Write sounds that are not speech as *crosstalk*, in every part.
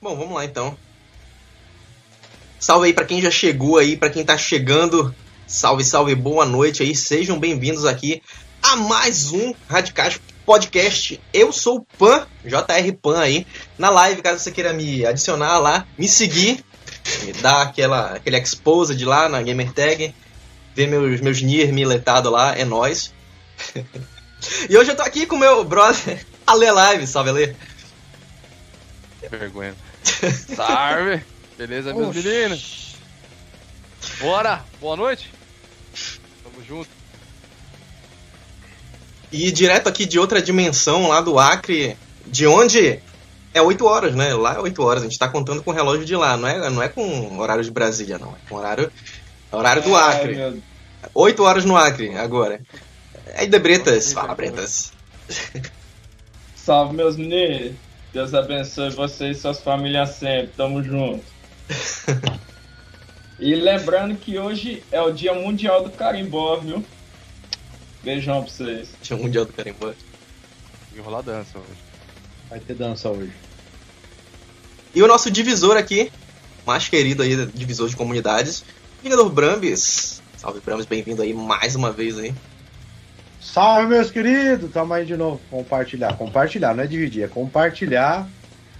Bom, vamos lá então. Salve aí para quem já chegou aí, para quem tá chegando. Salve, salve, boa noite aí. Sejam bem-vindos aqui a mais um Radicais Podcast. Eu sou o Pan, JR Pan aí, na live, caso você queira me adicionar lá, me seguir, me dar aquela, aquele expose de lá na Gamertag, ver meus, meus Nier miletados lá, é nóis. *laughs* e hoje eu tô aqui com meu brother *laughs* Ale Live, salve Ale. Vergonha. Salve! Beleza, meus Oxi. meninos? Bora! Boa noite! Tamo junto. E direto aqui de outra dimensão, lá do Acre, de onde é 8 horas, né? Lá é 8 horas, a gente tá contando com o relógio de lá, não é, não é com horário de Brasília, não. É com horário, horário do Ai, Acre. meu- 8 horas no Acre, agora. Aí de Bretas, fala Bretas. Salve, meus meninos. Deus abençoe vocês e suas famílias sempre. Tamo junto. *laughs* e lembrando que hoje é o Dia Mundial do Carimbó, viu? Beijão pra vocês. Um mundial do carimbó. Enrolar dança hoje. Vai ter dança hoje. E o nosso divisor aqui, mais querido aí, divisor de comunidades, Vingador Brambis. Salve Brambis, bem-vindo aí mais uma vez aí. Salve, meus queridos! Tamo aí de novo. Compartilhar. Compartilhar, não é dividir, é compartilhar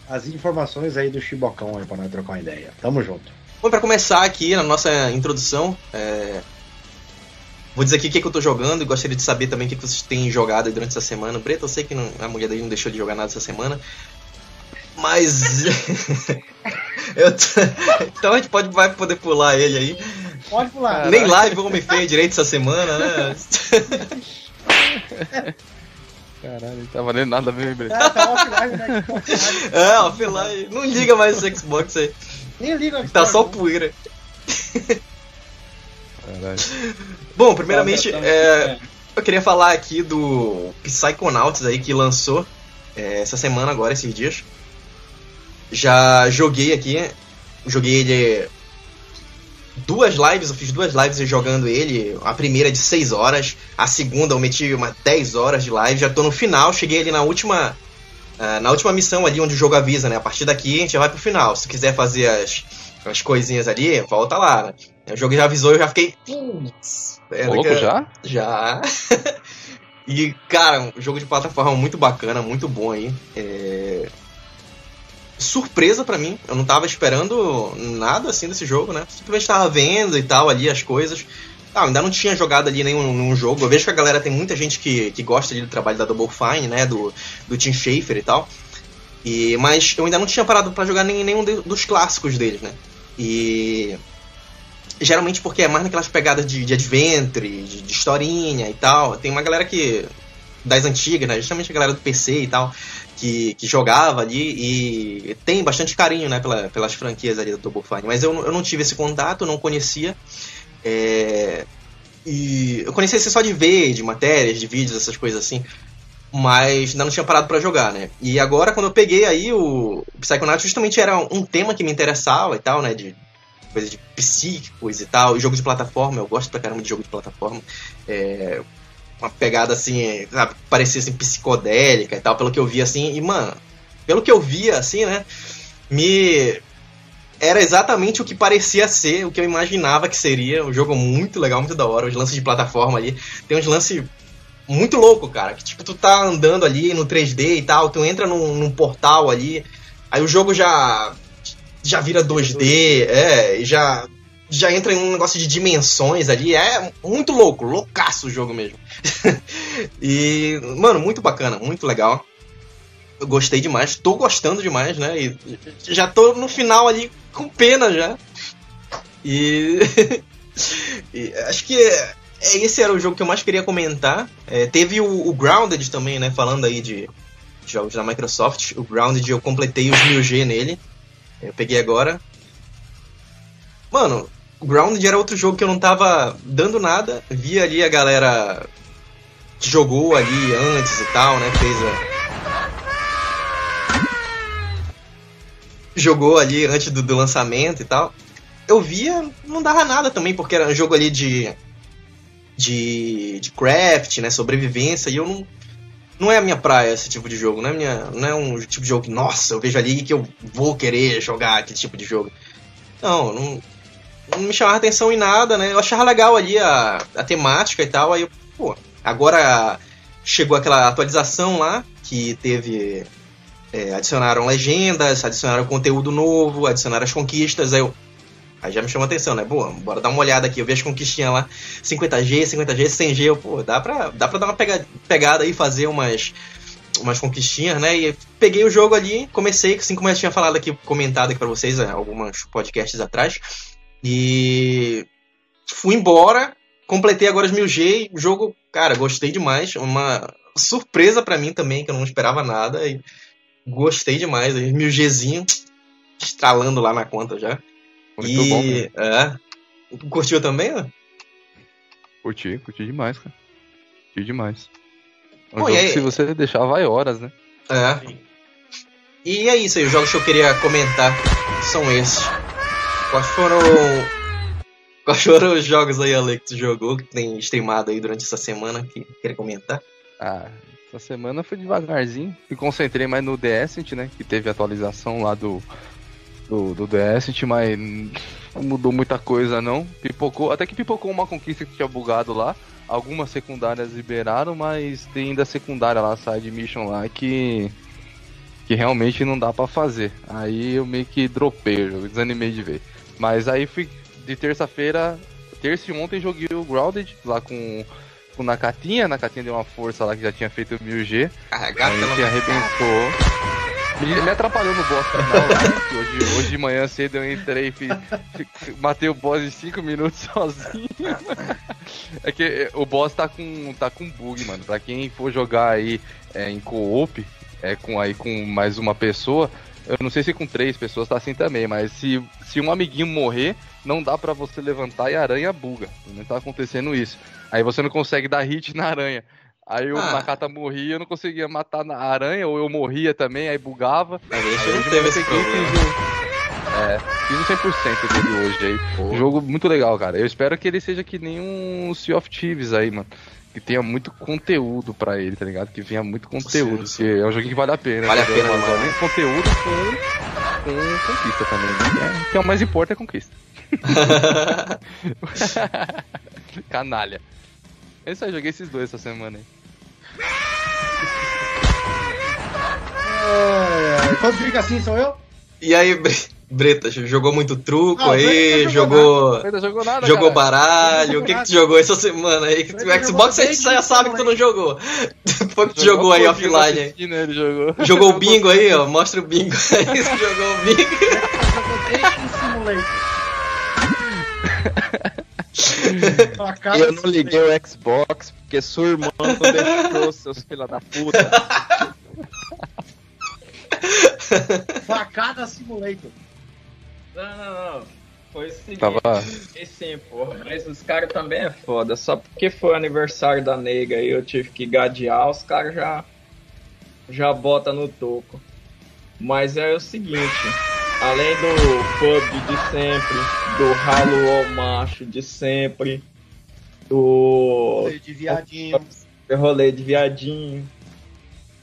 as informações aí do Chibocão aí pra nós trocar uma ideia. Tamo junto. Bom, pra começar aqui na nossa introdução, é, vou dizer aqui o que, que eu tô jogando e gostaria de saber também o que, que vocês têm jogado aí durante essa semana. Breta, eu sei que não- a mulher daí não deixou de jogar nada essa semana, mas. *laughs* tô- Então a gente pode, vai poder pular ele aí. Pode pular. Nem live o homem fez direito essa semana, né? *laughs* *laughs* Caralho, não tá valendo nada mesmo, Breno. É, tá offline, né? É, offline. Não liga mais esse Xbox aí. Nem liga. Tá só poeira. Caralho. Bom, primeiramente, Salve, é, salve. Eu queria falar aqui do Psychonauts aí que lançou é, essa semana agora, esses dias. Já joguei aqui, joguei ele duas lives, eu fiz duas lives jogando ele. A primeira de 6 horas, a segunda eu meti uma 10 horas de live, já tô no final, cheguei ali na última ah, na última missão ali onde o jogo avisa, né? A partir daqui a gente já vai pro final. Se quiser fazer as, as coisinhas ali, volta lá, né? O jogo já avisou, eu já fiquei. Putz, é, louco já? já. *laughs* e, cara, um jogo de plataforma muito bacana, muito bom aí. É... Surpresa pra mim, eu não tava esperando nada assim desse jogo, né? Simplesmente tava vendo e tal ali as coisas. Ah, ainda não tinha jogado ali nenhum, nenhum jogo. Eu vejo que a galera tem muita gente que, que gosta ali do trabalho da Double Fine, né? Do, do Tim Schafer e tal. E, mas eu ainda não tinha parado pra jogar nem, nenhum dos clássicos deles, né? E geralmente porque é mais naquelas pegadas de, de adventure, de, de historinha e tal. Tem uma galera que. das antigas, né? Justamente a galera do PC e tal, que, que jogava ali e tem bastante carinho, né, pela, pelas franquias ali do Double Fine. Mas eu, não- eu não tive esse contato, não conhecia. É, e eu conhecia só de ver, de matérias, de vídeos, essas coisas assim. Mas não tinha parado pra jogar, né? E agora, quando eu peguei aí o Psychonauts, justamente era um tema que me interessava e tal, né? De coisa de psíquicos e tal, e jogo de plataforma, eu gosto pra caramba de jogo de plataforma. É, uma pegada assim, sabe, parecia assim, psicodélica e tal, pelo que eu vi assim, e mano, pelo que eu via assim, né, me era exatamente o que parecia ser, o que eu imaginava que seria, um jogo muito legal, muito da hora, os lances de plataforma ali, tem uns lances muito louco, cara, que tipo, tu tá andando ali no 3D e tal, tu entra num, num portal ali, aí o jogo já já vira 2D, é, e já já entra em um negócio de dimensões ali, é muito louco, loucaço o jogo mesmo. *laughs* e, mano, muito bacana, muito legal. Eu gostei demais, tô gostando demais, né? E já tô no final ali com pena já. E, *laughs* e acho que é, esse era o jogo que eu mais queria comentar. É, teve o, o Grounded também, né? Falando aí de jogos da Microsoft. O Grounded eu completei os 1000G nele. Eu peguei agora. Mano, Grounded era outro jogo que eu não tava dando nada. Vi ali a galera que jogou ali antes e tal, né? Fez a. Jogou ali antes do, do lançamento e tal. Eu via, não dava nada também, porque era um jogo ali de. de. de craft, né? Sobrevivência, e eu não. não é a minha praia esse tipo de jogo, não é, minha, não é um tipo de jogo que, nossa, eu vejo ali que eu vou querer jogar aquele tipo de jogo. Não, não, não me chamava atenção em nada, né? Eu achava legal ali a, a temática e tal, aí eu, pô, agora chegou aquela atualização lá que teve. é, adicionaram legendas, adicionaram conteúdo novo, adicionaram as conquistas, aí eu. Aí já me chamou a atenção, né? Boa, bora dar uma olhada aqui. Eu vi as conquistinhas lá, 50G, 50G, 100G. Eu, pô, dá pra, dá pra dar uma pega, pegada aí, fazer umas, umas conquistinhas, né? E peguei o jogo ali, comecei, assim como eu tinha falado aqui, comentado aqui pra vocês, né, alguns podcasts atrás. E fui embora, completei agora os 1000G. O jogo, cara, gostei demais. Uma surpresa pra mim também, que eu não esperava nada. E gostei demais. 1000Gzinho, estralando lá na conta já. Muito e, bom, né? é. Curtiu também, ó? Curti, curti demais, cara. Curti demais. É um Pô, jogo aí- se você deixar, vai horas, né? É. E é isso aí, os jogos que eu queria comentar são esses. Quais foram. Quais foram os jogos aí, Ale, que tu jogou, que tem streamado aí durante essa semana, que queria comentar? Ah, essa semana foi devagarzinho. Me concentrei mais no Descent, né? Que teve atualização lá do, do, do Descent, mas não mudou muita coisa não. Pipocou, até que pipocou uma conquista que tinha bugado lá. Algumas secundárias liberaram, mas tem ainda secundária lá, side mission lá, que. Que realmente não dá pra fazer. Aí eu meio que dropei o jogo, desanimei de ver. Mas aí fui de terça-feira. Terça e ontem joguei o Grounded lá com, com o Nakatinha. Nakatinha deu uma força lá que já tinha feito 1000G. Carregar Aí pela que arrebentou. Me, me atrapalhou no boss final né? Hoje, hoje de manhã cedo eu entrei e matei o boss em 5 minutos *laughs* sozinho. É que é, o boss tá com, tá com bug, mano. Pra quem for jogar aí é, em co-op, é, com, aí, com mais uma pessoa, eu não sei se com três pessoas tá assim também, mas se, se um amiguinho morrer, não dá pra você levantar e a aranha buga. Não tá acontecendo isso. Aí você não consegue dar hit na aranha. Aí o Ah. Nakata morria, eu não conseguia matar na aranha, ou eu morria também, aí bugava. A gente Aí não teve eu esse problema. É, fiz o 100% dele hoje aí. Um jogo muito legal, cara. Eu espero que ele seja que nem um Sea of Thieves aí, mano. Que tenha muito conteúdo pra ele, tá ligado? Que venha muito conteúdo. Sim, sim. Porque é um joguinho que vale a pena. Vale a entendeu? pena Mas conteúdo com, com conquista também. Né? Que é o mais importante é conquista. *laughs* Canalha. É isso aí, joguei esses dois essa semana aí. É, quando fica assim, sou eu? E aí, Bre- Breta, jogou muito truco Não, aí, jogou. Ainda jogou nada, Jogou baralho, o que que tu jogou essa semana aí? Que Breta Xbox jogou a gente já sabe que tu não jogou. *laughs* Foi que tu Jogou jogou aí offline aí. piscina, Ele jogou. Jogou o bingo aí, ó. Mostra o bingo aí. *laughs* Jogou o bingo. Eu não liguei o Xbox porque sua irmã não deixou, seus filha da puta. *laughs* *laughs* Facada Simulator. Não, não, não. Foi o seguinte. Tava. Sim, porra. Mas os caras também é foda. Só porque foi o aniversário da nega e eu tive que gadear, os caras já. Já bota no toco. Mas é o seguinte. Além do PUBG de sempre, do Halo ao macho de sempre, do De viadinho. rolê de viadinho.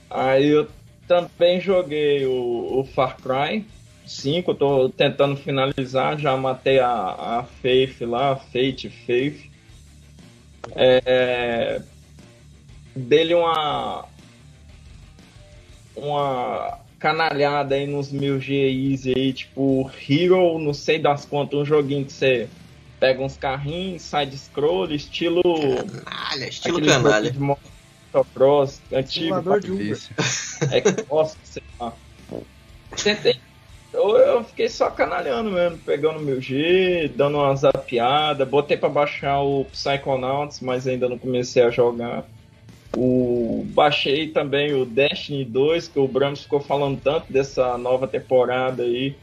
Aí eu também joguei o, o Far Cry 5, eu tô tentando finalizar, já matei a, a Faith lá, a Fate Faith. É, dele uma uma canalhada aí nos mil GIs aí, tipo Hero, não sei das quantas, um joguinho que você pega uns carrinhos, side scroll, estilo Canalha, estilo canalha. de motocross antigo, Simulador de Uber. Xbox, *laughs* sei lá. Tentei. Eu, eu fiquei só canalhando mesmo, pegando meu G, dando uma zapiada. Botei pra baixar o Psychonauts, mas ainda não comecei a jogar. O, baixei também o Destiny 2, que o Brams ficou falando tanto dessa nova temporada aí.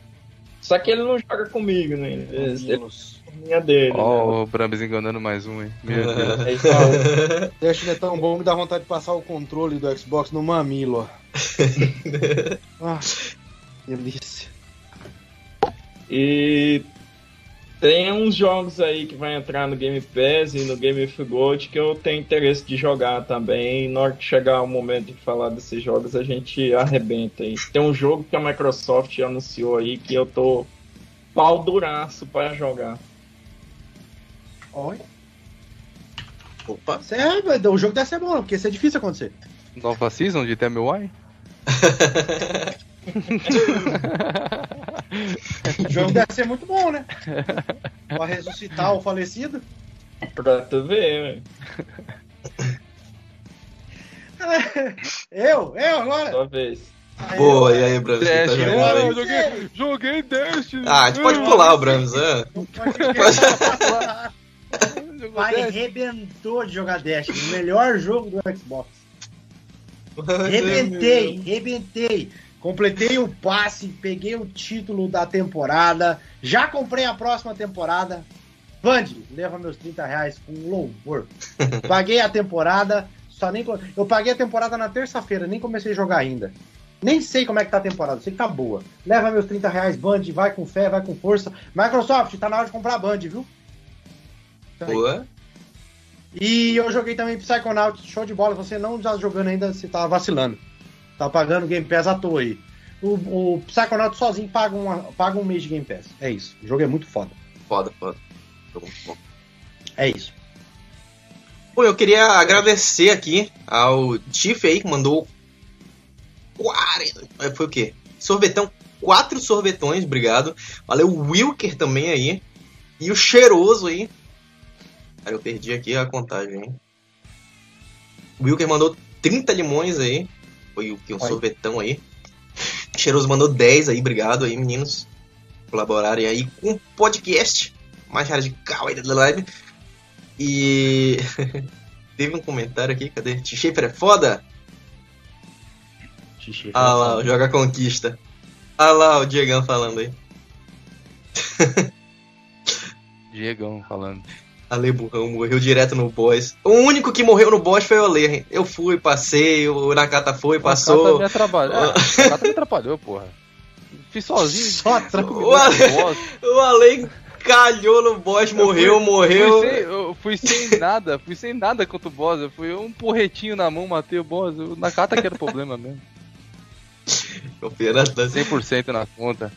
Só que ele não joga comigo, né? Ele, ele é minha dele. né? Ó, o Brambis enganando mais um, hein? Meu *laughs* Deus. Aí fala, Destiny é tão bom que dá vontade de passar o controle do Xbox no mamilo, ó. *laughs* ah, delícia. E Tem uns jogos aí que vai entrar no Game Pass e no Game of Gold que eu tenho interesse de jogar também. Na hora que chegar o momento de falar desses jogos, a gente arrebenta aí. Tem um jogo que a Microsoft anunciou aí que eu tô pau duraço para jogar. Oi. Opa. Cê é, o jogo deve ser bom, porque isso é difícil acontecer. Nova season de Tell Me Why? *laughs* O jogo deve ser muito bom, né? Pra ressuscitar o falecido. Pra tu ver, velho. *laughs* Eu? Eu agora? Sua vez. Aí, Boa, e aí, Brams? Tá jogando né? joguei, joguei Dash. Ah, a gente pode pular o Brams, né? não pode- Jogou *laughs* Pai Dash. arrebentou de jogar Dash. O melhor jogo do Xbox. Rebentei, rebentei. Completei o passe, peguei o título da temporada. Já comprei a próxima temporada. Band, leva meus 30 reais com louvor. *laughs* Paguei a temporada, só nem. Eu paguei a temporada na terça-feira, nem comecei a jogar ainda. Nem sei como é que tá a temporada, sei que tá boa. Leva meus 30 reais, Band, vai com fé, vai com força. Microsoft, tá na hora de comprar a Band, viu? Boa. E eu joguei também Psychonauts, show de bola. Você não tá jogando ainda, você tá vacilando. Tá pagando Game Pass à toa aí. O, o Psychonauts sozinho paga, uma, paga um mês de Game Pass. É isso. O jogo é muito foda. Foda, foda. É isso. Bom, eu queria agradecer aqui ao Tiff aí que mandou 40. eh, Foi o quê? Sorvetão. Quatro sorvetões, obrigado. Valeu Wilker também aí. E o cheiroso aí. Cara, eu perdi aqui a contagem, hein? O Wilker mandou 30 limões aí. Foi o que? Um Oi. sorvetão aí. *laughs* Cheiroso mandou 10 aí, obrigado aí, meninos. Colaborarem aí com o podcast mais radical aí da live. E *laughs* teve um comentário aqui, cadê? T-Shaper é foda? Xixi. Ah lá, o Joga Conquista. Ah lá, o Diegão falando aí. *laughs* Diegão falando. Ale Burrão morreu direto no boss. O único que morreu no boss foi o Ale. Eu fui, passei, o Nakata foi, O Kata passou. me atrapalhou. Ah, o Kata me atrapalhou, porra. Fiz sozinho. Só *laughs* tranquilo. O Ale-. *laughs* O Ale calhou no boss, morreu, morreu. Fui sem, eu fui sem *laughs* nada, fui sem nada contra o boss. Eu fui um porretinho na mão, matei o boss. O Nakata que era o problema mesmo. Confiança. 100% na conta.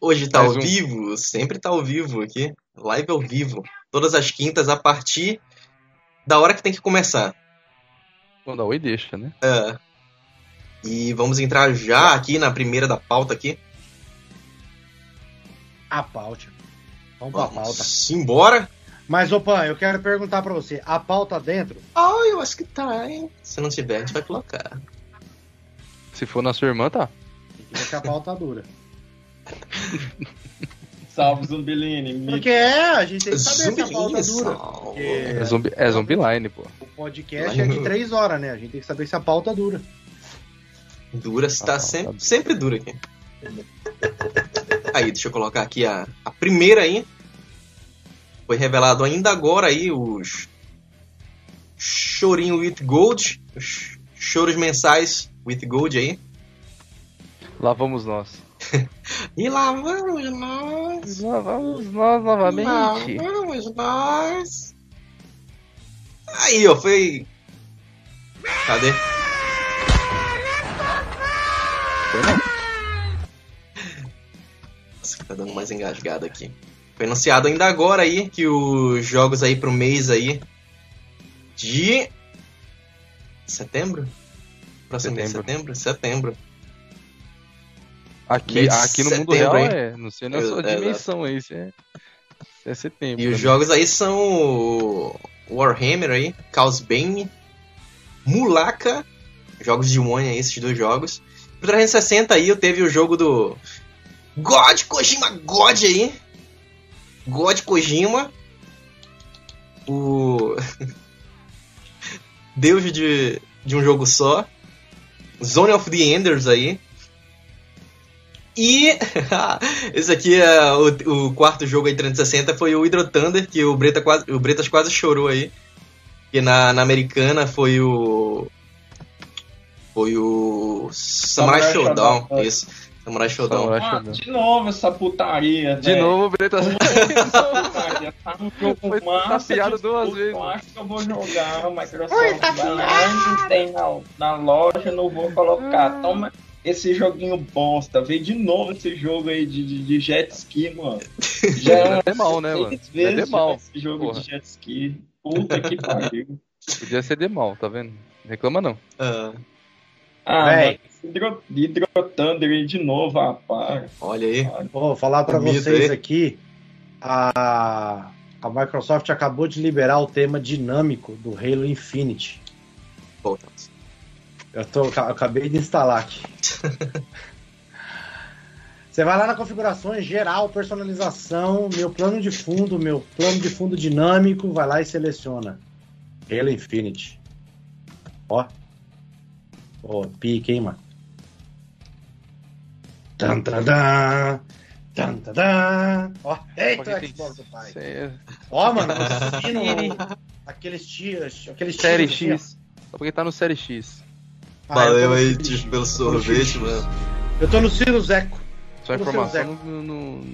Hoje tá Mais ao um. vivo, sempre tá ao vivo aqui. Live ao vivo. Todas as quintas a partir da hora que tem que começar. Quando a Oi deixa, né? É. E vamos entrar já aqui na primeira da pauta aqui. A pauta. Vamos pra pauta. Vamos embora. Mas, opa, eu quero perguntar pra você. A pauta dentro? Ah, eu acho que tá, hein? Se não tiver, a gente vai colocar. Se for na sua irmã, tá. Tem que ver se a pauta dura. *laughs* Salve Zumbilini. Me... Porque é, a gente tem que saber se a pauta dura. Porque É zumbi, é zumbi line, pô. o podcast é de três horas, né? A gente tem que saber se a pauta dura. Dura, tá Ah, sempre, tá. sempre dura aqui. Aí, deixa eu colocar aqui a, a primeira aí. Foi revelado ainda agora aí os Chorinho with Gold, os choros mensais with Gold aí. Lá vamos nós. *laughs* E lá vamos nós. Lá vamos nós novamente. Lá vamos nós. Aí, ó, foi. Cadê? Nossa, que tá dando mais engasgado aqui. Foi anunciado ainda agora aí que os jogos aí pro mês aí de setembro? Próximo mês de Setembro. setembro? Aqui, aqui no mundo real hein? é. Não sei na Eu- sua é, dimensão aí. É, é setembro. E os também. jogos aí são Warhammer aí, Chaos Bane, Mulaka, jogos de One aí, esses dois jogos. Pro 360 aí eu teve o jogo do God Kojima God aí. God Kojima. O *laughs* Deus de, de um jogo só. Zone of the Enders aí. E *laughs* esse aqui é o, o quarto jogo aí 360 foi o Hydro Thunder, que o, Breta quase, o Bretas quase chorou aí. Que na, na americana foi o. Foi o Samurai Samurai Showdown. Showdown. Isso. Samurai Shodown. Samurai Ah, Shodown. de novo essa putaria, De novo, o Breta *laughs* Putaria, Tá um jogo Foi massa, de duas vezes. Eu acho que eu vou jogar, o Microsoft vai lá, não tem na, na loja, não vou colocar. Toma esse joguinho bosta. Veio de novo esse jogo aí de, de, de jet ski, mano. *laughs* Já é Deve ter mal, né, mano? seis Deve ter vezes mal. já esse jogo Porra. de jet ski. Puta que pariu. *laughs* Podia ser de mal, tá vendo? Reclama não. Ah, Ah, Véi. Hidro, Hidro Thunder aí de novo, para. olha aí. Vou falar pra Comido vocês aí. aqui. A, a Microsoft acabou de liberar o tema dinâmico do Halo Infinite. Pô, Eu, tô, eu acabei de instalar aqui. *laughs* Você vai lá na configurações, geral, personalização, meu plano de fundo, meu plano de fundo dinâmico, vai lá e seleciona. Halo Infinite. Ó. Ó, pique, hein, mano. Tan, tan, tan. Tan, tan, tan. Ó, eita, Xbox do pai. Isso aí Ó, mano, o sino, *laughs* aqueles tios, aqueles Série tios, assim, X. Só porque tá no Série X. Ah, tô Valeu no aí, Tiff, X. pelo no sorvete, mano. Eu tô no Sirius Eco. Sua Tô no informação não, não-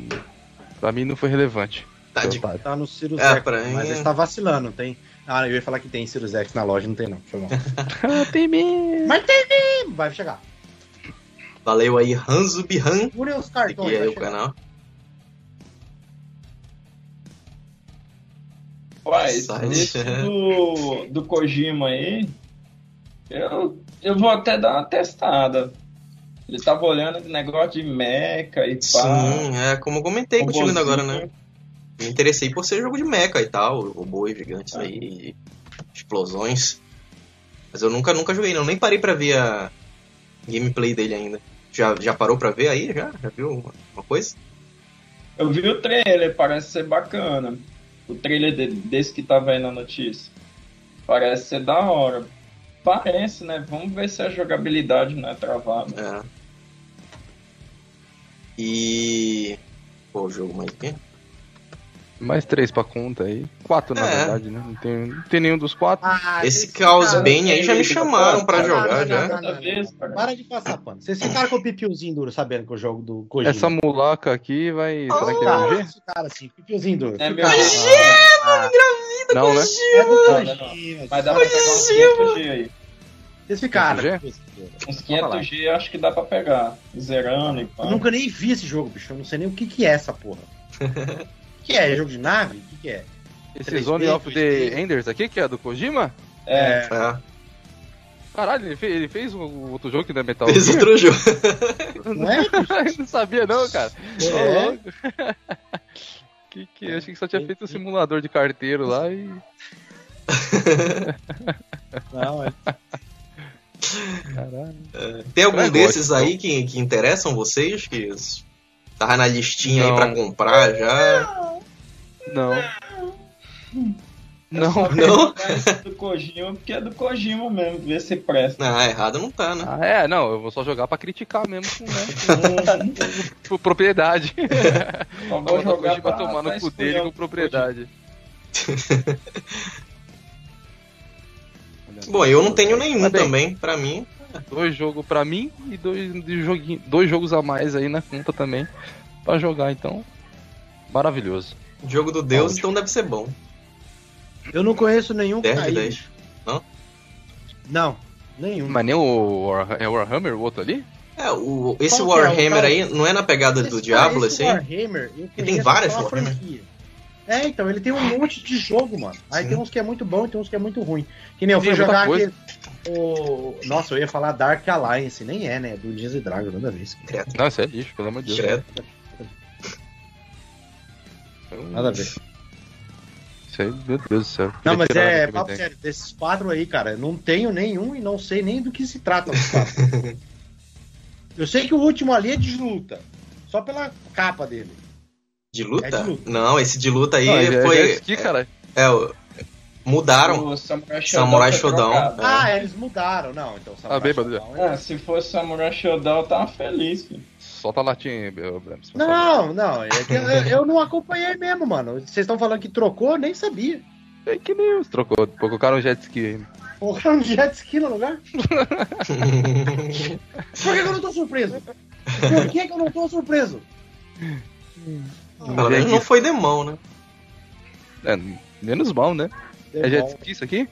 pra mim não foi relevante. Tá de. Tá no Sirius É, Eco. pra mim- Mas ele tá vacilando, não tem? Ah, eu ia falar que tem X na loja, não tem não. Foi mal. *laughs* Ah, tem mesmo. Mas tem mesmo! Vai chegar. Valeu aí, Hanzo Bihan, Une os cartões, aí vai o chegar. canal. Uai, Sai. esse do, do Kojima aí, eu, eu vou até dar uma testada. Ele tava olhando esse negócio de mecha e pá. Sim, é como eu comentei contigo ainda agora, né? Me interessei por ser jogo de mecha e tal, robôs gigantes aí, explosões. Mas eu nunca, nunca joguei, não. Nem parei pra ver a gameplay dele ainda. Já, já parou pra ver aí? Já? Já viu uma, coisa? Eu vi o trailer, parece ser bacana. O trailer de- desse que tava aí na notícia. Parece ser da hora. Parece, né? Vamos ver se a jogabilidade não é travada. É. E. O jogo mais aqui? Mais três pra conta aí. Quatro, na É. verdade, né? Não tem, não tem nenhum dos quatro. Ah, Esse ficaram- Bane aí já me chamaram pra jogar já. cara. Para de passar pano. Vocês ficaram com o pipiozinho duro sabendo que o jogo do Kojima. Essa mulaca aqui vai. Será que é Cara, MG? vocês ficaram assim, pipiozinho duro. É meu Ah, Não, né? É do Kojima. Mas dá pra pegar uns 500G aí. Vocês ficaram. Uns 500G acho que dá pra pegar. Zerando e pá. Eu nunca nem vi esse jogo, bicho. Eu não sei nem o que, que é essa porra. *laughs* O que é? É jogo de nave? O que, que é? Esse 3D, Zone of the 2D. Enders aqui, que é do Kojima? É, É, Caralho, ele fez, ele fez um outro jogo que não é Metal fez Gear? outro jogo. *laughs* Não é? não sabia não, cara. É. *laughs* que que eu achei que só tinha feito um simulador de carteiro lá e *laughs* Não, é. caralho. Tem algum É, desses gosto. aí que, que interessam vocês? Que tava na listinha aí Não. pra comprar já? Não. Não. Não? Mas do Kojima, porque é do Kojima mesmo, ver se presta. Não, errado não tá, né? Ah, é, não, eu vou só jogar pra criticar mesmo com, né, com- com propriedade. *laughs* Vou jogar Kojima pra, tomar no cu dele com propriedade. *laughs* Bom, eu não tenho nenhum Tá também, pra mim. Dois jogos pra mim e dois, de joguinho, dois jogos a mais aí na conta também pra jogar, então. Maravilhoso. Jogo do Deus, Ótimo. então deve ser bom. Eu não conheço nenhum que 10 tá de aí, 10. bicho. Não? Não, nenhum. Mas nem o War, é o Warhammer, o outro ali? É, o, esse Qual é? Warhammer cara- aí não é na pegada do Esse- Diablo, esse esse aí? Warhammer, eu tem várias Warhammer. franquia. É, então, ele tem um monte de jogo, mano. Aí Sim. tem uns que é muito bom e tem uns que é muito ruim. Que nem eu fui jogar aquele. O... Nossa, eu ia falar Dark Alliance, nem é, né? Do Dungeons and Dragons, nada a ver. Credo. Não, isso é lixo, pelo amor de Deus. Credo. Nada a ver. Isso aí, meu Deus do céu. Não, mas é, papo sério, desses quatro aí, cara, eu não tenho nenhum e não sei nem do que se trata os quatro. *laughs* eu sei que o último ali é de luta. Só pela capa dele. De luta? É de luta. Não, esse de luta aí Não, é- foi. é ski, cara. É, o- mudaram. O Samurai Shodown. Samurai Shodown. É. Ah, eles mudaram. Não, então Samurai bêbado. Shodown é- É, se fosse Samurai Shodown, eu tava feliz, filho. Solta a latinha aí. Não, não, é que eu, eu não acompanhei mesmo, mano. Vocês estão falando que trocou, eu nem sabia. Fake news. Trocou, colocaram um jet ski aí. Colocaram um jet ski no lugar? *laughs* Por que, que eu não tô surpreso? Por que, que eu não tô surpreso? *laughs* Pelo menos não foi demão, né? É, menos mal, né? É já disse isso aqui?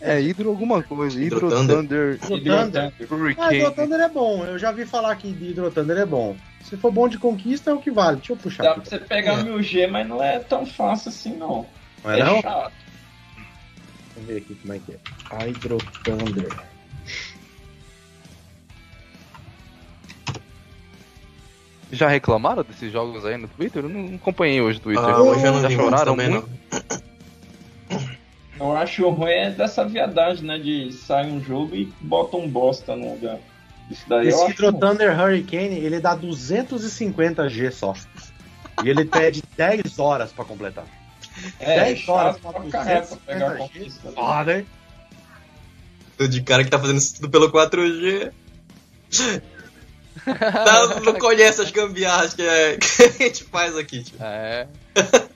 É Hydro alguma coisa. Hydro, Hydro Thunder. Thunder, Hydro Thunder. Ah. Hydro Thunder é bom. Eu já vi falar que de Hydro Thunder é bom. Se for bom de conquista, é o que vale. Deixa eu puxar Dá aqui. pra você pegar É. 1000G, mas não é tão fácil assim, não. Não é não? chato. Vamos ver aqui como é que é. Hydro Thunder. Já reclamaram desses jogos aí no Twitter? Eu não acompanhei hoje o Twitter. Ah, hoje eu não Já vi muito choraram também, muito? não. Eu acho ruim é dessa viadagem, né? De sair um jogo e bota um bosta no lugar. Isso daí Esse Hydro. Thunder Hurricane, ele dá 250G só. E ele pede 10 horas pra completar. É, 10 chato horas pra pra caralho pra pegar a 250G. conquista. né? Foda, hein? Tô de cara que tá fazendo isso tudo pelo 4G. Tá- *laughs* não conhece as gambiarras que, é- *laughs* que a gente faz aqui, tipo. É. *laughs*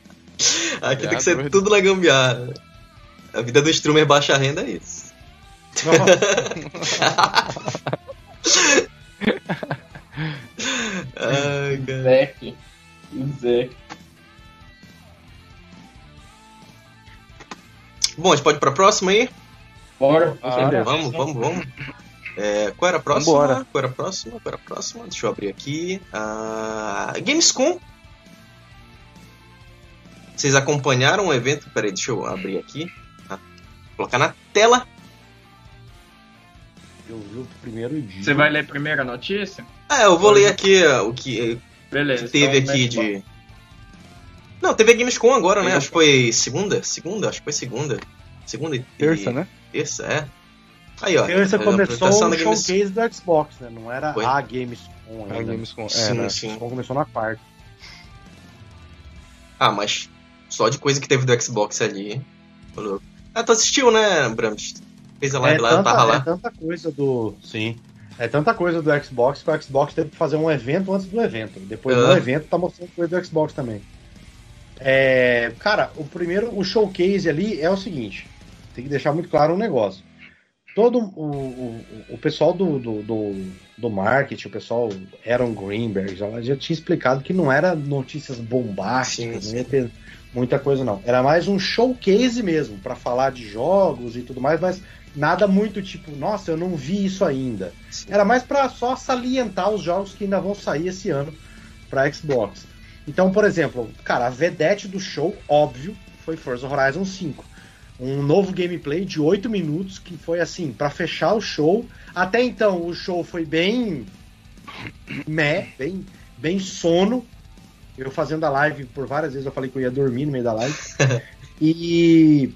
Aqui tem que ser tudo na gambiarra. A vida do streamer baixa renda é isso. Ai, cara. Zek. O Zek. Bom, a gente pode ir pra próxima aí? Bora. Ah, Vamos, vamos, vamos. É, qual era a próxima? Vambora. Qual era a próxima? Qual era a próxima? Deixa eu abrir aqui. Ah, Gamescom. Vocês acompanharam o evento? Peraí, deixa eu abrir aqui. Ah, colocar na tela. Eu vi o primeiro dia. Você vai ler primeiro a notícia? Ah, eu vou ler aqui ah, o que Beleza. que teve então, aqui de. Não, teve a Gamescom agora, né? Acho que foi segunda? Segunda? Acho que foi segunda. Segunda e. Terça, né? Terça, é. Aí, ó. Terça a começou o da Games- showcase do Xbox, né? Não era Foi. a Gamescom É, ainda. Gamescom. É, Sim, né? sim. Gamescom começou na quarta. Ah, mas só de coisa que teve do Xbox ali. Ah, tu assistiu, né, Brams? Fez a live É lá, tanta, tava é lá. tanta coisa do. Sim. É tanta coisa do Xbox que o Xbox teve que fazer um evento antes do evento. Depois do Ah. evento tá mostrando coisa do Xbox também. É, cara, o primeiro, o showcase ali é o seguinte: tem que deixar muito claro um negócio. Todo o, o, o pessoal do, do, do, do marketing, o pessoal Aaron Greenberg, já, já tinha explicado que não era notícias bombásticas, Sim, não ia ter muita coisa não. Era mais um showcase mesmo, para falar de jogos e tudo mais, mas nada muito tipo, nossa, eu não vi isso ainda. Era mais para só salientar os jogos que ainda vão sair esse ano para Xbox. Então, por exemplo, cara, a vedete do show, óbvio, foi Forza Horizon 5. Um novo gameplay de 8 minutos que foi assim, para fechar o show. Até então, o show foi bem meh, bem, bem sono. Eu fazendo a live por várias vezes, eu falei que eu ia dormir no meio da live. *laughs* e.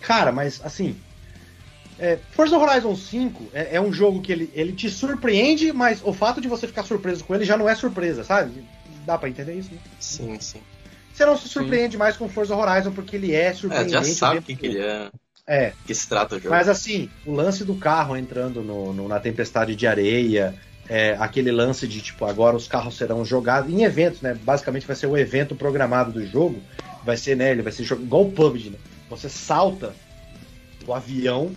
Cara, mas assim. É, Forza Horizon 5 é, é um jogo que ele, ele te surpreende, mas o fato de você ficar surpreso com ele já não é surpresa, sabe? Dá pra entender isso, né? Sim, sim. Você não se surpreende mais com Forza Horizon porque ele é É, surpreendente. já o sabe o tempo que, ele é. É, que se trata o jogo. mas assim, o lance do carro entrando no, no- na tempestade de areia, é, aquele lance de tipo, agora os carros serão jogados em eventos, né? Basicamente vai ser o evento programado do jogo. Vai ser, né? Ele vai ser igual o PUBG, né? Você salta o avião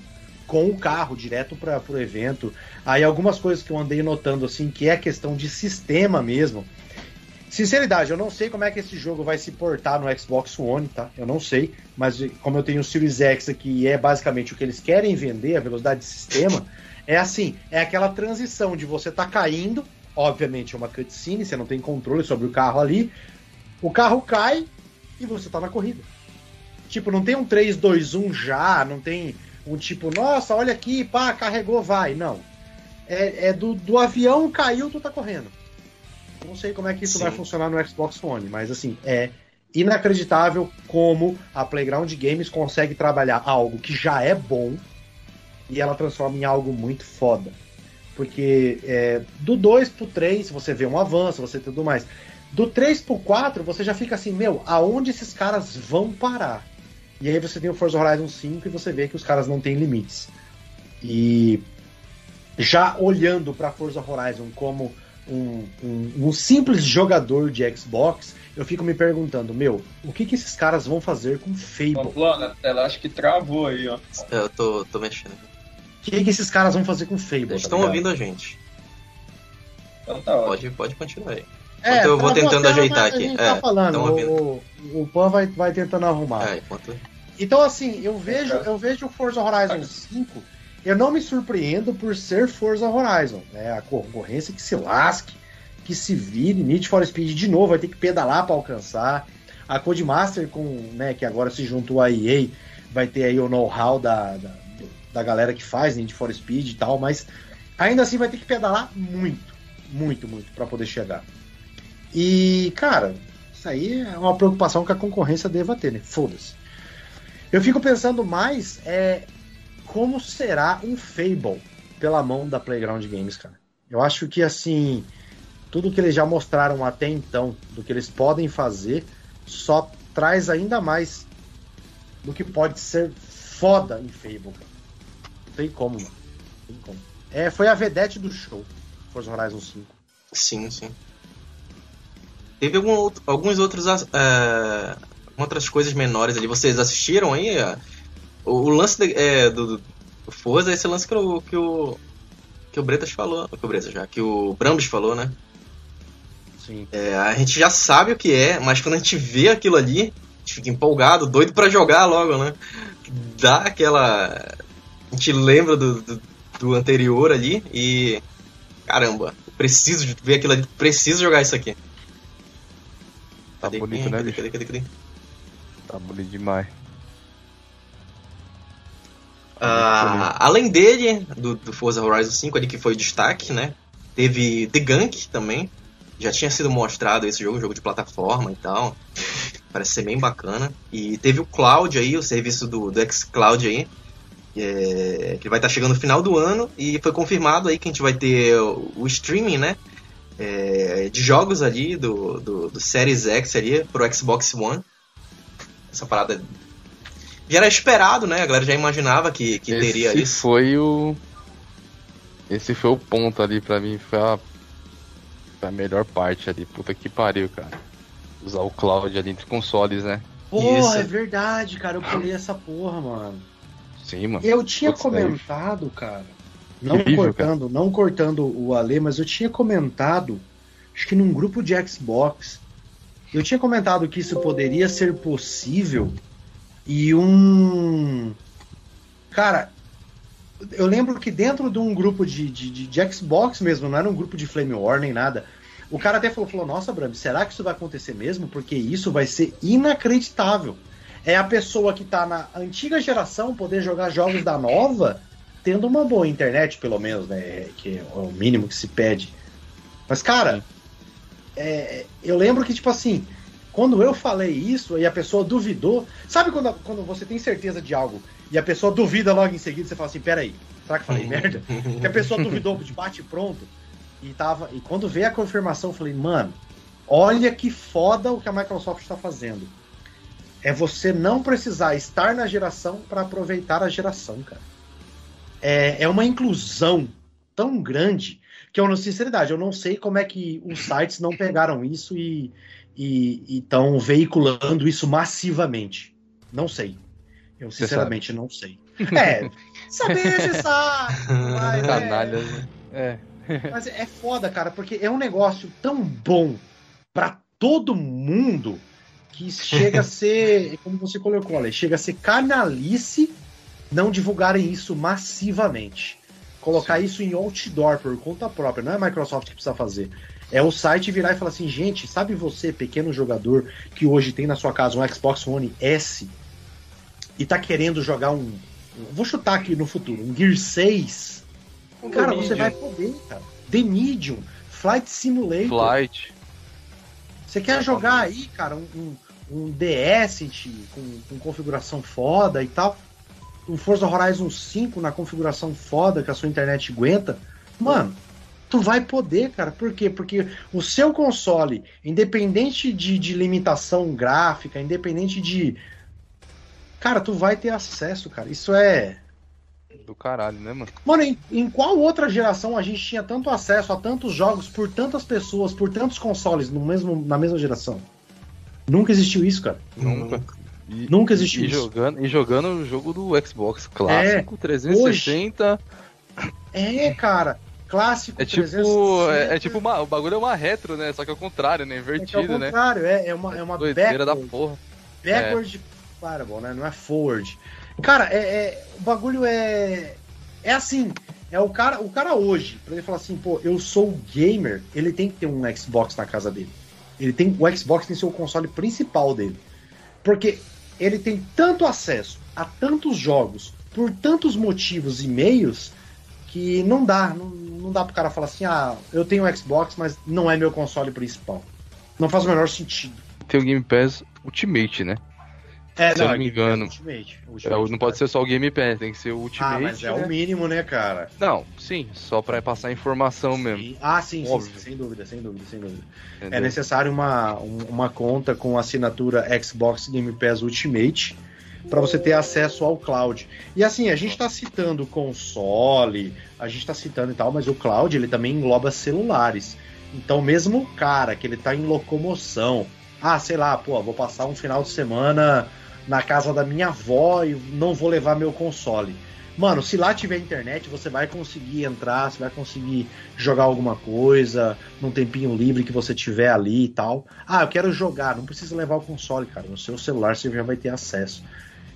com o carro direto para o evento. Aí algumas coisas que eu andei notando assim, que é questão de sistema mesmo. Sinceridade, eu não sei como é que esse jogo vai se portar no Xbox One, tá? Eu não sei, mas como eu tenho o Series X aqui e é basicamente o que eles querem vender, a velocidade de sistema, *laughs* é assim, é aquela transição de você tá caindo, obviamente é uma cutscene, você não tem controle sobre o carro ali, o carro cai e você tá na corrida. Tipo, não tem um 3, 2, 1 já, não tem um tipo, nossa, olha aqui, pá, carregou, vai. Não. É, é do, do avião caiu, tu tá correndo. Não sei como é que isso Sim. vai funcionar no Xbox One, mas assim, é inacreditável como a Playground Games consegue trabalhar algo que já é bom e ela transforma em algo muito foda. Porque é, do 2 pro 3 você vê um avanço, você tudo mais. Do 3 pro 4 você já fica assim, meu, aonde esses caras vão parar? E aí você tem o Forza Horizon 5 e você vê que os caras não têm limites. E já olhando para Forza Horizon como um, um- um simples jogador de Xbox, eu fico me perguntando, meu, o que, que esses caras vão fazer com Fable? Pamplona, a tela acho que travou aí, ó. Eu tô, tô mexendo. O que, que esses caras vão fazer com Fable? Eles tá estão ligado? ouvindo a gente. Então tá ótimo. Pode, pode continuar aí. É, Então eu vou tá tentando ajeitar a aqui. gente É, tá falando, o, o Pan vai, vai tentando arrumar. É, enquanto... Então, assim, eu vejo, eu vejo o Forza Horizon 5, eu não me surpreendo por ser Forza Horizon. Né? A concorrência que se lasque, que se vire, Need for Speed de novo, vai ter que pedalar para alcançar. A Codemaster, com, né, que agora se juntou à EA, vai ter aí o know-how da, da, da galera que faz Need for Speed e tal, mas ainda assim vai ter que pedalar muito, muito, muito para poder chegar. E, cara, isso aí é uma preocupação que a concorrência deva ter, né? Foda-se. Eu fico pensando mais é como será um Fable pela mão da Playground Games, cara. Eu acho que assim, tudo que eles já mostraram até então, do que eles podem fazer, só traz ainda mais do que pode ser foda em Fable. Cara. Não tem como, mano. Não tem como. É, foi a vedete do show, Forza Horizon 5. Sim, sim. Teve algum outro- alguns outros. é, outras coisas menores ali. Vocês assistiram aí? é? O, o lance de- é, do, do Forza é esse lance que o. Que o que o Bretas falou, que o Bretas já, que o Brambis falou, né? Sim. É, a gente já sabe o que é, mas quando a gente vê aquilo ali, a gente fica empolgado, doido pra jogar logo, né? Dá aquela. A gente lembra do, do, do anterior ali e. Caramba, preciso de ver aquilo ali, preciso jogar isso aqui. Tá Cadê? bonito, né, cadê, cadê, cadê, cadê? Tá bonito demais. Ah, além dele, do, do Forza Horizon 5 ali que foi destaque, né? Teve The Gunk também. Já tinha sido mostrado esse jogo, jogo de plataforma e tal. Parece ser bem bacana. E teve o Cloud aí, o serviço do, do xCloud aí. é, que vai estar chegando no final do ano. E foi confirmado aí que a gente vai ter o, o streaming, né? é, de jogos ali do, do, do Series X ali pro Xbox One. Essa parada já era esperado, né? A galera já imaginava que, que teria Esse isso. foi o. Esse foi o ponto ali pra mim. Foi a, foi a melhor parte ali. Puta que pariu, cara. Usar o cloud ali entre consoles, né? Porra, Isso. é verdade, cara. Eu pulei essa porra, mano. Sim, mano. Eu tinha Putz, comentado, cara. Não Incrível, cortando, não cortando o Ale, mas eu tinha comentado, acho que num grupo de Xbox, eu tinha comentado que isso poderia ser possível e um. Cara, eu lembro que dentro de um grupo de, de, de- de Xbox mesmo, não era um grupo de Flame War nem nada. O cara até falou, falou, nossa, Bram, será que isso vai acontecer mesmo? Porque isso vai ser inacreditável. É a pessoa que tá na antiga geração poder jogar jogos da nova, tendo uma boa internet, pelo menos, né? Que é o mínimo que se pede. Mas, cara, é, eu lembro que, tipo assim, quando eu falei isso e a pessoa duvidou. Sabe quando, quando você tem certeza de algo e a pessoa duvida logo em seguida, você fala assim, peraí, será que falei merda? *laughs* que a pessoa duvidou de bate pronto e tava. E quando veio a confirmação, eu falei, mano, olha que foda o que a Microsoft está fazendo. É você não precisar estar na geração para aproveitar a geração, cara. É, é uma inclusão tão grande que eu, na sinceridade, eu não sei como é que os sites não pegaram isso e estão veiculando isso massivamente. Não sei. Eu sinceramente não sei. É, saber você sabe. *laughs* mas é- Canalhas, né? É. *laughs* mas é foda, cara, porque é um negócio tão bom pra todo mundo que chega a *laughs* ser, como você colocou, Ale, chega a ser canalice não divulgarem isso massivamente. Colocar isso em outdoor por conta própria, não é a Microsoft que precisa fazer. É o site virar e falar assim, gente, sabe você, pequeno jogador, que hoje tem na sua casa um Xbox One S e tá querendo jogar um. Vou chutar aqui no futuro, um Gear 6. Cara, The você Medium. vai poder, cara. The Medium, Flight Simulator. Flight. Você quer jogar aí, cara, um, um, um DS de- com, com configuração foda e tal. Um Forza Horizon 5 na configuração foda que a sua internet aguenta. Mano, tu vai poder, cara. Por quê? Porque o seu console, independente de, de limitação gráfica, independente de. Cara, tu vai ter acesso, cara. Isso é. Do caralho, né, mano? Mano, em, em qual outra geração a gente tinha tanto acesso a tantos jogos por tantas pessoas, por tantos consoles no mesmo, na mesma geração? Nunca existiu isso, cara. Nunca. E, Nunca existiu e isso. jogando, e jogando o jogo do Xbox clássico, 360. É, É, cara. Clássico. É tipo, 360, é, é tipo uma, o bagulho é uma retro, né? Só que é o contrário, né? é que é o Invertido, né? contrário, é, é uma, é uma Doideira da backward, porra. backward compatible, né? Não é forward. Cara, é, é- o bagulho é. É assim. É o cara, o cara hoje, pra ele falar assim, pô, eu sou gamer, ele tem que ter um Xbox na casa dele. Ele tem, o Xbox tem o console principal dele. Porque ele tem tanto acesso a tantos jogos, por tantos motivos e meios, que não dá. Não, não dá pro cara falar assim, ah, eu tenho um Xbox, mas não é meu console principal. Não faz o menor sentido. Tem o Game Pass Ultimate, né? É, Se eu não me engano. Ultimate, É, Ultimate, não pode ser só o Game Pass, tem que ser o Ultimate. Ah, mas é né? o mínimo, né, cara? Não, sim, só pra passar informação mesmo. Sim. Ah, sim, sim, sim, sem dúvida, sem dúvida, sem dúvida. É entendeu? necessário uma, um- uma conta com assinatura Xbox Game Pass Ultimate para você ter acesso ao cloud. E assim, a gente está citando console, a gente está citando e tal, mas o cloud ele também engloba celulares. Então, mesmo o cara que ele tá em locomoção, ah, sei lá, pô, vou passar um final de semana na casa da minha avó e não vou levar meu console. Mano, se lá tiver internet, você vai conseguir entrar, você vai conseguir jogar alguma coisa num tempinho livre que você tiver ali e tal. Ah, eu quero jogar, não precisa levar o console, cara. No seu celular você já vai ter acesso.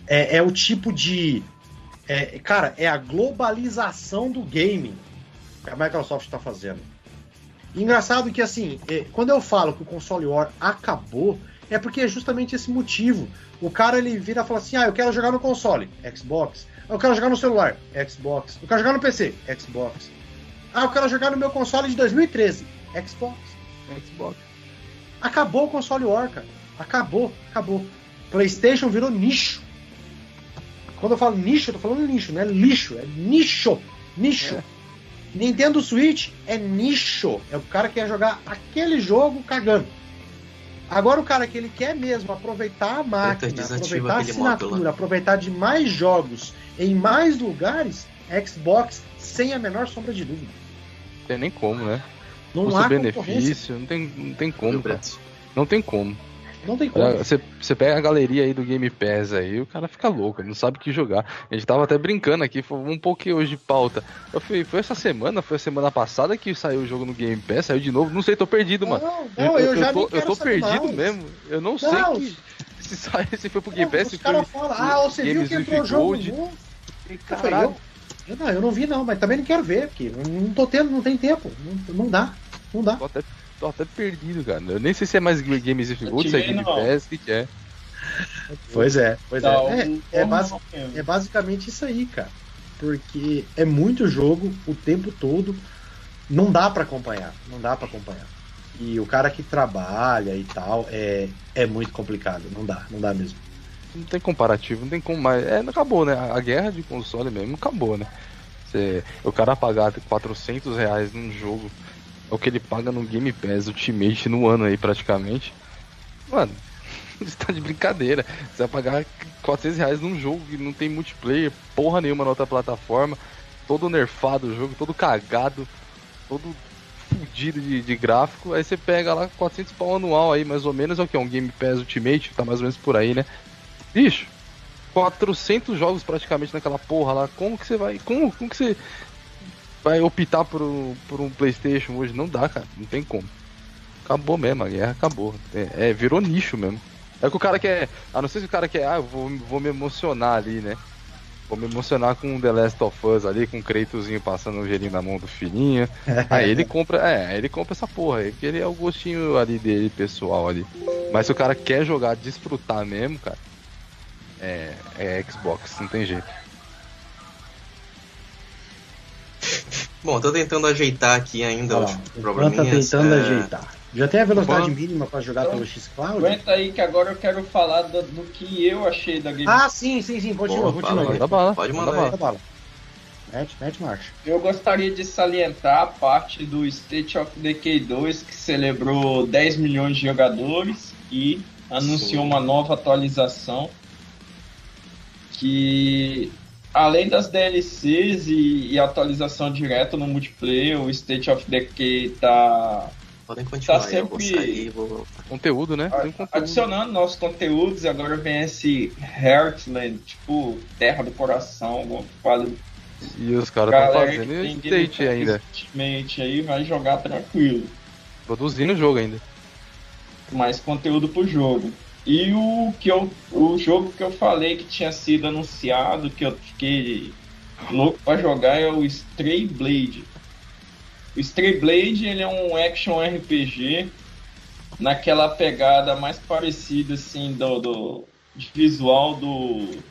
É, é o tipo de. é, cara, é a globalização do gaming que a Microsoft está fazendo. Engraçado que, assim, é, quando eu falo que o console war acabou, é porque é justamente esse motivo. O cara ele vira e fala assim: ah, eu quero jogar no console, Xbox. Eu quero jogar no celular, Xbox. Eu quero jogar no PC, Xbox. Ah, eu quero jogar no meu console de 2013, Xbox. Xbox. Acabou o console war, cara. Acabou, acabou. PlayStation virou nicho. Quando eu falo nicho, eu tô falando nicho, não é lixo, é nicho. Nicho. Nintendo Switch é nicho. É o cara que quer jogar aquele jogo cagando. Agora o cara que ele quer mesmo aproveitar a máquina, aproveitar a assinatura, lá. aproveitar de mais jogos em mais lugares, Xbox sem a menor sombra de dúvida. Não tem nem como, né? Não há concorrência. Custo-benefício, não tem, não tem como, cara. Não tem como. Não tem como. Você, você pega a galeria aí do Game Pass aí, o cara fica louco, ele não sabe o que jogar. A gente tava até brincando aqui, foi um pouquinho hoje de pauta. Eu fui, foi essa semana, foi a semana passada que saiu o jogo no Game Pass, saiu de novo, não sei, tô perdido, mano. Não, não, eu, já tô, eu tô perdido mais. mesmo. Eu não, Não, sei que, *laughs* se, sai, se foi pro Game Pass, Os caras falam, ah, você viu Games que with entrou jogo Gold. novo? Eu falei, Caralho. eu, eu não, eu não vi não, mas também não quero ver, porque eu não tô tendo, não tem tempo. Não, não dá, não dá. Tô até, tô até perdido, cara. Eu nem sei se é mais Games Eu Gold, se é Game não. Pass, o que que é. Pois é, pois Tá, é. o- É, é, é basicamente isso aí, cara. Porque é muito jogo o tempo todo. Não dá pra acompanhar. Não dá pra acompanhar. E o cara que trabalha e tal é, é muito complicado. Não dá, não dá mesmo. Não tem comparativo, não tem como mais. É, não acabou, né? A guerra de console mesmo acabou, né? Você, o cara pagar 400 reais num jogo, é o que ele paga no Game Pass Ultimate no ano aí praticamente. Mano, *laughs* você tá de brincadeira. Você vai pagar 400 reais num jogo que não tem multiplayer, porra nenhuma na outra plataforma, todo nerfado o jogo, todo cagado, todo fudido de, de gráfico. Aí você pega lá 400 pau anual aí, mais ou menos, é o que? Um Game Pass Ultimate, tá mais ou menos por aí, né? Bicho, 400 jogos praticamente naquela porra lá. Como que você vai. Como, como que você vai optar por, um- por um PlayStation hoje? Não dá, cara. Não tem como. Acabou mesmo, a guerra acabou. É, é, virou nicho mesmo. É que o cara quer. A não ser se o cara quer. Ah, eu vou, vou me emocionar ali, né? Vou me emocionar com The Last of Us ali, com o Kraitozinho passando o gelinho na mão do filhinho. *laughs* Aí ele compra, é, aí ele compra essa porra porque ele é o gostinho ali dele, pessoal ali. Mas se o cara quer jogar, desfrutar mesmo, cara, é, é Xbox, não tem jeito. *laughs* Bom, tô tentando ajeitar aqui ainda lá, o Juan tá tentando é, ajeitar. Já tem a velocidade Juan- mínima pra jogar Então, pelo X-Cloud? Aguenta aí que agora eu quero falar do, do que eu achei da Game Ah, sim, sim, sim. Continua, Boa, continua. fala, Manda bala, Pode manda mandar bala. Bala. Mete, mete marcha. Eu gostaria de salientar a parte do State of Decay 2 que celebrou 10 milhões de jogadores e anunciou Sim. uma nova atualização que além das DLCs e, e atualização direta no multiplayer, o State of Decay tá Podem continuar, Tá eu vou sempre- sair vou. Conteúdo, né? Tem conteúdo. adicionando novos conteúdos. Agora vem esse Heartland, tipo Terra do Coração, alguma coisa E os caras estão fazendo Game ainda. Aí vai jogar tranquilo. Produzindo o jogo ainda. mais conteúdo pro jogo. E o que eu, o jogo que eu falei que tinha sido anunciado, que eu fiquei louco pra jogar é o Stray Blade. O Stray Blade ele é um action RPG naquela pegada mais parecida assim do, do visual do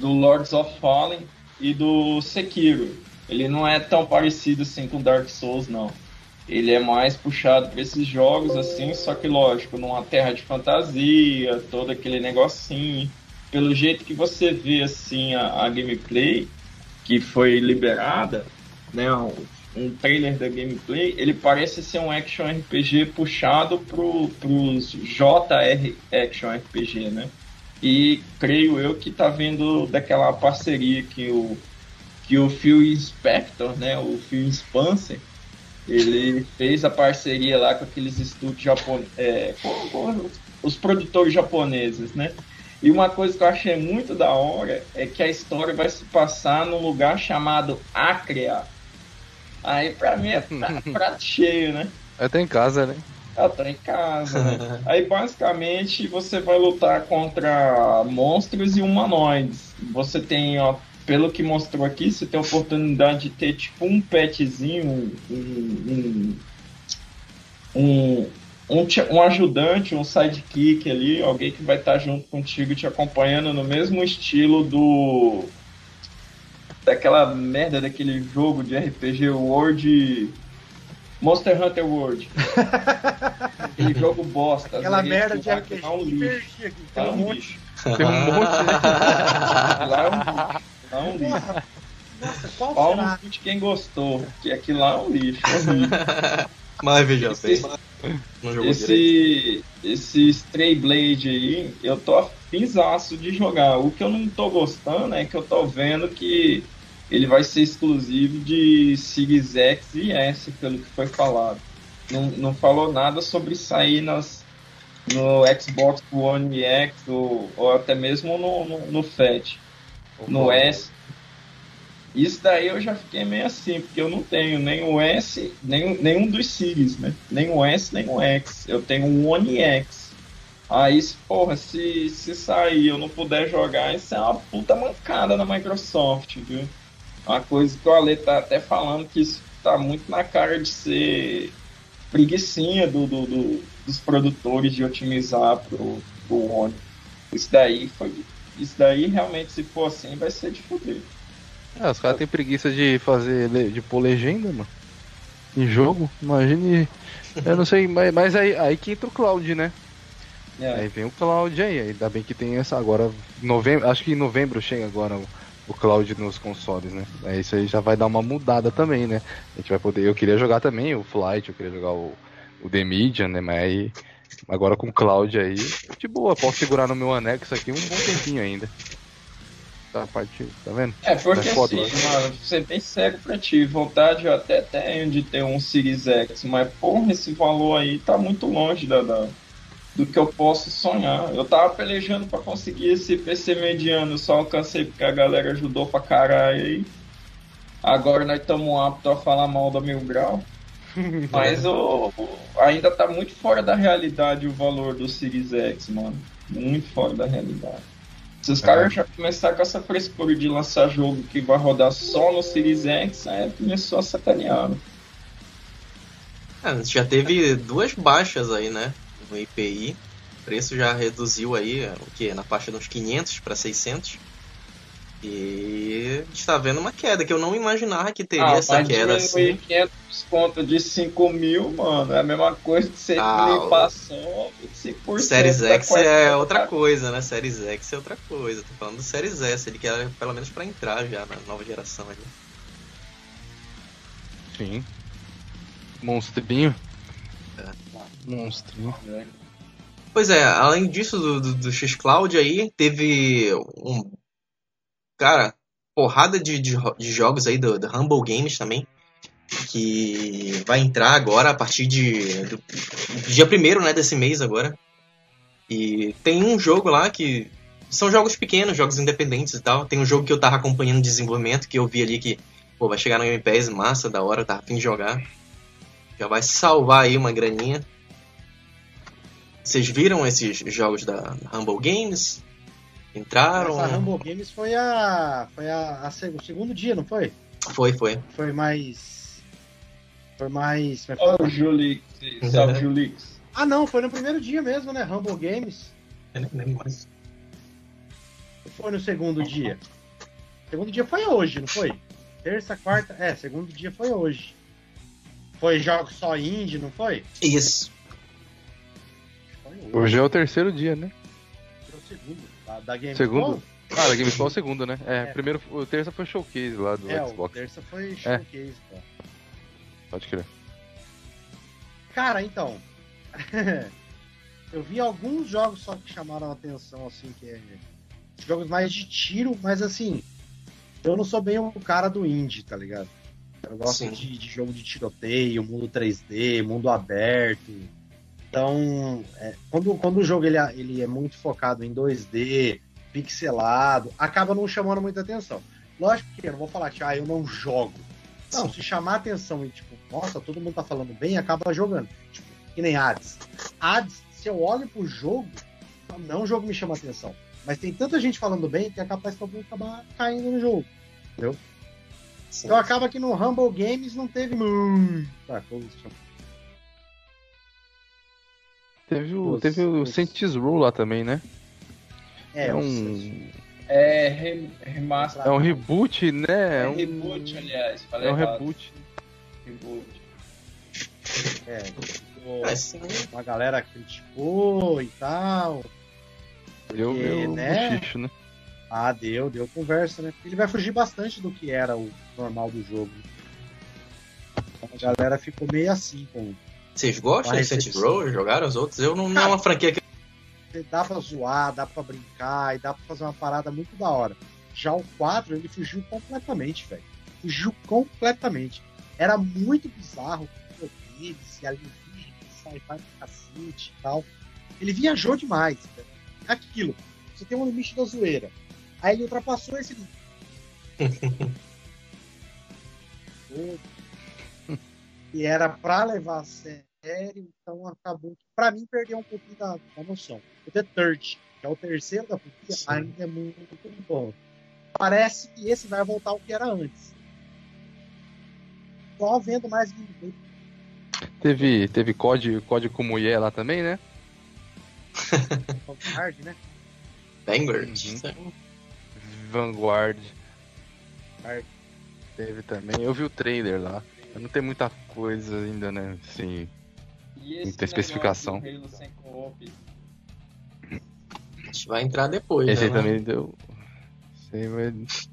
do Lords of Fallen e do Sekiro. Ele não é tão parecido assim com Dark Souls não. Ele é mais puxado para esses jogos assim, só que lógico, numa terra de fantasia, todo aquele negocinho. Pelo jeito que você vê assim a, a gameplay que foi liberada, né, um, trailer da gameplay, ele parece ser um action RPG puxado pro, pros JR action RPG, né? E creio eu que tá vendo daquela parceria que o que o Phil Spector, né, o Phil Spencer, ele fez a parceria lá com aqueles estúdios japoneses, é, com- com os produtores japoneses, né? E uma coisa que eu achei muito da hora é que a história vai se passar num lugar chamado Acrea. Aí pra mim é *laughs* pra- prato cheio, né? Até em casa, né? Eu tô em casa, né? *laughs* Aí basicamente você vai lutar contra monstros e humanoides. Você tem, ó, pelo que mostrou aqui, você tem a oportunidade de ter tipo um petzinho, um, um, um, um, um ajudante, um sidekick ali, alguém que vai estar junto contigo te acompanhando no mesmo estilo do. daquela merda daquele jogo de RPG World. Monster Hunter World. *laughs* Aquele jogo bosta. Aquela merda de RPG. lá é um lixo. É tem um monte. lixo. Tem um monte, né? *laughs* Lá é um lixo. É um lixo. Nossa, qual Pau no será? de quem gostou, que aquilo lá é um lixo. *laughs* Mas veja Esse- bem. Esse, esse Stray Blade aí, eu tô afinzaço de jogar. O que eu não tô gostando é que eu tô vendo que ele vai ser exclusivo de Series X e S, pelo que foi falado. Não, não falou nada sobre sair nas, no Xbox One X ou, ou até mesmo no, no, no Fat, no S. Isso daí eu já fiquei meio assim, porque eu não tenho nem o S, nem, nenhum dos Series, né? Nem o S, nem o X. Eu tenho um One X. Aí, porra, se, se sair eu não puder jogar, isso é uma puta mancada na Microsoft, viu? Uma coisa que o Ale tá até falando que isso tá muito na cara de ser preguiçinha do, do- do- dos produtores de otimizar pro, pro One. Isso daí foi. Isso daí realmente, se for assim, vai ser de fuder. É, os caras têm preguiça de fazer, de pôr legenda, mano. Em jogo, imagine. Eu não sei, mas, mas aí, aí que entra o Cloud, né? É. Aí vem o Cloud aí, ainda bem que tem essa agora. Novembro, acho que em novembro chega agora o, o Cloud nos consoles, né? Aí isso aí já vai dar uma mudada também, né? A gente vai poder. Eu queria jogar também o Flight, eu queria jogar o, o The Medium, né? Mas aí, agora com o Cloud aí, de boa, posso segurar no meu anexo aqui um bom tempinho ainda. Tá partindo, tá vendo? É, porque É foda, assim, mano, vou ser bem sério pra ti, vontade eu até tenho de ter um Series X, mas porra, esse valor aí tá muito longe da, da- do que eu posso sonhar. Eu tava pelejando pra conseguir esse PC mediano, só alcancei porque a galera ajudou pra caralho aí. Agora nós estamos aptos a falar mal da Mil Grau. *laughs* Mas o, ainda tá muito fora da realidade o valor do Series X, mano. Muito fora da realidade. Se os caras já começar com essa frescura de lançar jogo que vai rodar só no Series X, é, começou a sacanear. né? É, já teve duas baixas aí, né? No IPI. O preço já reduziu aí, é, o que? Na faixa de uns 500 para 600. E a gente tá vendo uma queda, que eu não imaginava que teria essa Ah, mas queda assim. 500 conto de 5 mil, mano, é a mesma coisa que você Ah, limpar só 5%. Series X é outra coisa, né? Series X é outra coisa. Tô falando do Series S, ele quer pelo menos pra entrar já na nova geração ali. Sim. Monstrinho. É. Monstrinho. Pois é, além disso do, do, do X-Cloud aí, teve um. Cara, porrada de, de, de jogos aí do, do Humble Games também. Que vai entrar agora a partir de. Do, dia 1 né, desse mês agora. E tem um jogo lá que são jogos pequenos, jogos independentes e tal. Tem um jogo que eu tava acompanhando o desenvolvimento, que eu vi ali que, pô, vai chegar no Game Pass, massa, da hora, tava afim de jogar. Já vai salvar aí uma graninha. Vocês viram esses jogos da Humble Games? Entraram? Essa Rumble Games foi a. Foi a, a o segundo dia, não foi? Foi, foi. Foi mais. Foi mais. como é o Julix. Salve, *laughs* Julix. Ah, não, foi no primeiro dia mesmo, né? Rumble Games. Eu nem lembro mais. Ou Foi no segundo dia. Segundo dia foi hoje, não foi? Terça, quarta. É, segundo dia foi hoje. Foi jogos só indie, não foi? Isso. Foi hoje. Hoje é o terceiro dia, né? Foi o segundo. Da, da Game Segundo? Ah, da Gamescom é o segundo, né? É, É. primeiro, o terça foi showcase lá do É, o Xbox. terça foi showcase, pô. Pode crer. Cara, então. *laughs* eu vi alguns jogos só que chamaram a atenção, assim, que é. Jogos mais de tiro, mas assim. Eu não sou bem o cara do indie, tá ligado? Eu gosto de, de jogo de tiroteio, mundo 3D, mundo aberto. Então, é, quando, quando o jogo ele, é- ele é muito focado em 2D, pixelado, acaba não chamando muita atenção. Lógico que eu não vou falar que ah, eu não jogo. Não, Sim. se chamar atenção e tipo, nossa, todo mundo tá falando bem, acaba jogando. Tipo, que nem Hades. Hades, se eu olho pro jogo, não o jogo me chama atenção. Mas tem tanta gente falando bem que é capaz que eu vou acabar caindo no jogo. Sim. Então acaba que no Humble Games não teve muita coisa. Teve o, Os- teve o os- Saints Row lá também, né? É, É um... É re- remaster. é um reboot, né? É um, reboot, aliás. Falei É um errado. reboot. Reboot. É, o- sim, uma galera criticou e tal. Deu Porque, meu né? bochicho, né? Ah, deu, deu conversa, né? Porque ele vai fugir bastante do que era o normal do jogo. A galera ficou meio assim com. Vocês gostam de Saints. Row? Jogaram os outros? Eu não, não é uma franquia que. Dá pra zoar, dá pra brincar e dá pra fazer uma parada muito da hora. Já o 4, ele fugiu completamente, velho. Fugiu completamente. Era muito bizarro, com poderes e alienígenas, sci-fi cacete e tal. Ele viajou demais, velho. Aquilo. Você tem um limite da zoeira. Aí ele ultrapassou esse limite. *laughs* e era pra levar a sério, então acabou que, pra mim, perdeu um pouquinho da, da noção. O The Third, que é o terceiro da franquia, Sim. ainda é muito, muito bom. Parece que esse vai voltar ao que era antes. Só vendo mais gameplay. Teve, teve código, código com mulher lá também, né? *laughs* Hard, né? Vanguard. Uhum. Vanguard. Hard. Teve também. Eu vi o trailer lá. Não tem muita coisa ainda, né? Assim, E esse Muita especificação. A gente vai entrar depois. esse aí né? também deu. Sei, mas...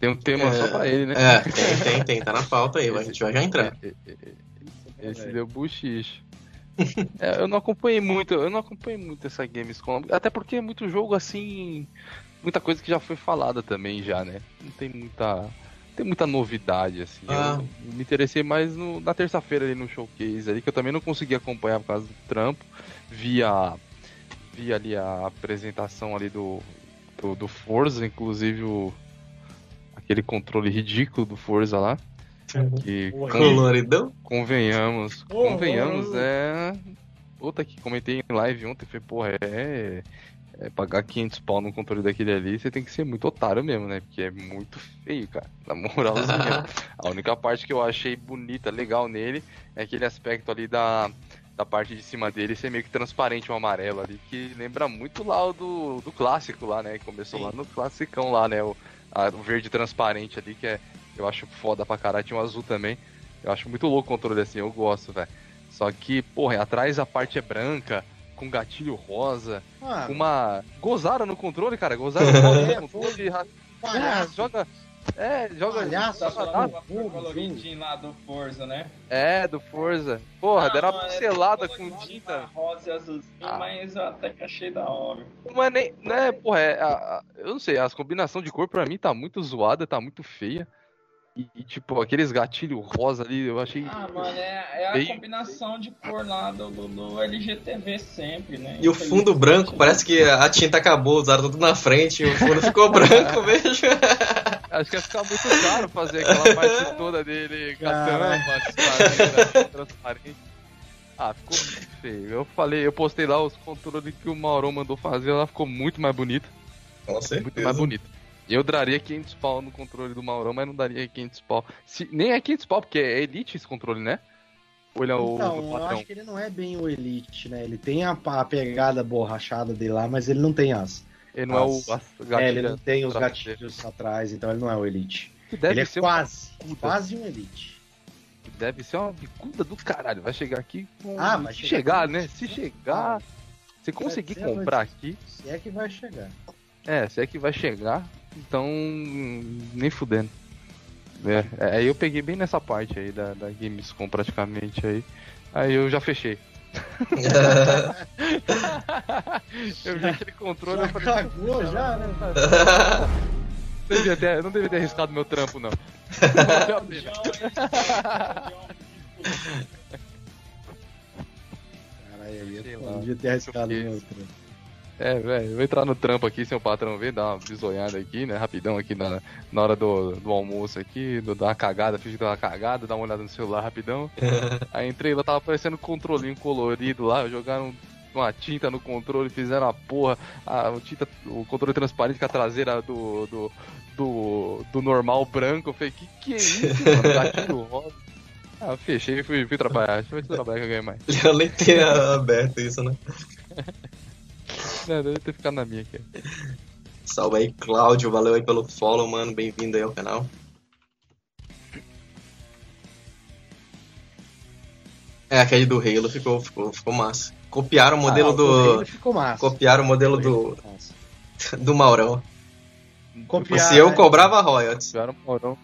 Tem um tema É, só pra ele, né? É, tem, tem, tem. Tá na pauta aí. A gente vai já entrar. É, é, é, Esse deu buchicho. É, eu não acompanhei muito, eu não acompanhei muito essa Gamescom, até porque é muito jogo assim, muita coisa que já foi falada também já, né? Não tem muita, não tem muita novidade assim. Ah. Eu me interessei mais no- na terça-feira ali no showcase ali, que eu também não consegui acompanhar por causa do trampo. Via vi ali a apresentação ali do do, do Forza, inclusive o aquele controle ridículo do Forza lá, que. Coloridão? Convenhamos, Oh, convenhamos, oh. é. Outra que comentei em live ontem foi, porra, é. É pagar 500 pau num controle daquele ali, você tem que ser muito otário mesmo, né? Porque é muito feio, cara. *laughs* Na moralzinha. mesmo. A única parte que eu achei bonita, legal nele, é aquele aspecto ali da, da parte de cima dele ser meio que transparente, o amarelo ali, que lembra muito lá o do, do clássico lá, né? Que começou Sim. lá no classicão lá, né? O, a- o verde transparente ali, que é, eu acho foda pra caralho. Tinha um azul também. Eu acho muito louco o controle assim, eu gosto, velho. Só que, porra, atrás a parte é branca, com gatilho rosa, Ah, uma. Gozaram no controle, cara. Gozaram no *laughs* É, controle. ra- É, joga. É, joga. Palhaço, Tá joga falando dado. com a coloridinho lá do Forza, né? É, do Forza. Porra, deram uma é pincelada com tinta. lá, Rosa e azulzinho, Ah. mas eu até que achei da hora. Mas nem. Né, porra, é, a- a- eu não sei, as combinações de cor pra mim tá muito zoada, tá muito feia. E, e, tipo, aqueles gatilhos rosa ali, eu achei. Ah, mano, é, é a Bem- combinação de cor lá do, do, do LGTV sempre, né? E o fundo branco, parece que a tinta acabou, usaram tudo na frente, o fundo ficou *laughs* branco, *laughs* veja. Acho que ia ficar muito caro fazer aquela parte *laughs* toda dele a tampa, assim, transparente. Ah, ficou muito feio. Eu falei, eu postei lá os controles que o Maurão mandou fazer, ela ficou muito mais bonita. Com Muito mais certeza. bonita. Eu daria 500 pau no controle do Maurão, mas não daria 500 pau. Se, nem é 500 pau, porque é Elite esse controle, né? Ou ele é o Então, eu acho que ele não é bem o Elite, né? Ele tem a, a pegada borrachada dele lá, mas ele não tem as. Ele não é o as- as é, ele não tem os gatilhos atrás, então ele não é o Elite. Deve ele é ser quase, quase um Elite. deve ser uma bicuda do caralho. Vai chegar aqui com... Ah, vai Se chegar chegar, né? Se chegar... Se conseguir comprar aqui... Se é que vai chegar. É, se é que vai chegar, então nem fudendo. É, é, aí eu peguei bem nessa parte aí da, da Gamescom praticamente aí. Aí eu já fechei. *laughs* eu vi aquele controle Já eu falei, cagou já, né? *laughs* não devia ter, eu não devia ter arriscado meu trampo não. *laughs* Caralho, eu ia- devia ter arriscado Eu meu outro. É, velho, eu vou entrar no trampo aqui sem o patrão ver, dar uma bisoiada aqui, né? Rapidão aqui na, na hora do, do almoço aqui, do, dar uma cagada, fiz dar uma cagada, dar uma olhada no celular rapidão. *laughs* Aí entrei lá, tava aparecendo um controlinho colorido lá, jogaram uma tinta no controle, fizeram a porra, a, o, tinta, o controle transparente com a traseira do, do, do, do normal branco. Eu falei, que que é isso, *laughs* mano? Gatilho rosa. Ah, fechei e fui, fui trabalhar. Deixa eu ver se eu trabalho que eu ganho mais. *laughs* Eu nem tinha aberto isso, né? Não, deve ter ficado na minha aqui. Salve aí, Cláudio. Valeu aí pelo follow, mano. Bem-vindo aí ao canal. É, aquele do Halo ficou, ficou, ficou massa. Copiaram o modelo Ah, o do. Ficou massa. Copiaram o modelo do, *laughs* do Maurão. Copiaram, Se eu né? cobrava royalties. Tiveram um Maurão,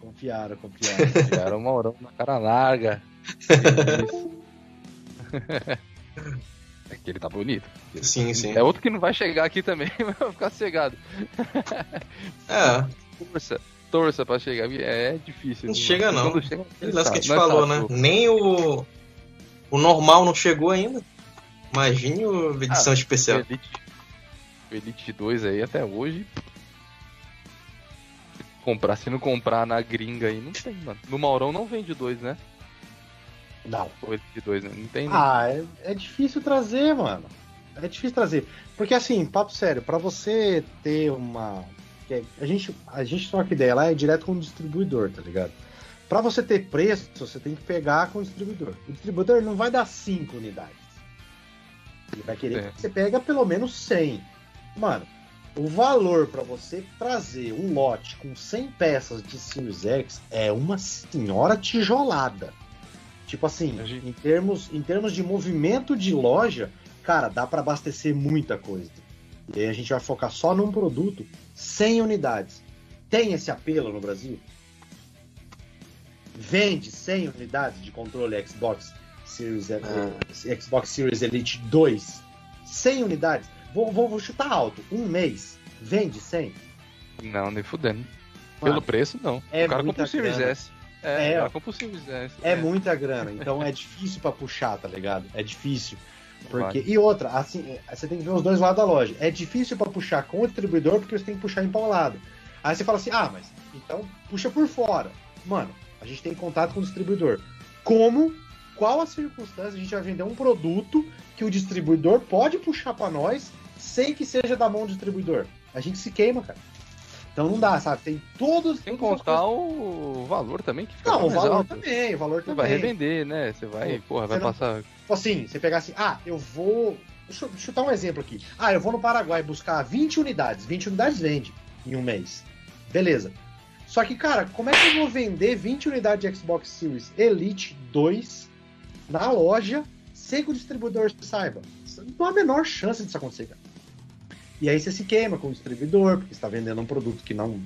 Confiaram, confiaram. *laughs* tiveram um Maurão na cara larga. *laughs* É que ele tá bonito. Sim, sim. É outro que não vai chegar aqui também, *laughs* mas vai ficar cegado. É, Torça, torça pra chegar. É, é difícil. Não viu? chega, não. Quando chega, lance que a gente falou, tá, né? Nem o. O normal não chegou ainda. Imagine o edição O especial. Elite, o Elite 2 aí até hoje. Comprar, se não comprar na gringa aí, não tem, mano. No Maurão não vende dois, né? Não. O Elite 2, né? Não tem, né? Ah, é, é difícil trazer, mano. É difícil trazer. Porque assim, papo sério, pra você ter uma. é- A gente, a gente troca ideia lá é direto com o distribuidor, tá ligado? Pra você ter preço, você tem que pegar com o distribuidor. O distribuidor não vai dar 5 unidades. Ele vai querer É. que você pega pelo menos 100. Mano, o valor pra você trazer um lote com 100 peças de Series X é uma senhora tijolada. Tipo assim, Imagina. em termos, em termos de movimento de loja, cara, dá pra abastecer muita coisa. E aí a gente vai focar só num produto, 100 unidades. Tem esse apelo no Brasil? Vende 100 unidades de controle Xbox Series, eh, Xbox Series Elite 2? 100 unidades? Vou, vou, vou chutar alto. Um mês. Vende 100? Não, nem fudendo. Mano, Pelo preço, não. é o cara compra o Series grana. S. É, É, o cara compra o Series S. É muita grana, *laughs* então é difícil pra puxar, tá ligado? É difícil. Porque... Vai. E outra, assim, você tem que ver os dois lados da loja. É difícil pra puxar com o distribuidor porque você tem que puxar empaulado. Aí você fala assim, ah, mas então puxa por fora. Mano, a gente tem contato com o distribuidor. Como, qual a circunstância a gente vai vender um produto que o distribuidor pode puxar pra nós sem que seja da mão do distribuidor? A gente se queima, cara. Então não dá, sabe? Tem todos. Todas as contar coisas- o valor também, que fica Não, o valor alto. também, o valor Você também. vai revender, né? Você vai, Pô, porra, vai você não- passar. Tipo assim, você pegar assim, ah, eu vou. Deixa eu chutar um exemplo aqui. Ah, eu vou no Paraguai buscar 20 unidades. 20 unidades vende em um mês. Beleza. Só que, cara, como é que eu vou vender 20 unidades de Xbox Series Elite 2 na loja sem que o distribuidor saiba? Não há a menor chance disso acontecer, cara. E aí você se queima com o distribuidor, porque está vendendo um produto que não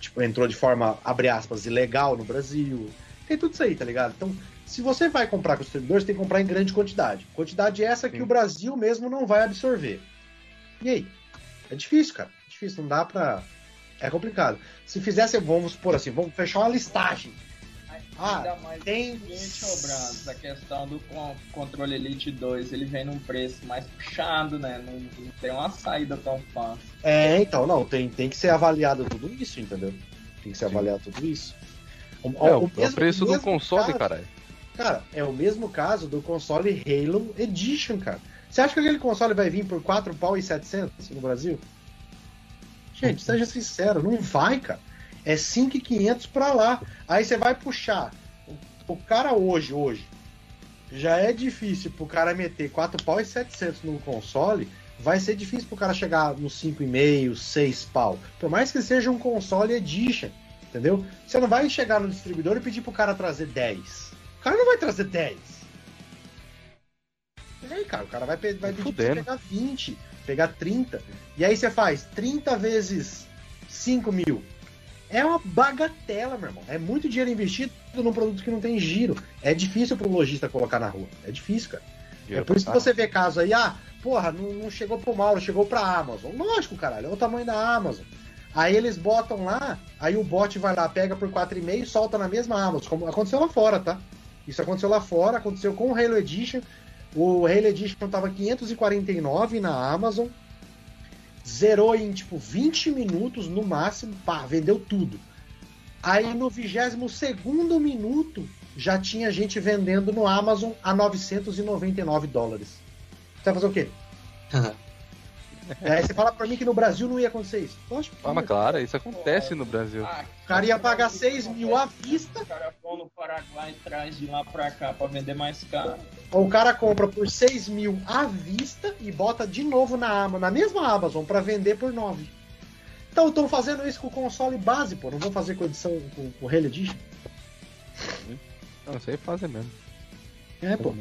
tipo, entrou de forma, abre aspas, ilegal no Brasil. Tem tudo isso aí, tá ligado? Então, se você vai comprar com o distribuidor, você tem que comprar em grande quantidade. Quantidade essa que Sim. o Brasil mesmo não vai absorver. E aí? É difícil, cara. É difícil, não dá pra. É complicado. Se fizesse, vamos supor assim, vamos fechar uma listagem. Ah, Ainda mais tem- o Brands, a questão do con- controle Elite 2, ele vem num preço mais puxado, né? Não, não tem uma saída tão fácil. É, então, não, tem, tem que ser avaliado tudo isso, entendeu? Tem que ser avaliado tudo isso. O, É, o, é o mesmo- preço do console, caralho. Cara, é o mesmo caso do console Halo Edition, cara. Você acha que aquele console vai vir por 4 pau e 700 no Brasil? Gente, seja sincero, não vai, cara. É 5,500 pra lá. Aí você vai puxar. O cara hoje, hoje, já é difícil pro cara meter 4 pau e 700 no console. Vai ser difícil pro cara chegar nos 5,5, 6 pau. Por mais que seja um console Edition, entendeu? Você não vai chegar no distribuidor e pedir pro cara trazer 10. Cara não vai trazer 10. E aí, cara, o cara vai, pe- vai pedir pra Fudendo. pegar 20, pegar 30. E aí você faz 30 vezes 5 mil. É uma bagatela, meu irmão. É muito dinheiro investido num produto que não tem giro. É difícil pro lojista colocar na rua. É difícil, cara. É por isso que você vê caso aí, ah, porra, não, não chegou pro Mauro, chegou pra Amazon. Lógico, caralho, é o tamanho da Amazon. Aí eles botam lá, aí o bot vai lá, pega por 4,5 e solta na mesma Amazon, como aconteceu lá fora, tá? Isso aconteceu lá fora, aconteceu com o Halo Edition. O Halo Edition tava 549 na Amazon. Zerou em tipo 20 minutos no máximo, pá, vendeu tudo. Aí no 22 minuto já tinha gente vendendo no Amazon a 999 dólares. Você vai fazer o quê? *laughs* Aí você fala pra mim que no Brasil não ia acontecer isso. Lógico. Ah, mas claro, isso acontece no Brasil. Ah, O cara ia pagar 6 mil à vista, O cara for no Paraguai e traz de lá pra cá pra vender mais caro. ou o cara compra por 6 mil à vista e bota de novo na, na mesma Amazon pra vender por 9. Então estão fazendo isso com o console base, pô. Não vão fazer com edição com, com o Halo Edition. Não, isso aí fazem mesmo. É, pô.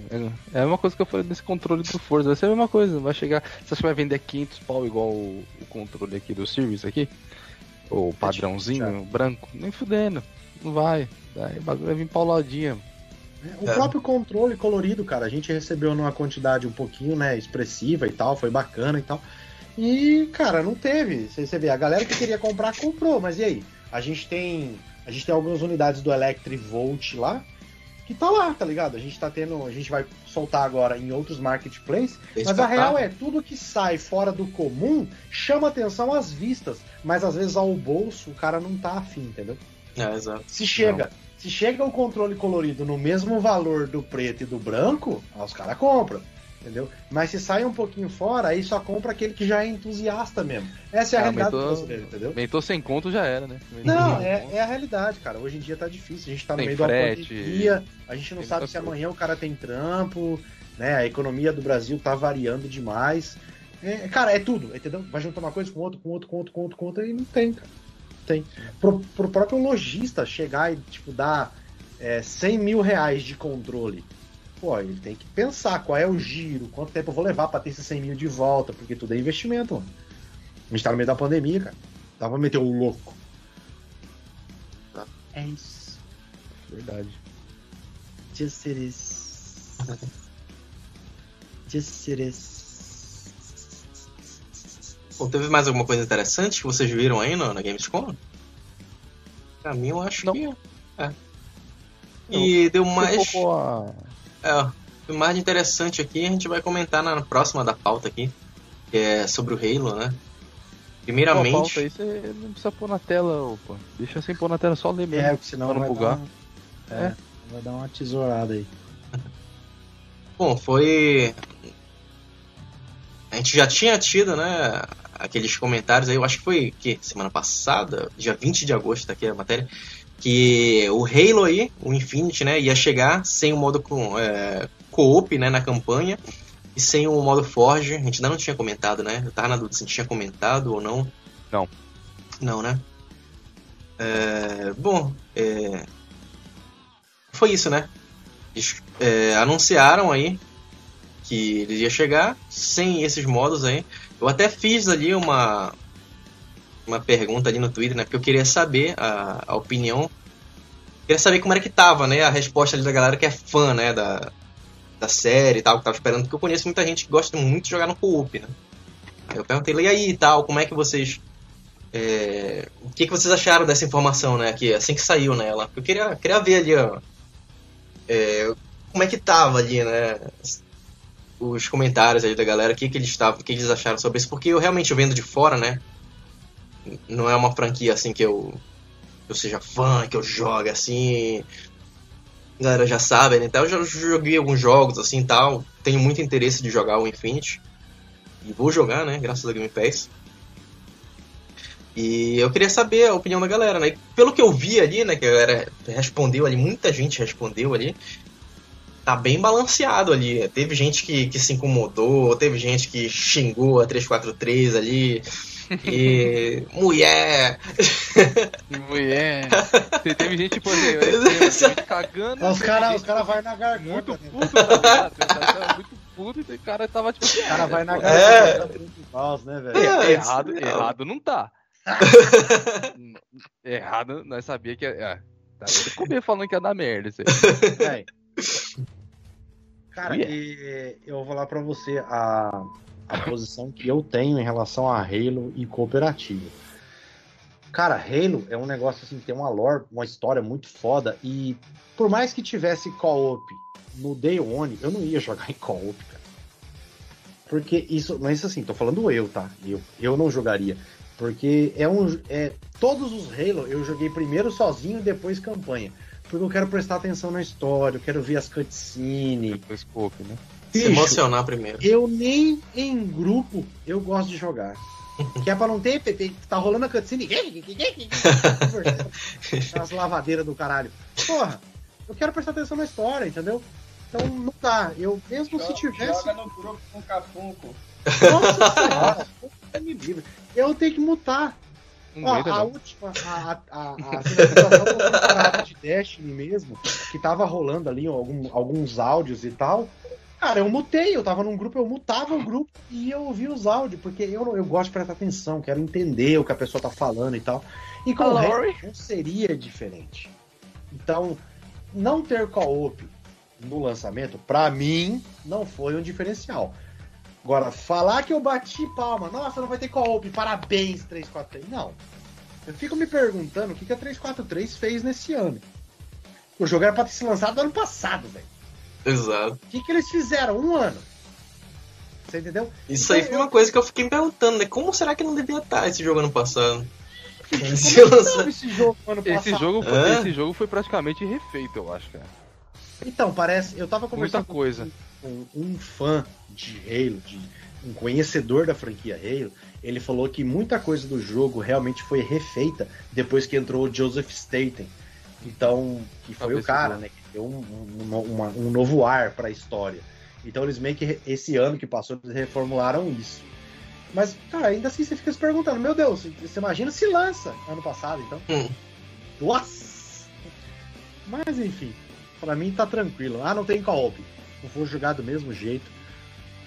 É a mesma coisa que eu falei desse controle do Forza. Vai ser a mesma coisa. Vai chegar. Você acha que vai vender 500 pau igual o, o controle aqui do Series aqui? O padrãozinho, branco? Nem fudendo. Não vai. Daí o bagulho vai vir pauladinha. O É. próprio controle colorido, cara, a gente recebeu numa quantidade um pouquinho, né, expressiva e tal, foi bacana e tal. E, cara, não teve. Você, você vê, a galera que queria comprar comprou, mas e aí? A gente tem, a gente tem algumas unidades do Electric Volt lá que tá lá, tá ligado? A gente tá tendo, a gente vai soltar agora em outros marketplaces, mas a real é tudo que sai fora do comum chama atenção às vistas, mas às vezes ao bolso o cara não tá afim, entendeu? É, exato. Se chega, se chega o controle colorido no mesmo valor do preto e do branco, os caras compram. Entendeu? Mas se sai um pouquinho fora, aí só compra aquele que já é entusiasta mesmo. Essa é a Ah, realidade do aumentou- brasileiro, entendeu? Sem conto já era, né? Não, é, é a realidade, cara. Hoje em dia tá difícil. A gente tá no Tem meio da frete, pandemia, a gente não sabe se amanhã o cara tem trampo, né? A economia do Brasil tá variando demais. É, cara, é tudo, entendeu? Vai juntar uma coisa com outro, com outro, com outro, com outro, com outro, e não tem, cara. Tem. Pro, pro próprio lojista chegar e, tipo, dar é, 100 mil reais de controle. Pô, ele tem que pensar qual é o giro, quanto tempo eu vou levar pra ter esses 100 mil de volta, porque tudo é investimento, mano. A gente tá no meio da pandemia, cara. Dá pra meter o louco. É isso. Verdade. Just it is. Just it is. Bom, teve mais alguma coisa interessante que vocês viram aí no, na Gamescom? Pra mim, eu acho Não. que. É. E deu mais. Um pouco a... É, o mais interessante aqui a gente vai comentar na próxima da pauta aqui, que é sobre o Halo, né? Pô, a pauta Primeiramente, aí você não precisa pôr na tela, opa. Deixa sem pôr na tela, só ler mesmo. É, porque senão não vai bugar. dar, uma- é, vai dar uma tesourada aí. *laughs* bom, foi. A gente já tinha tido, né, aqueles comentários aí, eu acho que foi que semana passada, dia 20 de agosto, tá aqui a matéria, que o Halo aí, o Infinity, né, ia chegar sem o modo com, é, co-op, né, na campanha, e sem o modo Forge, a gente ainda não tinha comentado, né, eu tava na dúvida se a gente tinha comentado ou não. Não. Não, né? É, bom, é, foi isso, né? Eles é, anunciaram aí que ele ia chegar sem esses modos aí. Eu até fiz ali uma uma pergunta ali no Twitter, né? Porque eu queria saber a, a opinião. Queria saber como era que tava, né? A resposta ali da galera que é fã, né? Da, da série e tal, que tava esperando. Porque eu conheço muita gente que gosta muito de jogar no co-op, né? Aí eu perguntei, e aí e tal, como é que vocês É, o que, que vocês acharam dessa informação, né? Que assim que saiu nela. Eu queria, queria ver ali, ó. é, como é que tava ali, né? Os comentários aí da galera, o que, que eles estavam, o que eles acharam sobre isso, porque eu realmente vendo de fora, né? Não é uma franquia assim que eu, eu seja fã, que eu jogue assim. A galera já sabe, né? Então eu já joguei alguns jogos assim tal. Tenho muito interesse de jogar o Infinity. E vou jogar, né? Graças a Game Pass. E eu queria saber a opinião da galera, né? Pelo que eu vi ali, né? Que a galera respondeu ali, muita gente respondeu ali. Tá bem balanceado ali. Teve gente que, que se incomodou, teve gente que xingou a 343 ali. E. mulher! Mulher. Te- Teve gente, por *laughs* exemplo, gente cagando. Os caras gente os cara vai na garganta. Muito né? puto, tá ligado? Ele tava muito puto e o cara tava tipo. O cara vai na É. garganta principal, né, velho? É, errado, isso- errado não tá. *laughs* errado, nós sabia que. É, tá, eu comer falando que ia dar merda isso aí. *laughs* Cara, Yeah. e eu vou falar pra você a, a posição que eu tenho em relação a Halo e cooperativo. Cara, Halo é um negócio assim, tem uma lore, uma história muito foda e por mais que tivesse co-op no Day One, eu não ia jogar *laughs* em co-op, cara. Porque isso, mas assim, tô falando eu, tá? Eu, eu não jogaria. Porque é um. É, todos os Halo eu joguei primeiro sozinho e depois campanha. Porque eu quero prestar atenção na história, eu quero ver as cutscenes. Depois Coke, né? Se Bicho, emocionar primeiro. eu nem em grupo eu gosto de jogar. *laughs* Que é pra não ter, tem, tá rolando a cutscene. *laughs* As lavadeiras do caralho. Porra, eu quero prestar atenção na história, entendeu? Então não dá. Eu, mesmo se tivesse. Joga no grupo com o Cafunco. Nossa *laughs* senhora, me livre. Eu tenho que mutar. Ó, aguenta, a não. última, a, a, a, a finalização de Destiny mesmo, que tava rolando ali algum- alguns áudios e tal. Cara, eu mutei, eu tava num grupo, eu mutava o grupo e eu ouvia os áudios, porque eu, eu gosto de prestar atenção, quero entender o que a pessoa tá falando e tal. E com o Lori. resto não seria diferente. Então, não ter co-op no lançamento, pra mim, não foi um diferencial. Agora, falar que eu bati palma, nossa, não vai ter co-op, parabéns 343. Não. Eu fico me perguntando o que, que a 343 fez nesse ano. O jogo era pra ter se lançado no ano passado, velho. Exato. O que, que eles fizeram? Um ano. Você entendeu? Isso aí foi uma coisa que eu fiquei me perguntando, né? Como será que não devia estar esse jogo ano passado? Como Se esse jogo ano passado? Esse jogo, foi, Hã? esse jogo foi praticamente refeito, eu acho, cara. Então, parece. Eu tava Muita conversando coisa. com um fã de Halo, de um conhecedor da franquia Halo. Ele falou que muita coisa do jogo realmente foi refeita depois que entrou o Joseph Staten. Então, que foi o cara, né? Deu um, um- uma- um novo ar pra história. Então eles meio que esse ano que passou, eles reformularam isso. Mas, cara, ainda assim você fica se perguntando, meu Deus, você imagina se lança ano passado, então. Hum. Nossa! Mas enfim, pra mim tá tranquilo. Ah, não tem co-op. Eu vou jogar do mesmo jeito.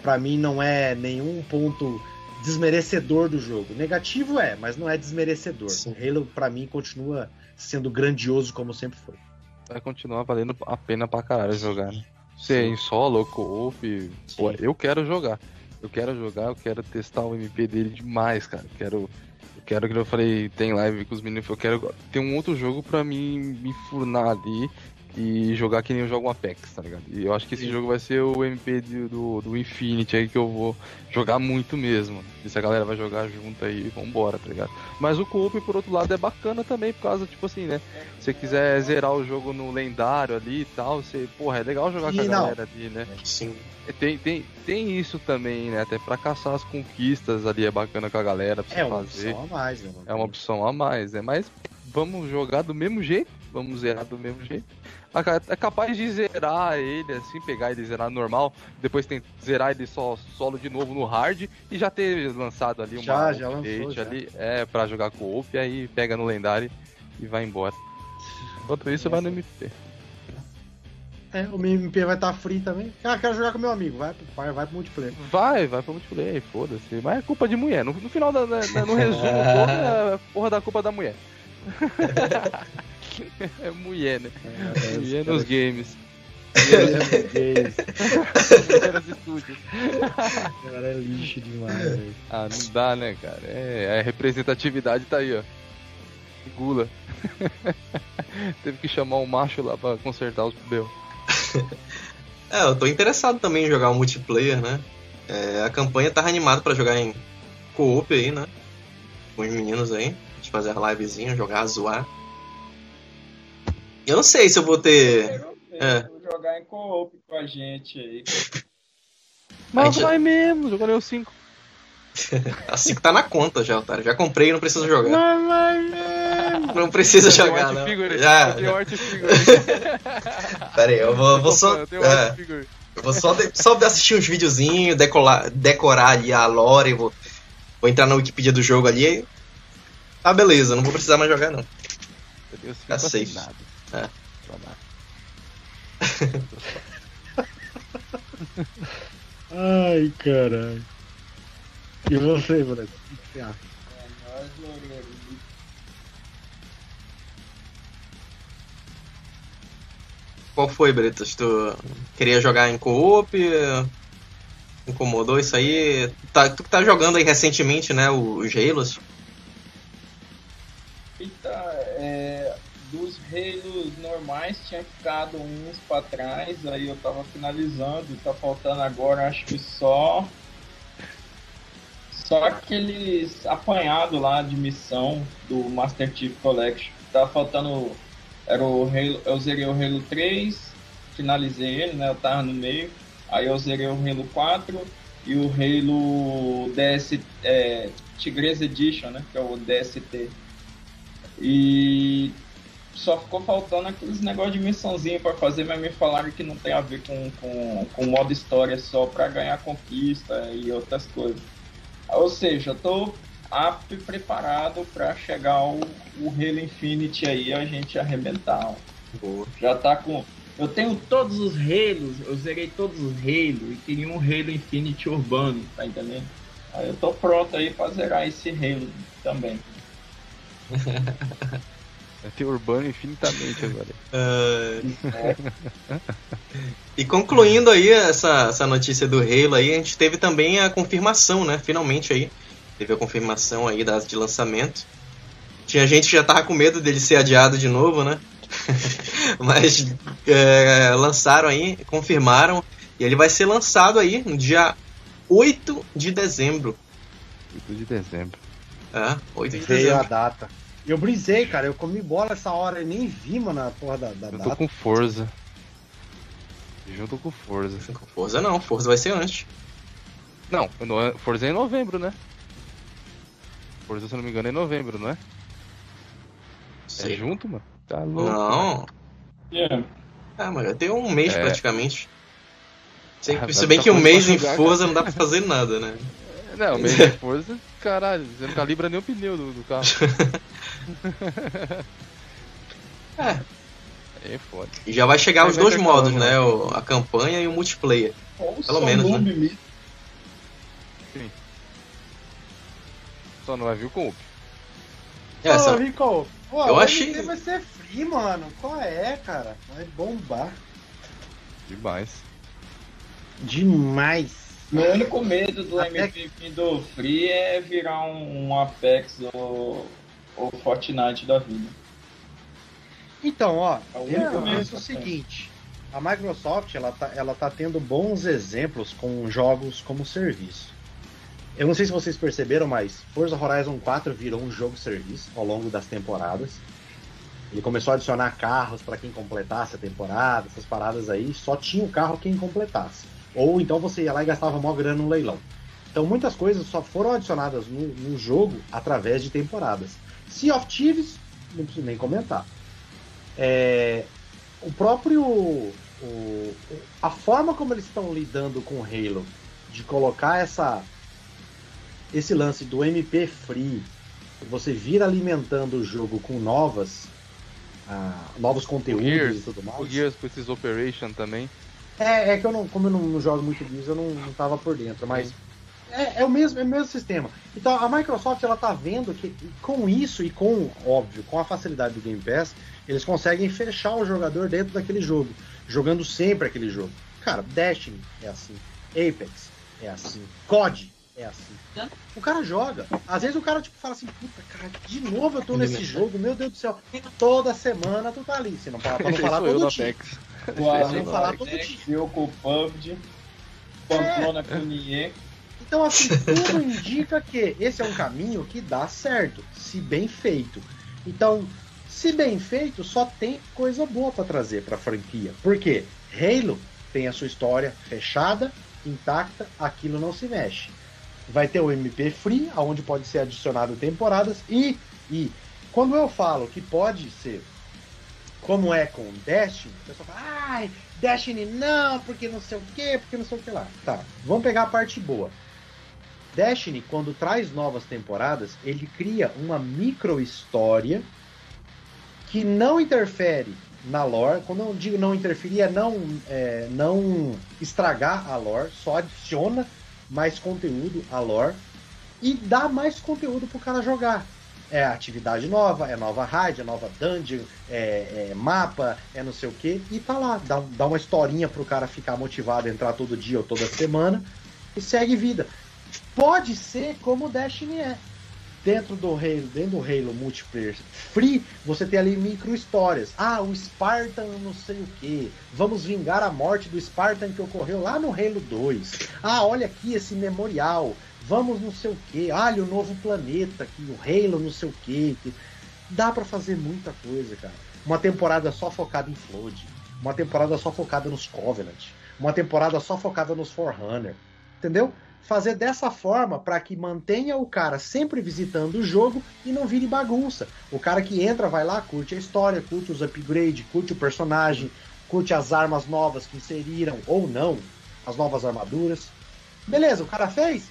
Pra mim não é nenhum ponto desmerecedor do jogo. Negativo é, mas não é desmerecedor. Sim. Halo pra mim continua sendo grandioso como sempre foi. Vai continuar valendo a pena pra caralho jogar, né? Se é em solo, co-op, eu quero jogar. Eu quero jogar, eu quero testar o MP dele demais, cara. Eu quero, eu quero que eu falei, tem live com os meninos, eu quero ter um outro jogo pra mim me furnar ali e jogar que nem eu jogo um Apex, tá ligado? E eu acho que esse Sim. jogo vai ser o MP de- do, do Infinity aí que eu vou jogar muito mesmo. E se a galera vai jogar junto aí, vambora, tá ligado? Mas o co-op, por outro lado, é bacana também, por causa, tipo assim, né? Se você quiser zerar o jogo no lendário ali e tal, você, porra, é legal jogar com a não. galera ali, né? Sim. Tem, tem, tem isso também, né? Até pra caçar as conquistas ali é bacana com a galera pra É você uma fazer. opção a mais, né? É uma opção a mais, né? Mas vamos jogar do mesmo jeito, vamos zerar do mesmo jeito. É capaz de zerar ele, assim, pegar ele e zerar normal, depois tem zerar ele só solo de novo no hard e já ter lançado ali uma Já, já update lançou, já. ali, é, pra jogar com o op, aí pega no lendário e vai embora. Enquanto isso, vai no MP. É, o meu MP vai estar free também. Ah, quero jogar com meu amigo. Vai, vai, vai pro multiplayer. Vai, vai pro multiplayer, foda-se. Mas é culpa de mulher. No, no final, da, no resumo, *laughs* todo é porra da culpa da mulher. *laughs* *laughs* é mulher, né? mulher nos games. Mulher nos estúdios. *laughs* Cara, é lixo demais, velho. Ah, não dá, né, cara? É, a representatividade tá aí, ó. Gula. *laughs* Teve que chamar um macho lá pra consertar os meus. É, eu tô interessado também em jogar o multiplayer, né? É, a campanha tá animada pra jogar em co-op aí, né? Com os meninos aí. A gente fazer a livezinha, jogar, zoar. Eu não sei se eu vou ter. É. Vou jogar em co-op com a gente aí. Mas gente- vai mesmo, jogarei o 5. *laughs* A 5 tá na conta já, otário. Já comprei, não preciso jogar. Mas vai mesmo. Não precisa um jogar, não. figure, Já, eu tenho já. figure. Pera aí, eu vou, eu vou só. Eu tenho é, figure. eu vou só, de- só assistir uns videozinhos, decolar, decorar ali a lore, vou, vou entrar na Wikipedia do jogo ali. Tá, beleza, não vou precisar mais jogar, não. Eu tenho 5 Tá safe. É. Ai, caralho. E você, moleque? O que você acha? É, nós, Loureiro. Qual foi, Bretas? Tu queria jogar em co-op? Incomodou isso aí? Tá, tu que tá jogando aí recentemente, né? Os Halos. Eita, é, dos reinos normais tinha ficado uns pra trás, aí eu tava finalizando, tá faltando agora acho que só só aqueles apanhado lá de missão do Master Chief Collection. Tá faltando era o Halo, eu zerei o Halo 3, finalizei ele, né? Eu tava no meio. Aí eu zerei o Halo 4 e o Halo DS é, Tigresa Edition, né? Que é o DST. E só ficou faltando aqueles negócios de missãozinha pra fazer, mas me falaram que não tem a ver com, com, com modo história só pra ganhar conquista e outras coisas. Ou seja, eu tô apto e preparado pra chegar ao, o Halo Infinite aí e a gente arrebentar. Boa. Já tá com. Eu tenho todos os Halos, eu zerei todos os Halo e queria um Halo Infinite urbano, tá entendendo? Aí eu tô pronto aí pra zerar esse Halo também. *laughs* Vai ter urbano infinitamente agora. Ah, E concluindo aí essa, essa notícia do Halo aí, a gente teve também a confirmação, né? Finalmente aí. Teve a confirmação aí da data de lançamento. Tinha gente que já tava com medo dele ser adiado de novo, né? *laughs* Mas é, lançaram aí, confirmaram. E ele vai ser lançado aí no dia 8 de dezembro. 8 de dezembro. É, 8 de Veio a dezembro. data. Eu brisei, cara. Eu comi bola essa hora e nem vi, mano, a porra da, da Eu tô data. com Forza. Junto com Forza. Forza não, Forza vai ser antes. Não, no- Forza é em novembro, né? Forza, se eu não me engano, é em novembro, não é? É Sei. junto, mano? Tá louco. Não. Yeah. Ah, mas já tem um mês É. praticamente. Se, Ah, se bem que um mês em Forza não dá pra fazer nada, né? Não, meio de Forza, caralho, você não calibra nem o pneu do, do carro. *laughs* *laughs* É. É foda. E já vai chegar Aí os vai dois ter modos, né? O- a campanha e o multiplayer. Ou Pelo só menos, né? Só não vai vir o comp. É, Ô, essa- Rico, pô, Eu o achei- vai ser free, mano. Qual é, cara? Vai bombar. Demais. Demais. Meu único medo do Até MVP do Free é virar um, um Apex ou, ou Fortnite da vida. Então, ó, É o eu único penso o seguinte. A Microsoft, ela tá, ela tá tendo bons exemplos com jogos como serviço. Eu não sei se vocês perceberam, mas Forza Horizon 4 virou um jogo serviço ao longo das temporadas. Ele começou a adicionar carros para quem completasse a temporada, essas paradas aí, só tinha o carro quem completasse. Ou então você ia lá e gastava mó grana no leilão. Então muitas coisas só foram adicionadas no, no jogo através de temporadas. Sea of Thieves, não preciso nem comentar. É, o próprio. o- a forma como eles estão lidando com o Halo, de colocar essa esse lance do MP Free, você vir alimentando o jogo com novas ah, novos conteúdos Gears, e tudo mais. O Gears com esses Operation também. É, é que eu não, como eu não, não jogo muito Gears, eu não, não tava por dentro, mas é, é o mesmo, é o mesmo sistema. Então a Microsoft ela tá vendo que com isso e com, óbvio, com a facilidade do Game Pass, eles conseguem fechar o jogador dentro daquele jogo, jogando sempre aquele jogo. Cara, Destiny é assim, Apex. é assim. COD é assim. O cara joga. Às vezes o cara tipo fala assim, puta, cara, de novo eu tô nesse *laughs* jogo, meu Deus do céu. Toda semana tu tá ali. Se não falar pra não falar todo dia. Apex. Pra não falar todo dia. eu com o PUBG, Pamplona com o Nie. Então, assim, *laughs* tudo indica que esse é um caminho que dá certo, se bem feito. Então, se bem feito, só tem coisa boa pra trazer pra franquia. Por quê? Halo tem a sua história fechada, intacta, aquilo não se mexe. Vai ter o MP Free, onde pode ser adicionado temporadas, e, e quando eu falo que pode ser como é com Destiny, o pessoal fala, ai, Destiny não, porque não sei o que, porque não sei o que lá. Tá, vamos pegar a parte boa. Destiny, quando traz novas temporadas, ele cria uma micro história que não interfere na lore. Quando eu digo não interferir, é não, é, não estragar a lore, só adiciona mais conteúdo à lore e dá mais conteúdo pro cara jogar. É atividade nova, é nova raid, é nova dungeon, é, é mapa, é não sei o que, e tá lá, dá, dá uma historinha pro cara ficar motivado a entrar todo dia ou toda semana e segue vida. Pode ser como o Destiny é. Dentro do Halo, dentro do Halo multiplayer free, você tem ali micro histórias. Ah, o Spartan não sei o que. Vamos vingar a morte do Spartan que ocorreu lá no Halo 2. Ah, olha aqui esse memorial. Vamos não sei o que. Olha o novo planeta aqui, o Halo não sei o que. Dá pra fazer muita coisa, cara. Uma temporada só focada em Flood. Uma temporada só focada nos Covenant. Uma temporada só focada nos Forerunner. Entendeu? Fazer dessa forma para que mantenha o cara sempre visitando o jogo e não vire bagunça. O cara que entra, vai lá, curte a história, curte os upgrades, curte o personagem, curte as armas novas que inseriram ou não, as novas armaduras. Beleza, o cara fez,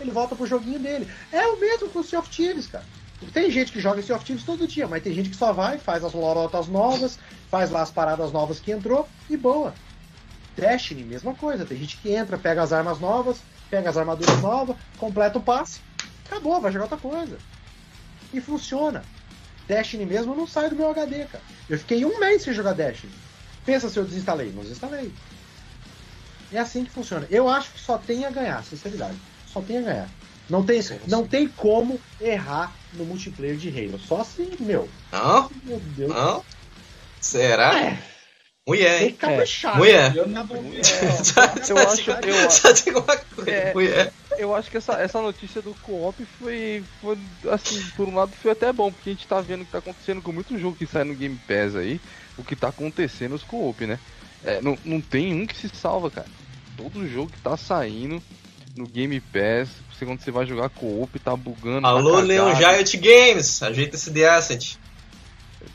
ele volta pro joguinho dele. É o mesmo com o Sea of Thieves, cara. Tem gente que joga Sea of Thieves todo dia, mas tem gente que só vai, faz as lorotas novas, faz lá as paradas novas que entrou e boa. Destiny, mesma coisa. Tem gente que entra, pega as armas novas, pega as armaduras novas, completa o passe, acabou, vai jogar outra coisa. E funciona. Destiny mesmo não sai do meu HD, cara. Eu fiquei um mês sem jogar Destiny. Pensa se eu desinstalei. Não desinstalei. É assim que funciona. Eu acho que só tem a ganhar, sinceridade. Só tem a ganhar. Não tem, não tem como errar no multiplayer de Halo. Só assim, meu. Não? Meu Deus. Não? Será? É, Mulher, *laughs* tem hein? que caprichar. Mulher. Eu não ver. Eu acho, eu, Só tem uma coisa. É. Mulher. eu acho que essa, essa notícia do co-op foi, foi, assim, por um lado foi até bom, porque a gente tá vendo o que tá acontecendo com muito jogo que sai no Game Pass aí, o que tá acontecendo os co-op, né? É, não, não tem um que se salva, cara. Todo jogo que tá saindo no Game Pass, você, quando você vai jogar co-op, tá bugando. Alô, tá Leon. Giant Games. Ajeita esse The Ascent.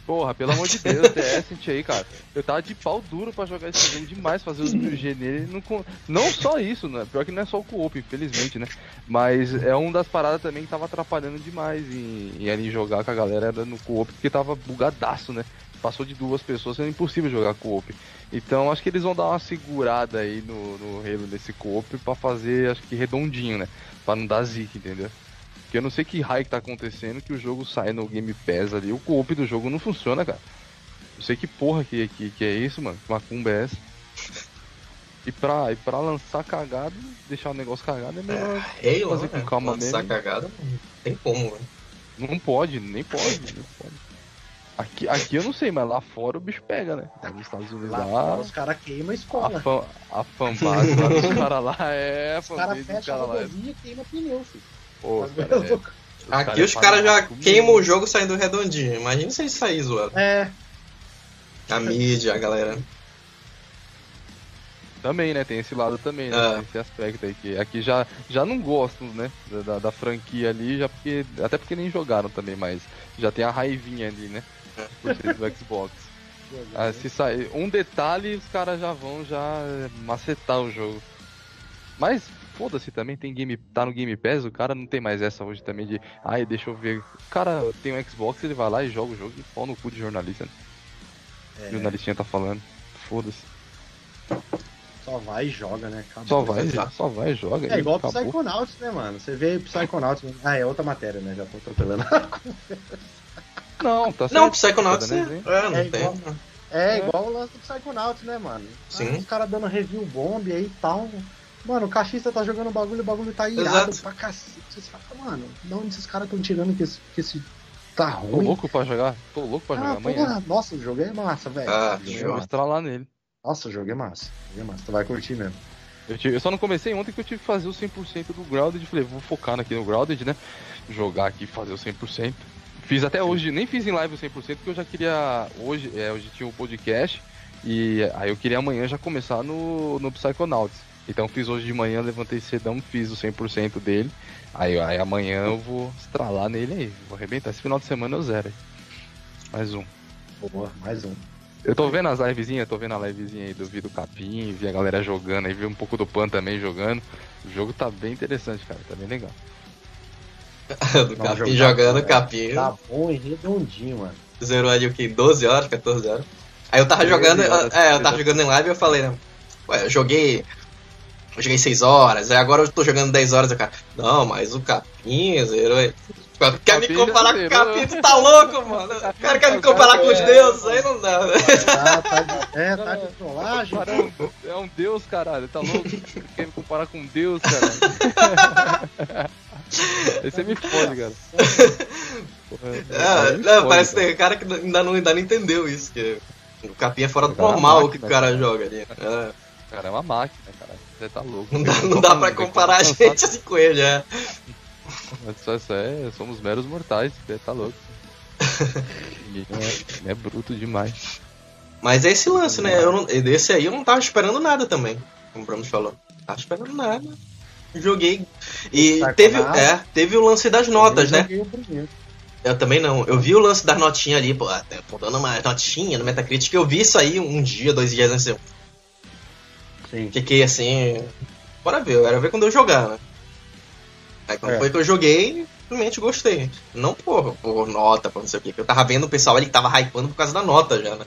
Porra, pelo amor de Deus, Ascent aí, cara. Eu tava de pau duro pra jogar esse jogo demais, fazer os 1000G nele. Não, não só isso, né? Pior que não é só o co-op, infelizmente, né? Mas é uma das paradas também que tava atrapalhando demais em, em ali jogar com a galera era no co-op, porque tava bugadaço, né? Passou de duas pessoas, sendo impossível jogar co-op. Então acho que eles vão dar uma segurada aí no, no Halo desse co-op pra fazer, acho que redondinho, né? Pra não dar zica, entendeu? Porque eu não sei que raio que tá acontecendo que o jogo sai no Game Pass ali. O co-op do jogo não funciona, cara. Não sei que porra que, que, que é isso, mano. Que macumba é essa. E pra, e pra lançar cagado, deixar o negócio cagado é melhor. Halo, Fazer né? com calma Lançar mesmo. cagada, não tem como, velho. Não pode, nem pode, nem pode. Aqui, aqui eu não sei, mas lá fora o bicho pega, né? Nos Estados Unidos Lá lá, os caras queimam a a, escola. fan, a fanbase lá dos *laughs* caras lá é Os caras fecham a é- rodovia e queimam pneu, filho. Pô, cara, é- Aqui os caras já fazem- queimam o jogo saindo redondinho. Imagina se eles saírem zoado. É, A mídia, a galera. Também, né? Tem esse lado também, né? É. Tem esse aspecto aí que aqui já, já não gosto, né? Da, da, da franquia ali, já porque. Até porque nem jogaram também, mas já tem a raivinha ali, né? Por ser do Xbox. *laughs* Ah, se sair um detalhe, os caras já vão já macetar o jogo. Mas foda-se também, tem game, tá no Game Pass, o cara não tem mais essa hoje também de, ai, deixa eu ver. O cara tem um Xbox, ele vai lá e joga o jogo e pau no cu de jornalista. Né? É. O jornalistinha tá falando. Foda-se. só vai e joga, né? Acabou. Só vai, só vai, joga. É e igual acabou. Psychonauts, né, mano? Você vê Psychonauts. Ah, é outra matéria, né? Já tô atropelando. *laughs* Não, tá certo. Não, Psychonauts Tá é, é, não É tem. igual- É igual o lance do Psychonauts, né, mano? Sim. Ah, os caras dando review bomb aí e tal. Mano, o cachista tá jogando bagulho, o bagulho tá irado Exato. pra cacete. Vocês falam, mano, de onde esses caras tão tirando que esse, que esse tá Tô ruim? louco pra jogar. Tô louco pra jogar Ah, amanhã. porra, nossa, o jogo é massa, velho. Ah, O jogo é Eu vou jogo. estralar nele. Nossa, o jogo é massa. O jogo é massa. Tu vai curtir mesmo. Eu, tive- eu só não comecei ontem que eu tive que fazer o 100% do Grounded. Falei, vou focar aqui no Grounded, né? Jogar aqui e fazer o 100%. Fiz até hoje, nem fiz em live o 100% porque eu já queria. Hoje, é, hoje tinha um podcast e aí eu queria amanhã já começar no, no Psychonauts. Então fiz hoje de manhã, levantei cedão, fiz o 100% dele. Aí, aí amanhã eu vou estralar nele aí. Vou arrebentar. Esse final de semana eu zero aí. Mais um. Boa, mais um. Eu tô vendo as livezinhas, tô vendo a livezinha aí do Vido Capim, vi a galera jogando aí, vi um pouco do Pan também jogando. O jogo tá bem interessante, cara, tá bem legal. *laughs* do Não, Capim jogando, tá- Capim. Tá bom e redondinho, mano. Zerou ali o que? 12 horas, 14 horas. Aí eu tava 13 jogando. horas, é, eu tava 13 jogando em live e eu falei, né? Ué, eu joguei. Eu joguei 6 horas, aí agora eu tô jogando 10 horas, eu cara. Não, mas o Capim zerou. aí. Quer me comparar com o. Capim? Tu tá louco, mano? O cara quer me comparar com os deuses, aí não dá. Tá, tá de, é, tá de trollagem. É um deus, caralho, tá louco? Quer me comparar com um deus, caralho? *laughs* Esse me fode, cara. É, me não, parece que cara. tem cara que ainda não, ainda não entendeu isso, que o Capim é fora do O é normal o que o cara joga ali. É, Cara, é uma máquina. Você tá louco. não dá, não dá pra comparar a gente assim com ele, é. Só, isso é, somos meros mortais, você tá louco. Ele é, ele é bruto demais. Mas é esse lance, né? Eu não, desse aí eu não tava esperando nada também, como o Bruno falou. Tava esperando nada. Joguei. E Tá teve, é, teve o lance das notas, Eu né? Eu também não. Eu vi o lance das notinhas ali, pô, até dando uma notinha no Metacritic. Eu vi isso aí um dia, dois dias antes. Eu Sim. fiquei assim. Bora ver, eu quero ver quando eu jogar, né? Aí quando É. foi que eu joguei, realmente gostei. Não por, por nota, por não sei o que. Eu tava vendo o pessoal ali que tava hypando por causa da nota já, né?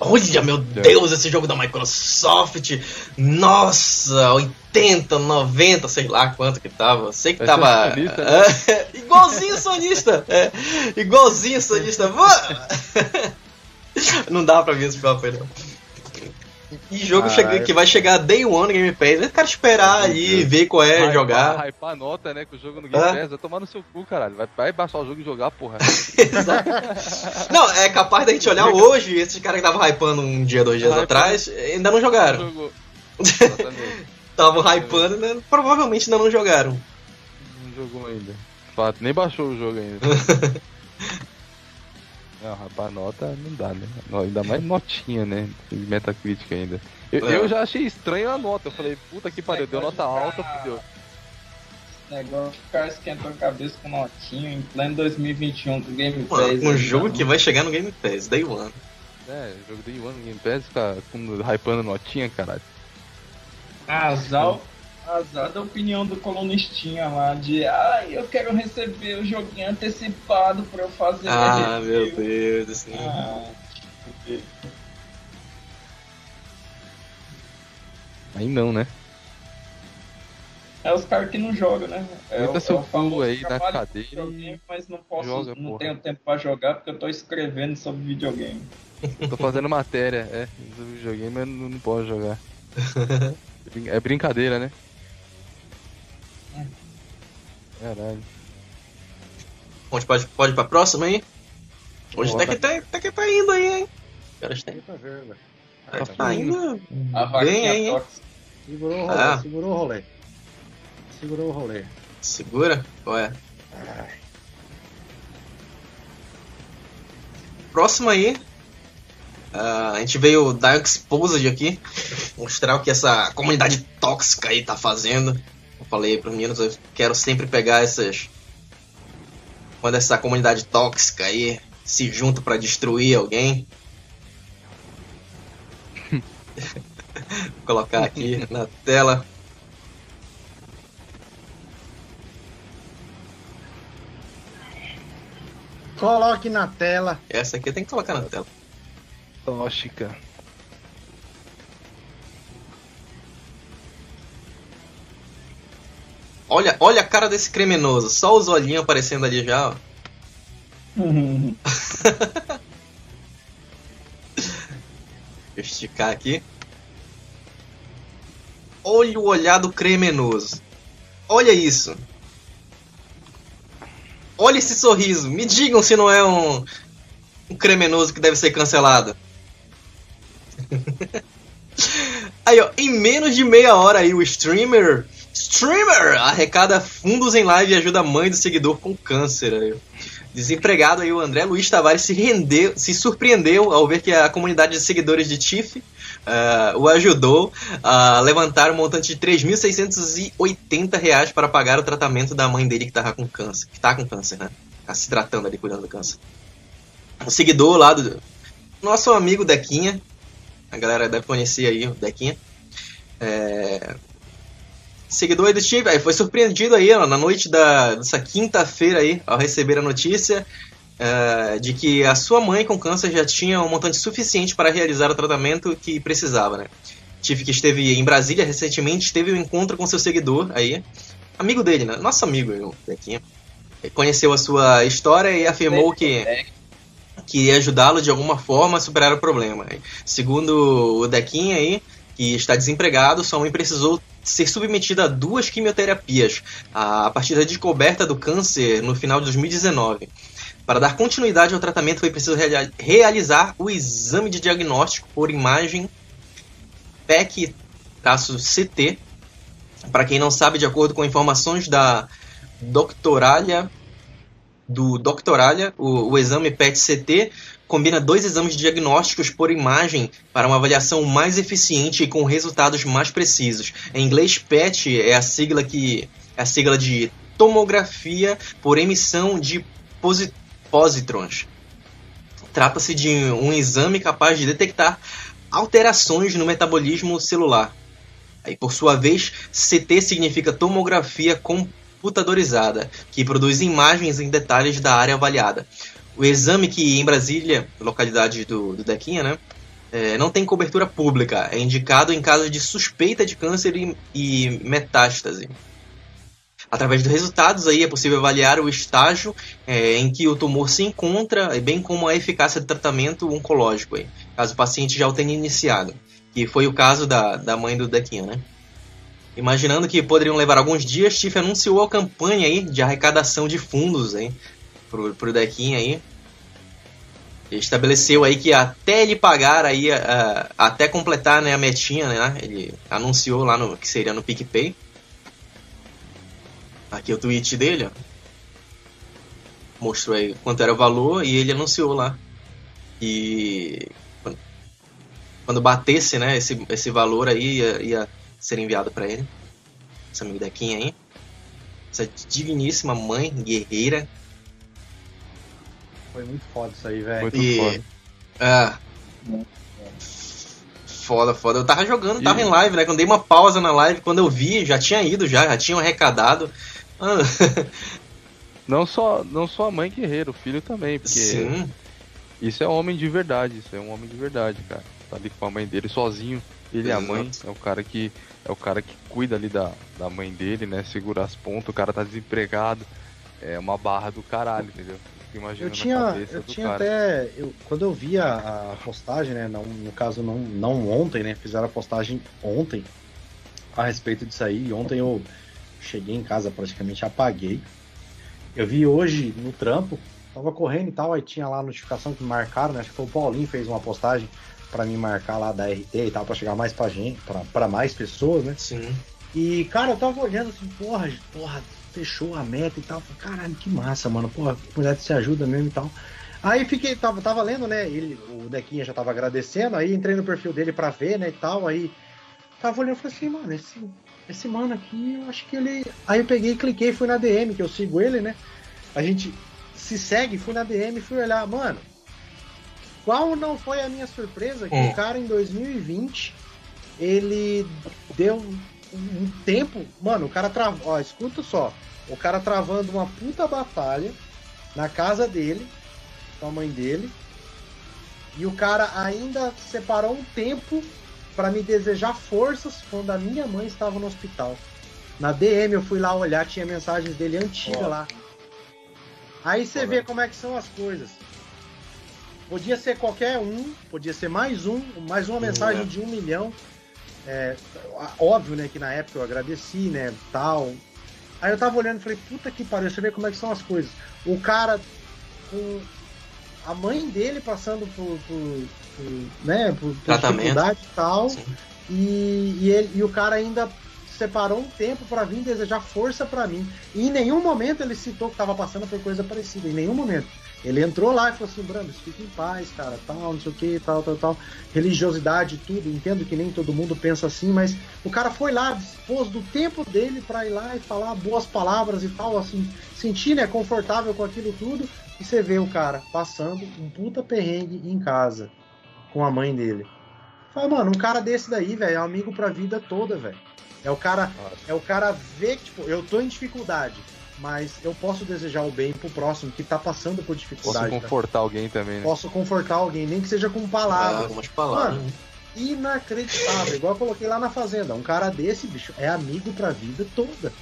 Olha, meu Deus, esse jogo da Microsoft! Nossa, 80, 90, sei lá quanto que tava. Sei que Vai tava. ser sonista, né? É, *laughs* igualzinho sonista! É, igualzinho sonista. *laughs* Não dá pra ver esse papo aí, não. E jogo chega- que vai chegar Day One no Game Pass. Eu quero esperar aí, ver qual é, Hypar- jogar. Hypar nota, né? Com o jogo no Game É. Pass. Vai tomar no seu cu, caralho. Vai, vai baixar o jogo e jogar, porra. *laughs* Exato. Não, é capaz da gente olhar hoje, esses caras que estavam hypando um dia, dois dias Hypando. atrás, ainda não jogaram. *laughs* Estavam hypando, né? provavelmente ainda não jogaram. Não jogou ainda. Fato, nem baixou o jogo ainda. *laughs* Não, rapaz, nota não dá, né? Ainda mais notinha, né? Tem Metacritic ainda. Eu, É. eu já achei estranho a nota. Eu falei, puta que pariu, deu nota alta, fudeu. Negócio, o cara esquentou a cabeça com notinho em pleno 2021 com o Game Pass. Um aí, jogo não. que vai chegar no Game Pass, Day One. É, jogo Day One no Game Pass, fica com, hypando notinha, caralho. Azar, azar da opinião do colunistinha lá de ai, eu quero receber o joguinho antecipado pra eu fazer Ah, meu review." Deus, assim. Ah, Aí não, né? é os caras que não jogam, né? É, o- seu é cu aí na cadeira videogame, mas não posso, joga, não porra. tenho tempo pra jogar porque eu tô escrevendo sobre videogame. Tô fazendo matéria, é, do videogame, mas não, não posso jogar. *laughs* É brincadeira, né? Caralho. Bom, a gente pode, pode ir pra próxima aí? Hoje até que, tá, até que tá indo aí, hein? Caras têm. Tá vendo? Tá, tá indo. A Bem vaquinha aí, hein? Segurou o rolê, Ah. segurou o rolê. Segurou o rolê. Segura? Qual é? Ai, Próximo aí. ah, a gente veio dar Exposed aqui. Mostrar o que essa comunidade tóxica aí tá fazendo. Eu falei pros meninos, eu quero sempre pegar essas. Quando essa comunidade tóxica aí se junta pra destruir alguém. *laughs* Vou colocar aqui na tela. Coloque na tela. Essa aqui tem que colocar na tela. Tóxica. Olha, olha a cara desse criminoso, só os olhinhos aparecendo ali já, ó. *laughs* Deixa eu esticar aqui. Olha o olhar do criminoso. Olha isso. Olha esse sorriso. Me digam se não é um, um criminoso que deve ser cancelado. *laughs* aí, ó, em menos de meia hora aí o streamer, streamer arrecada fundos em live e ajuda a mãe do seguidor com câncer. Aí. Desempregado aí o André Luiz Tavares se rendeu, se surpreendeu ao ver que a comunidade de seguidores de Tiff uh, o ajudou a levantar um montante de 3.680 reais para pagar o tratamento da mãe dele que tava com câncer, que tá com câncer, né? Tá se tratando ali, cuidando do câncer. O seguidor lá do nosso amigo Dequinha, a galera deve conhecer aí o Dequinha. É... Seguidor aí do time, foi surpreendido aí ó, na noite da, dessa quinta-feira aí, ao receber a notícia uh, de que a sua mãe com câncer já tinha um montante suficiente para realizar o tratamento que precisava, né? Tive que esteve em Brasília recentemente, teve um encontro com seu seguidor aí, amigo dele, né? Nosso amigo, o Dequinha. Conheceu a sua história e afirmou que que ia ajudá-lo de alguma forma a superar o problema. Segundo o Dequinha aí, que está desempregado, sua mãe precisou ser submetida a duas quimioterapias a partir da descoberta do câncer no final de 2019. Para dar continuidade ao tratamento, foi preciso realizar o exame de diagnóstico por imagem PEC-CT. Para quem não sabe, de acordo com informações da Doctoralha, do Doctoralha, o, o exame PET-CT combina dois exames diagnósticos por imagem para uma avaliação mais eficiente e com resultados mais precisos. Em inglês, PET é a sigla que é a sigla de tomografia por emissão de positrons. Trata-se de um exame capaz de detectar alterações no metabolismo celular. Aí, por sua vez, CT significa tomografia computadorizada, que produz imagens em detalhes da área avaliada. O exame que em Brasília, localidade do, do Dequinha, né, é, não tem cobertura pública, é indicado em caso de suspeita de câncer e, e metástase. Através dos resultados aí é possível avaliar o estágio é, em que o tumor se encontra, bem como a eficácia do tratamento oncológico, aí, caso o paciente já o tenha iniciado, que foi o caso da, da mãe do Dequinha, né? Imaginando que poderiam levar alguns dias, Tiff anunciou a campanha aí de arrecadação de fundos aí, pro, pro Dequinha aí. Ele estabeleceu aí que até ele pagar aí, até completar né, a metinha, né? Ele anunciou lá no que seria no PicPay. Aqui é o tweet dele, ó. Mostrou aí quanto era o valor e ele anunciou lá. E quando batesse, né, esse, esse valor aí ia, ia ser enviado para ele. Esse amigo Dequinha aí. Essa digníssima mãe guerreira foi muito foda isso aí, velho. Muito E- foda. Ah. Foda, foda. Eu tava jogando, tava em live, né? Quando dei uma pausa na live, quando eu vi, já tinha ido, já, já tinham arrecadado. Ah, *laughs* Não só, não só a mãe guerreira, o filho também, porque Sim, isso é um homem de verdade, isso é um homem de verdade, cara. Tá ali com a mãe dele sozinho, ele e a mãe, é o cara que é o cara que cuida ali da, da mãe dele, né? Segura as pontas, o cara tá desempregado. É uma barra do caralho, entendeu? Fico imaginando Eu a tinha, cabeça eu do tinha cara. até. Eu, quando eu vi a, a postagem, né? Não, no caso, não, não ontem, né? Fizeram a postagem ontem a respeito disso aí. E ontem eu cheguei em casa, praticamente apaguei. Eu vi hoje no trampo, tava correndo e tal, aí tinha lá a notificação que me marcaram, né? Acho que foi o Paulinho fez uma postagem pra me marcar lá da RT e tal, pra chegar mais pra gente, pra, pra mais pessoas, né? sim. E, cara, eu tava olhando assim, porra, porra, fechou a meta e tal. Falei, Caralho, que massa, mano. Porra, a comunidade se ajuda mesmo e tal. Aí fiquei, tava, tava lendo, né? Ele, o Dequinha já tava agradecendo, aí entrei no perfil dele pra ver, né, e tal. Aí tava olhando e falei assim, mano, esse, esse mano aqui, eu acho que ele. Aí eu peguei e cliquei, fui na DM, que eu sigo ele, né? A gente se segue, fui na DM e fui olhar, mano. Qual não foi a minha surpresa que Hum. o cara em 2020 ele deu um tempo. Mano, o cara travou. Ó, escuta só. O cara travando uma puta batalha na casa dele, com a mãe dele. E o cara ainda separou um tempo pra me desejar forças quando a minha mãe estava no hospital. Na DM eu fui lá olhar, tinha mensagens dele antiga Ó. lá. Aí você vê como é que são as coisas. Podia ser qualquer um, podia ser mais um, mais uma mensagem é. de um milhão. É, óbvio, né, que na época eu agradeci, né, tal. Aí eu tava olhando e falei, puta que pariu, você vê como é que são as coisas. O cara com a mãe dele passando por, por, por né, por, dificuldade e tal. E, e, ele, e o cara ainda separou um tempo pra vir desejar força pra mim. E em nenhum momento ele citou que tava passando por coisa parecida, em nenhum momento. Ele entrou lá e falou assim, Brambis, fica em paz, cara, tal, não sei o que, tal, tal, tal. Religiosidade, tudo. Entendo que nem todo mundo pensa assim, mas o cara foi lá, dispôs do tempo dele pra ir lá e falar boas palavras e tal, assim, sentir, né, confortável com aquilo tudo. E você vê o cara passando um puta perrengue em casa com a mãe dele. Fala, mano, um cara desse daí, velho, é amigo pra vida toda, velho. É o cara, é o cara ver que, tipo, eu tô em dificuldade, mas eu posso desejar o bem pro próximo que tá passando por Posso dificuldade. cara. confortar alguém também, né? Posso confortar alguém, nem que seja com Ah, palavras. algumas palavras. Mano, Inacreditável, igual eu coloquei lá na fazenda. Um cara desse, bicho, é amigo pra vida toda.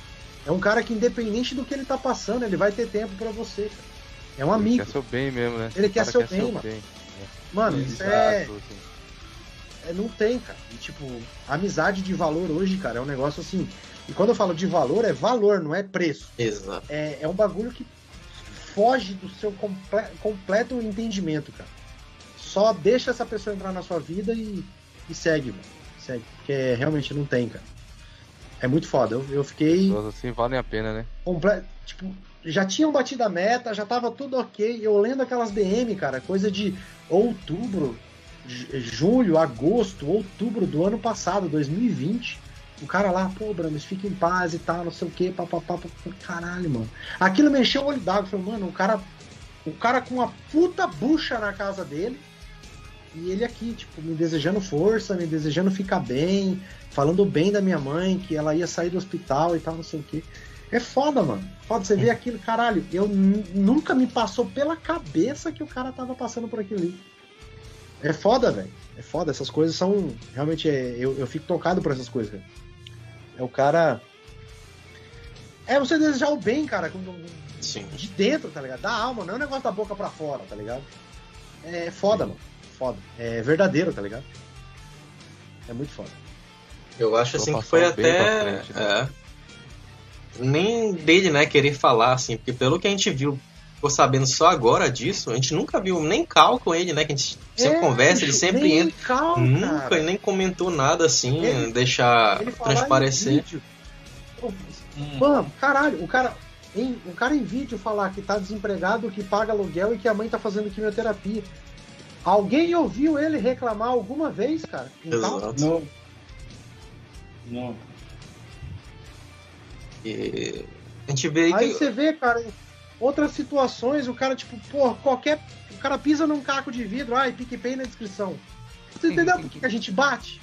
É um cara que, independente do que ele tá passando, ele vai ter tempo pra você. cara. É um Ele amigo. quer seu bem mesmo, né? Ele O quer cara seu bem, mano. Mano, isso é, assim. é- Não tem, cara. E, tipo, amizade de valor hoje, cara, é um negócio assim. E quando eu falo de valor, é valor, não é preço. Exato. É, é um bagulho que foge do seu comple- completo entendimento, cara. Só deixa essa pessoa entrar na sua vida e, e segue, mano. Segue. Porque realmente não tem, cara. É muito foda. Eu, eu fiquei. Pessoas assim valem a pena, né? completo. Tipo, já tinham batido a meta, já tava tudo ok. Eu lendo aquelas DM, cara, coisa de outubro, ju- julho, agosto, outubro do ano passado, 2020. O cara lá, pô, Brames, fica em paz e tal, não sei o que, papapá, caralho, mano. Aquilo me encheu o olho d'água. Falei, mano, o cara, o cara com uma puta bucha na casa dele. E ele aqui, tipo, me desejando força, me desejando ficar bem, falando bem da minha mãe, que ela ia sair do hospital e tal, não sei o que. É foda, mano. Foda você ver aquilo, caralho. Eu nunca me passou pela cabeça que o cara tava passando por aquilo ali. É foda, velho. É foda. Essas coisas são. Realmente, é, eu, eu fico tocado por essas coisas, cara. É o cara. É você desejar o bem, cara, com- Sim. de dentro, tá ligado? Da alma, não é um negócio da boca pra fora, tá ligado? É foda, mano. Foda. É verdadeiro, tá ligado? É muito foda. Eu acho assim que foi o bem até. pra frente, né? é, nem dele, né, querer falar, assim, porque pelo que a gente viu, ficou sabendo só agora disso, a gente nunca viu nem cal com ele, né? Que a gente sempre É, conversa, ele sempre nem entra. cal, Nunca, cara. ele nem comentou nada assim, Ele- deixar Ele transparecer. Mano, caralho, o cara, em, o cara em vídeo falar que tá desempregado, que paga aluguel e que a mãe tá fazendo quimioterapia. Alguém ouviu ele reclamar alguma vez, cara? Exato. Não. Não. E a gente vê aí Aí que. você vê, cara, outras situações, o cara, tipo, pô, qualquer. O cara pisa num caco de vidro, ai, PicPay na descrição. Você entendeu por que, que a gente bate?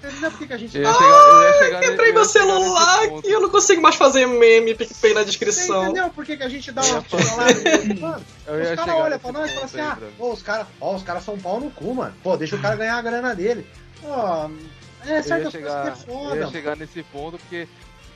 Você entendeu por que, que a gente Eu ia bate? chegar, eu ia chegar Quebrei ne- eu meu ia celular aqui, eu não consigo mais fazer meme, PicPay na Você descrição. entendeu por que, que a gente dá Eu uma ia Eu os ia caras olham pra nós e falam assim, ah, pô, os caras ó, os caras são pau no cu, mano. Pô, deixa o cara ganhar a grana dele. Pô, é eu ia certas chegar, que é eu foda. ia mano. chegar nesse ponto porque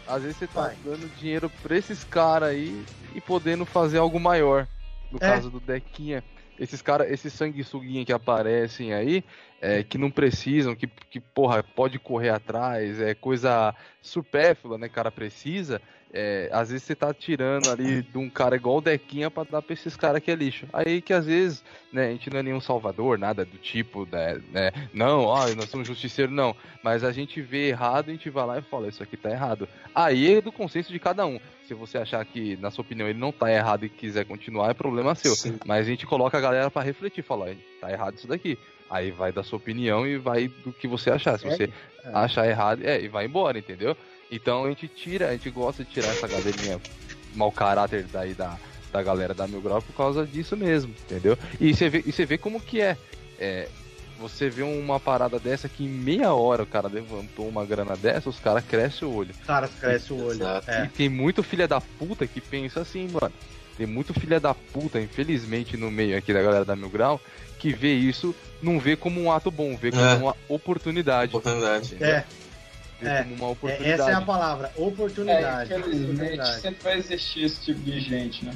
às vezes você tá Vai. dando dinheiro pra esses caras aí e podendo fazer algo maior. No É. caso do Dequinha, esses caras, esses sanguessuguinha que aparecem aí, é, que não precisam, que, que porra, pode correr atrás, é coisa supérflua, né, cara precisa. É, às vezes você tá tirando ali de um cara igual o Dequinha pra dar pra esses caras que é lixo. Aí que às vezes, né, a gente não é nenhum salvador, nada do tipo, né, né, não, ah, nós somos justiceiros, não. Mas a gente vê errado, a gente vai lá e fala, isso aqui tá errado. Aí é do consenso de cada um. Se você achar que, na sua opinião, ele não tá errado e quiser continuar, é problema seu. Sim. Mas a gente coloca a galera pra refletir, falar, tá errado isso daqui. Aí vai da sua opinião e vai do que você achar. Se você É. achar errado, é, e vai embora, entendeu? Então a gente tira, a gente gosta de tirar essa galerinha mau caráter daí da, da galera da Mil Grau por causa disso mesmo, entendeu? E você vê, e você vê como que é. é. Você vê uma parada dessa que em meia hora o cara levantou uma grana dessa, os caras crescem o olho. Os caras crescem o olho. Exato. É. E tem muito filha da puta que pensa assim, mano. Tem muito filha da puta, infelizmente, no meio aqui da galera da Mil Grau, que vê isso, não vê como um ato bom, vê como É. uma oportunidade. Oportunidade. entendeu? É, Vê é. como uma é, oportunidade. essa é a palavra, É, oportunidade. oportunidade. sempre vai existir esse tipo de gente, né?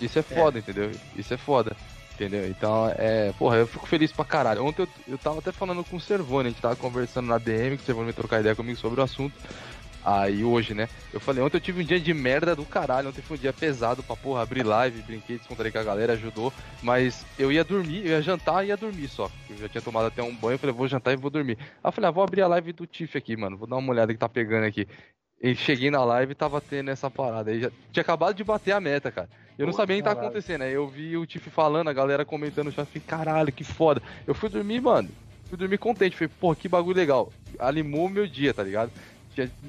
Isso é foda, entendeu? Isso é foda. Entendeu? Então, é. Porra, eu fico feliz pra caralho. Ontem eu, eu tava até falando com o Servone, a gente tava conversando na DM, que o Servone me trocar ideia comigo sobre o assunto. Aí hoje, né? Eu falei, ontem eu tive um dia de merda do caralho. Ontem foi um dia pesado pra porra, abrir live, brinquei, descontrei com a galera, ajudou. Mas eu ia dormir, eu ia jantar e ia dormir só. Eu já tinha tomado até um banho, eu falei, vou jantar e vou dormir. Aí eu falei, ah, vou abrir a live do Tiff aqui, mano. Vou dar uma olhada que tá pegando aqui. E cheguei na live e tava tendo essa parada. Aí já tinha acabado de bater a meta, cara. Eu não Pô, sabia o que tá acontecendo. Aí eu vi o Tiff falando, a galera comentando chat, falei, caralho, que foda. Eu fui dormir, mano. Fui dormir contente. Falei, pô, que bagulho legal. Animou o meu dia, tá ligado?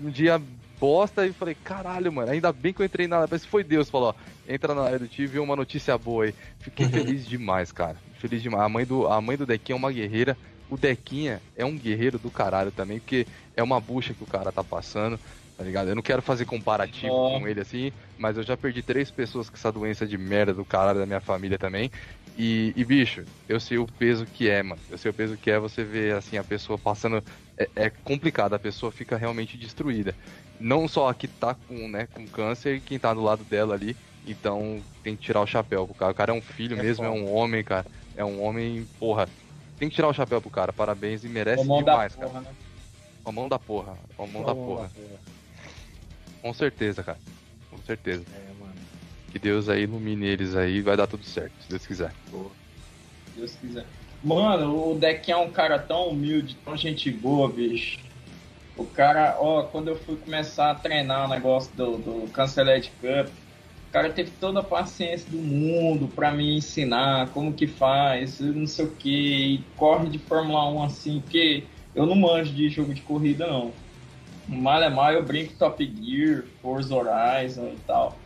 Um dia bosta e falei, caralho, mano, ainda bem que eu entrei na que foi Deus, falou, ó, entra na Tiff e uma notícia boa aí. Fiquei *laughs* feliz demais, cara. Feliz demais. A mãe do, a mãe do Dequinha é uma guerreira. O Dequinha é um guerreiro do caralho também, porque é uma bucha que o cara tá passando, tá ligado? Eu não quero fazer comparativo Ó. com ele assim, mas eu já perdi três pessoas com essa doença de merda do caralho da minha família também. E, e, bicho, eu sei o peso que é, mano. Eu sei o peso que é você ver assim a pessoa passando. É, é complicado, a pessoa fica realmente destruída. Não só a que tá com, né, com câncer, quem tá do lado dela ali. Então tem que tirar o chapéu pro cara. O cara é um filho É mesmo, é foda. um homem, cara. É um homem, porra. Tem que tirar o chapéu pro cara. Parabéns e merece mão da demais, cara. porra, né? Com a mão da porra. Com a mão da porra. Com certeza, cara. Com certeza. É, mano. Que Deus aí ilumine eles aí e vai dar tudo certo, se Deus quiser. Se Deus quiser. Mano, o Deck é um cara tão humilde, tão gente boa, bicho. O cara, ó, quando eu fui começar a treinar o negócio do, do Canceled Cup, o cara teve toda a paciência do mundo pra me ensinar como que faz, não sei o que, corre de Fórmula 1 assim, porque eu não manjo de jogo de corrida não. Mal é mal, eu brinco Top Gear, Forza Horizon e tal.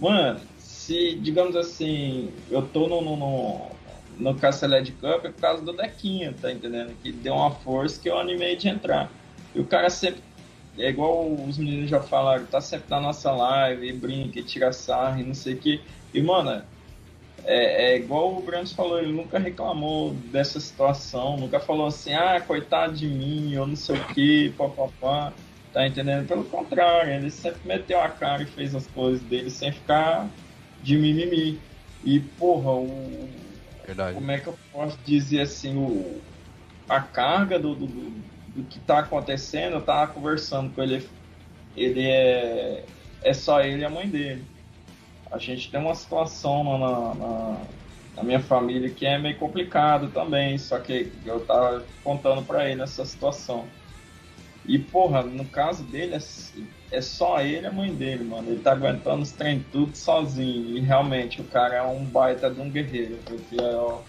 Mano, se, digamos assim, eu tô no, no, no, no Castled Cup é por causa do Dequinha, tá entendendo? Que deu uma força que eu animei de entrar. E o cara sempre, é igual os meninos já falaram, tá sempre na nossa live, e brinca, e tira sarro, e não sei o que. E, mano, é, é igual o Brandes falou, ele nunca reclamou dessa situação, nunca falou assim, ah, coitado de mim, ou não sei o que, papapá. Tá entendendo? Pelo contrário, ele sempre meteu a cara e fez as coisas dele sem ficar de mimimi. E, porra, o, Verdade. como é que eu posso dizer assim, o, a carga do, do, do, que tá acontecendo, eu tava conversando com ele, ele é, é só ele e a mãe dele. A gente tem uma situação na, na, na- minha família que é meio complicado também, só que eu tava contando pra ele essa situação. E, porra, no caso dele, é, é só ele e a mãe dele, mano. Ele tá aguentando os trem tudo sozinho. E realmente, o cara é um baita de um guerreiro. Porque, ó,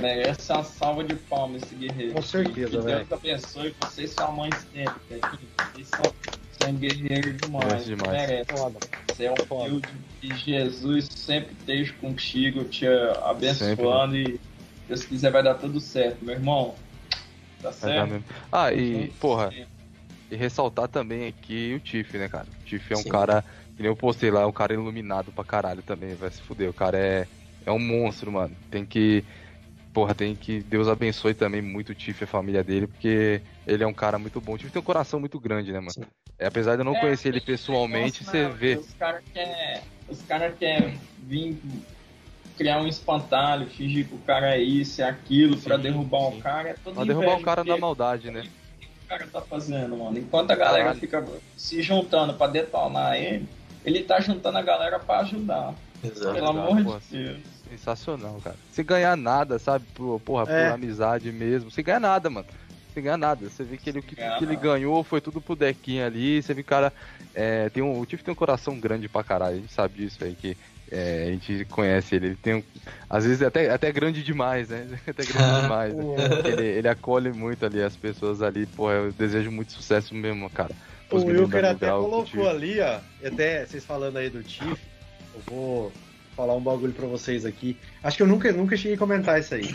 merece uma salva de palmas esse guerreiro. Com certeza, que velho. Deus abençoe vocês e sua mãe sempre. Vocês são, são guerreiros demais. Merece demais. Merece. Foda. Você é um humilde. Que Jesus sempre esteja contigo, te abençoando. E Deus quiser, vai dar tudo certo, meu irmão. Tá Vai dar certo? mesmo. Ah, e, porra, sempre. E ressaltar também aqui o Tiff, né, cara? O Tiff é um Sim. cara, que nem eu postei lá, é um cara iluminado pra caralho também, vai se fuder. O cara é, é um monstro, mano. Tem que. Porra, tem que. Deus abençoe também muito o Tiff e a família dele, porque ele é um cara muito bom. O Tiff tem um coração muito grande, né, mano? Sim. É, apesar de eu não É, conhecer ele pessoalmente, você né, vê. Os caras querem os cara quer vir criar um espantalho, fingir que o cara é isso, é aquilo, pra Sim, derrubar sim. o cara. É Pra derrubar o cara na maldade, né? O que o cara tá fazendo, mano? Enquanto a galera Caralho. fica se juntando pra detonar ele, ele tá juntando a galera pra ajudar. Exato. Pelo amor pô, de Deus. Sensacional, cara. Sem ganhar nada, sabe? Por, porra, por É. amizade mesmo. Sem ganhar nada, mano. Sem ganhar nada. Você vê que ele, o que, que ele ganhou foi tudo pro dequinho ali. Você vê que o cara. É, tem um, o Tiff tem um coração grande pra caralho. A gente sabe disso aí, que é, a gente conhece ele. Ele tem um. Às vezes até, até grande demais, né? *laughs* Até grande *laughs* demais. né? Ele, ele acolhe muito ali as pessoas ali. Pô, eu desejo muito sucesso mesmo, cara. O Os Wilker até colocou ali, ó. Até vocês falando aí do Tiff, eu vou falar um bagulho pra vocês aqui. Acho que eu nunca, nunca cheguei a comentar isso aí.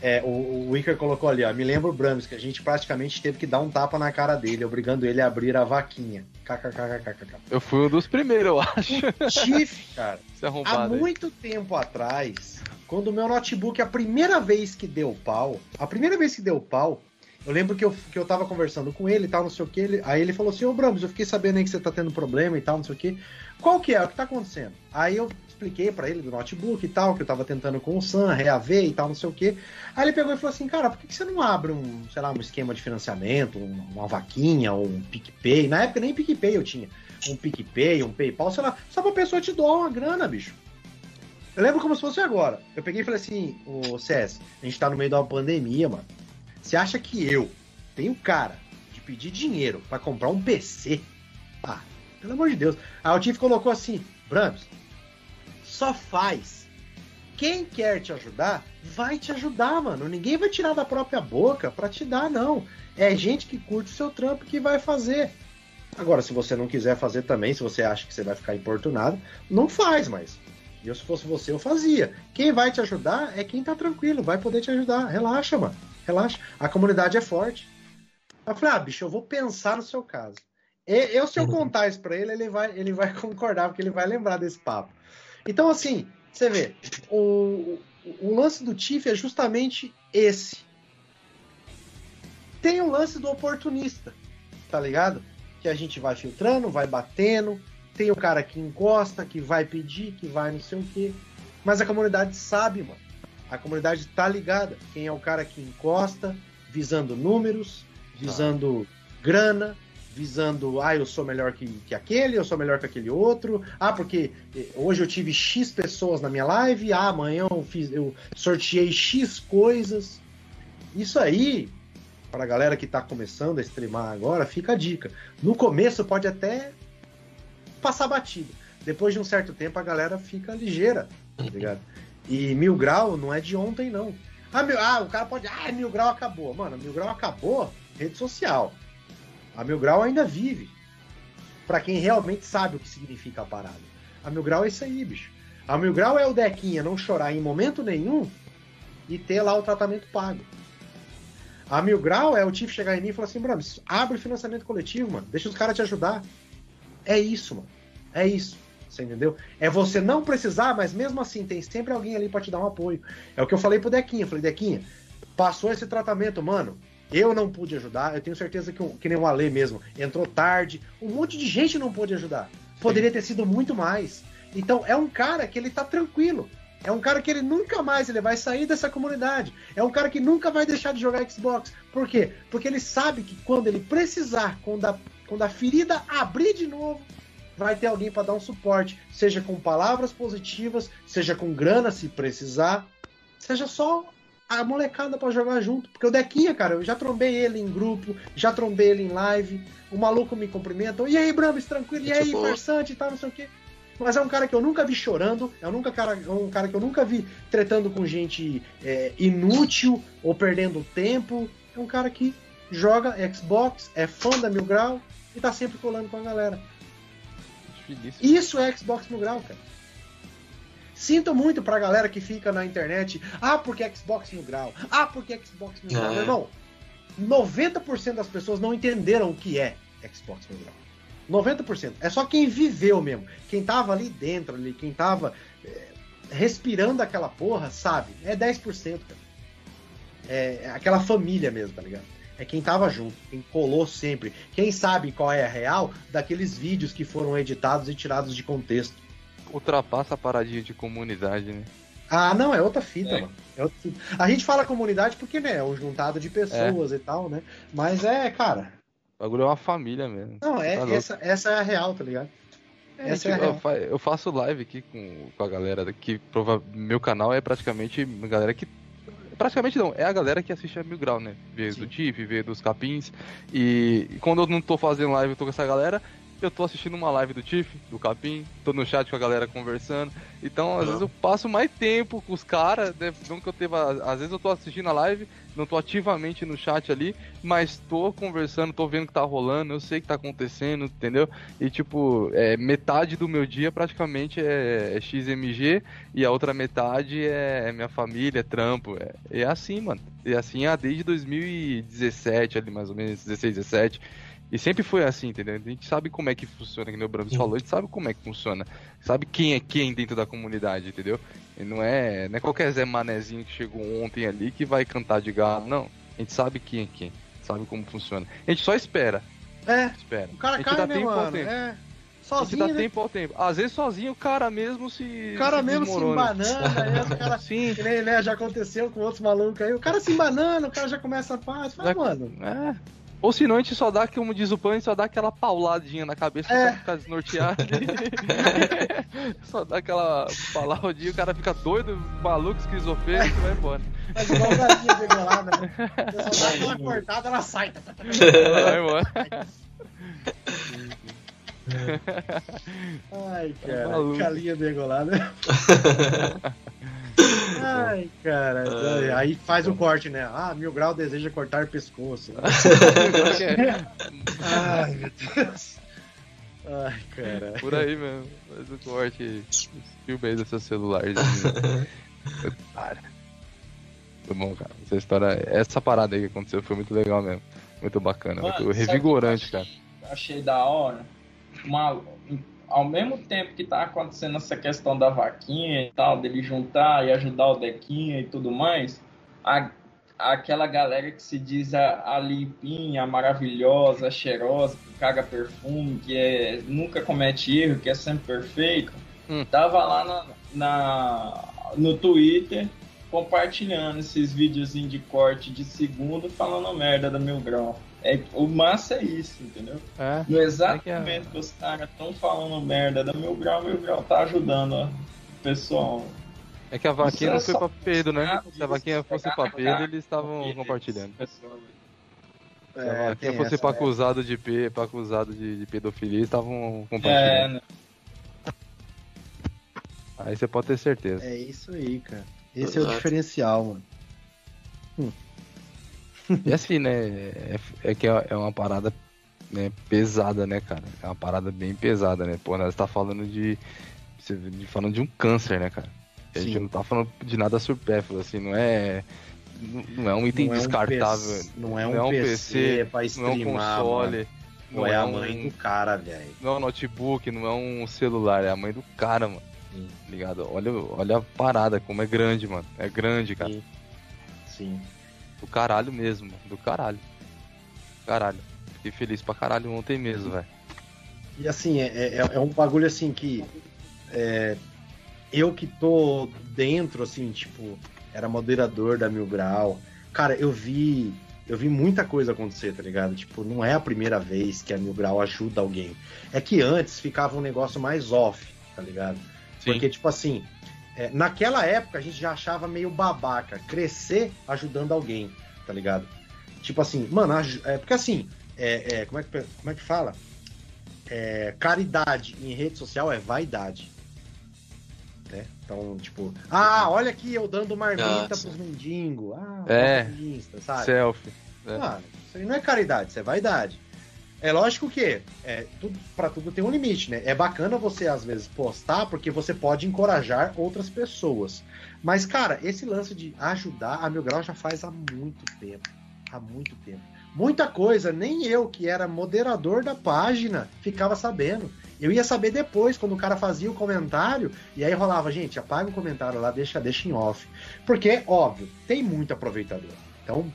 É, o, o Wilker colocou ali, ó. Me lembra o Brahms, que a gente praticamente teve que dar um tapa na cara dele, obrigando ele a abrir a vaquinha. KKKKKK. Eu fui um dos primeiros, eu acho. Tiff, cara. *laughs* Esse Há aí. muito tempo atrás, quando o meu notebook, a primeira vez que deu pau, a primeira vez que deu pau, eu lembro que eu, que eu tava conversando com ele e tal, não sei o que, ele, aí ele falou assim, ô Bramos, eu fiquei sabendo aí que você tá tendo problema e tal, não sei o que. Qual que é? O que tá acontecendo? Aí eu expliquei pra ele do notebook e tal, que eu tava tentando com o Sam, reaver e tal, não sei o quê. Aí ele pegou e falou assim, cara, por que, que você não abre um, sei lá, um esquema de financiamento, um- uma vaquinha, ou um PicPay? Na época nem PicPay eu tinha. Um PicPay, um PayPal, sei lá, só pra pessoa te doar uma grana, bicho. Eu lembro como se fosse agora. Eu peguei e falei assim, o CS, a gente tá no meio de uma pandemia, mano. Você acha que eu tenho cara de pedir dinheiro pra comprar um PC? Ah, pelo amor de Deus. Aí o Tiff colocou assim, Brams, só faz. Quem quer te ajudar, vai te ajudar, mano. Ninguém vai tirar da própria boca pra te dar, não. É gente que curte o seu trampo que vai fazer. Agora, se você não quiser fazer também, se você acha que você vai ficar importunado, não faz mais. Eu, se fosse você, eu fazia. Quem vai te ajudar é quem tá tranquilo, vai poder te ajudar. Relaxa, mano. Relaxa. A comunidade é forte. Eu falei, ah, bicho, eu vou pensar no seu caso. E- Eu, se eu contar isso pra ele, ele vai, ele vai *laughs* concordar, porque ele vai lembrar desse papo. Então, assim, você vê, o, o lance do Tiff é justamente esse. Tem o lance do oportunista, tá ligado? Que a gente vai filtrando, vai batendo, tem o cara que encosta, que vai pedir, que vai não sei o quê. Mas a comunidade sabe, mano. A comunidade tá ligada. Quem é o cara que encosta, visando números, visando grana, visando, ah, eu sou melhor que, que aquele, eu sou melhor que aquele outro. Ah, porque eh, hoje eu tive X pessoas na minha live, ah, amanhã eu, fiz, eu sorteei X coisas. Isso aí, para a galera que tá começando a streamar agora, fica a dica. No começo pode até passar batido. Depois de um certo tempo a galera fica ligeira, tá ligado? E mil grau não é de ontem, não. Ah, mil, ah, o cara pode. Ah, mil grau acabou. Mano, mil grau acabou, rede social. A Mil Grau ainda vive. Pra quem realmente sabe o que significa a parada. A Mil Grau é isso aí, bicho. A Mil Grau é o Dequinha não chorar em momento nenhum e ter lá o tratamento pago. A Mil Grau é o Tiff chegar em mim e falar assim, Brams, abre financiamento coletivo, mano. Deixa os caras te ajudar. É isso, mano. É isso. Você entendeu? É você não precisar, mas mesmo assim tem sempre alguém ali pra te dar um apoio. É o que eu falei pro Dequinha. Eu falei, Dequinha, passou esse tratamento, mano. Eu não pude ajudar, eu tenho certeza que, que nem o Ale mesmo, entrou tarde, um monte de gente não pôde ajudar. Poderia ter sido muito mais. Então é um cara que ele tá tranquilo. É um cara que ele nunca mais ele vai sair dessa comunidade. É um cara que nunca vai deixar de jogar Xbox. Por quê? Porque ele sabe que quando ele precisar, quando a, quando a ferida abrir de novo, vai ter alguém para dar um suporte, seja com palavras positivas, seja com grana se precisar, seja só a molecada pra jogar junto. Porque o Dequinha, cara, eu já trombei ele em grupo, já trombei ele em live. O maluco me cumprimenta. E aí, Brambis, tranquilo? E aí, farsante e tal, não sei o quê. Mas é um cara que eu nunca vi chorando, é um, nunca cara, é um cara que eu nunca vi tretando com gente é, inútil ou perdendo tempo. É um cara que joga Xbox, é fã da Mil Grau e tá sempre colando com a galera. Feliz. Isso é Xbox Mil Grau, cara. Sinto muito pra galera que fica na internet. Ah, porque Xbox Mil Grau. Ah, porque Xbox Mil Grau. É. Meu irmão, 90% das pessoas não entenderam o que é Xbox Mil Grau. 90%. É só quem viveu mesmo. Quem tava ali dentro, ali, quem tava é, respirando aquela porra, sabe? É 10%, cara. É, é aquela família mesmo, tá ligado? É quem tava junto, quem colou sempre. Quem sabe qual é a real daqueles vídeos que foram editados e tirados de contexto. Ultrapassa a paradinha de comunidade, né? Ah, não, é outra fita, É. mano. É outra fita. A gente fala comunidade porque, né, é um juntado de pessoas e tal, né? Mas é, cara, O bagulho é uma família mesmo. não, é, Tá louco. essa, essa é a real, tá ligado? É, Essa é a tipo, real. eu faço live aqui com, com a galera daqui. Prova... Meu canal é praticamente galera que. Praticamente não, é a galera que assiste a Mil Grau, né? Vê Sim. do Tiff, vê dos Capins. E, e quando eu não tô fazendo live, eu tô com essa galera. Eu tô assistindo uma live do Tiff, do Capim, tô no chat com a galera conversando. Então, às Ah. vezes eu passo mais tempo com os caras, né? Não que eu teva. Às vezes eu tô assistindo a live, não tô ativamente no chat ali, mas tô conversando, tô vendo o que tá rolando, eu sei o que tá acontecendo, entendeu? E tipo, é, metade do meu dia praticamente é, é XMG e a outra metade é, é minha família, é trampo. É, é assim, mano. E assim é desde 2017, ali mais ou menos, 16, 17. E sempre foi assim, entendeu? A gente sabe como é que funciona, que nem o Brams falou, a gente sabe como é que funciona. Sabe quem é quem dentro da comunidade, entendeu? E não é, não é qualquer Zé Manezinho que chegou ontem ali que vai cantar de galo, não. A gente sabe quem é quem, sabe como funciona. A gente só espera, É, espera. o cara cai, dá né, tempo ao mano? tempo. É. Sozinho, dá né? tempo ao tempo. Às vezes sozinho o cara mesmo se. O cara se mesmo se embanana, aí o cara *laughs* Sim. Né, já aconteceu com outros malucos aí. O cara se embanana, o cara já começa a paz. Fala, Já- mano. É. Ou senão a gente só dá, como diz o Pan, só dá aquela pauladinha na cabeça É. pra ficar desnorteado. *laughs* só dá aquela pauladinha, o cara fica doido, maluco, esquizofrênico e vai embora. Faz igual galinha degolada, né? Você *laughs* só dá aquela cortada, ela sai. Vai embora. Ai, cara. maluco. Galinha degolada. *laughs* Ai, cara. Aí faz o corte, né? Ah, Mil Grau deseja cortar pescoço. *laughs* Ai, meu Deus. Ai, cara. Por aí mesmo. Faz o corte. Filma aí do seu celular. Para. *laughs* Muito bom, cara. Essa história, essa parada aí que aconteceu foi muito legal mesmo. Muito bacana, Mano, muito revigorante, eu cara. achei- Achei da hora. Uma, ao mesmo tempo que tá acontecendo essa questão da vaquinha e tal, dele juntar e ajudar o Dequinha e tudo mais, a, aquela galera que se diz a, a limpinha, a maravilhosa, a cheirosa, que caga perfume, que é, nunca comete erro, que é sempre perfeito, Hum. tava lá na, na- no Twitter compartilhando esses videozinhos de corte de segundo falando merda da Mil Grau. É, o massa é isso, entendeu? É. No exato É que a- momento que os caras estão falando merda da Mil Grau, Mil Grau tá ajudando ó, o pessoal. É que a vaquinha não é foi só- pra Pedro, né? Se a vaquinha isso, fosse pra Pedro, eles estavam compartilhando. Se a É, vaquinha fosse essa, pra né? acusado de, pe- pra acusado de, de pedofilia, eles estavam É, compartilhando. né? Aí você pode ter certeza. É isso aí, cara. Esse é o diferencial, mano. E assim, né? É, é que é é uma parada né, pesada, né, cara? É uma parada bem pesada, né? Pô, nós tá falando de. você- de- falando de um câncer, né, cara? A gente Sim. não tá falando de nada supérfluo, assim, não é. Não não é um item Não é um descartável. PC, não é um, não é um PC, PC, pra não é um streamar, console. mano. Não é a um- mãe do cara, velho. Não é um notebook, não é um celular, é a mãe do cara, mano. Sim. Ligado? Olha, olha a parada, como é grande, mano. É grande, cara. Sim. Sim. Do caralho mesmo, do caralho. Caralho. Fiquei feliz pra caralho ontem mesmo, velho. E assim, é, é, é um bagulho assim que. é, eu que tô dentro, assim, tipo, era moderador da Mil Grau. Cara, eu vi. Eu vi muita coisa acontecer, tá ligado? Tipo, não é a primeira vez que a Mil Grau ajuda alguém. É que antes ficava um negócio mais off, tá ligado? Sim. Porque, tipo assim, é, naquela época a gente já achava meio babaca crescer ajudando alguém, tá ligado? Tipo assim, mano, é, porque assim, é, é, como, é que, como é que fala? É, caridade em rede social é vaidade. Né? Então, tipo, ah, olha aqui eu dando marmita Ah, sim. pros mendigos. Ah, É. sabe? Selfie. É. Mano, isso aí não é caridade, isso é vaidade. É lógico que é, tudo, pra tudo tem um limite, né? É bacana você, às vezes, postar porque você pode encorajar outras pessoas. Mas, cara, esse lance de ajudar a Mil Grau já faz há muito tempo. Há muito tempo. Muita coisa, nem eu, que era moderador da página, ficava sabendo. Eu ia saber depois, quando o cara fazia o comentário, e aí rolava, gente, apaga o comentário lá, deixa, deixa em off. Porque, óbvio, tem muito aproveitador. Então,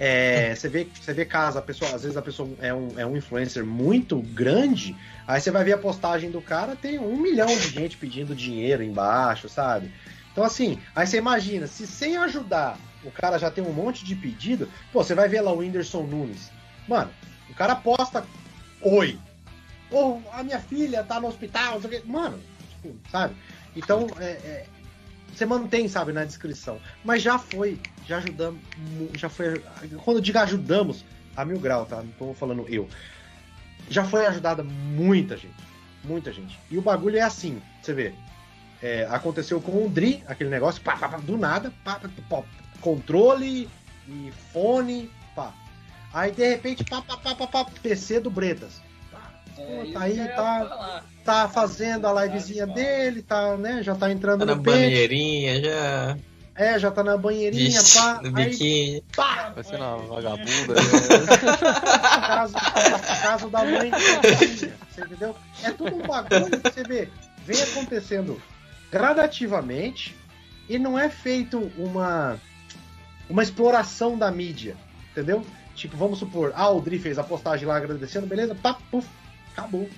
é, você vê, você vê caso a pessoa, às vezes a pessoa é um, é um influencer muito grande, aí você vai ver a postagem do cara, tem um milhão de gente pedindo dinheiro embaixo, sabe? Então assim, aí você imagina, se sem ajudar o cara já tem um monte de pedido, pô, você vai ver lá o Whindersson Nunes. Mano, o cara posta oi. Ou a minha filha tá no hospital. Mano, tipo, sabe? Então, é, é, você mantém, sabe, na descrição. Mas já foi, já ajudamos, já foi. Quando eu digo ajudamos, a mil grau, tá? Não tô falando eu. Já foi ajudada muita gente. Muita gente. E o bagulho é assim, você vê. é, aconteceu com o Dri, aquele negócio, pá, pá, pá, do nada, pá, pá, controle e fone, pá. Aí de repente, pá, pá, pá, pá, pá, PC do Bretas. É isso tá aí, tá- falar. Tá fazendo a livezinha dele, tá, né? Já tá entrando Tá na no banheirinha já. É, já tá na banheirinha, Vixe, pá. no Aí, biquíni. pá! Vai ser uma vagabunda. né? caso, caso da mãe você entendeu? É tudo um bagulho que você vê, vem acontecendo gradativamente e não é feito uma uma exploração da mídia, entendeu? Tipo, vamos supor, ah, o Dri fez a postagem lá agradecendo, beleza? Pá, puf, acabou.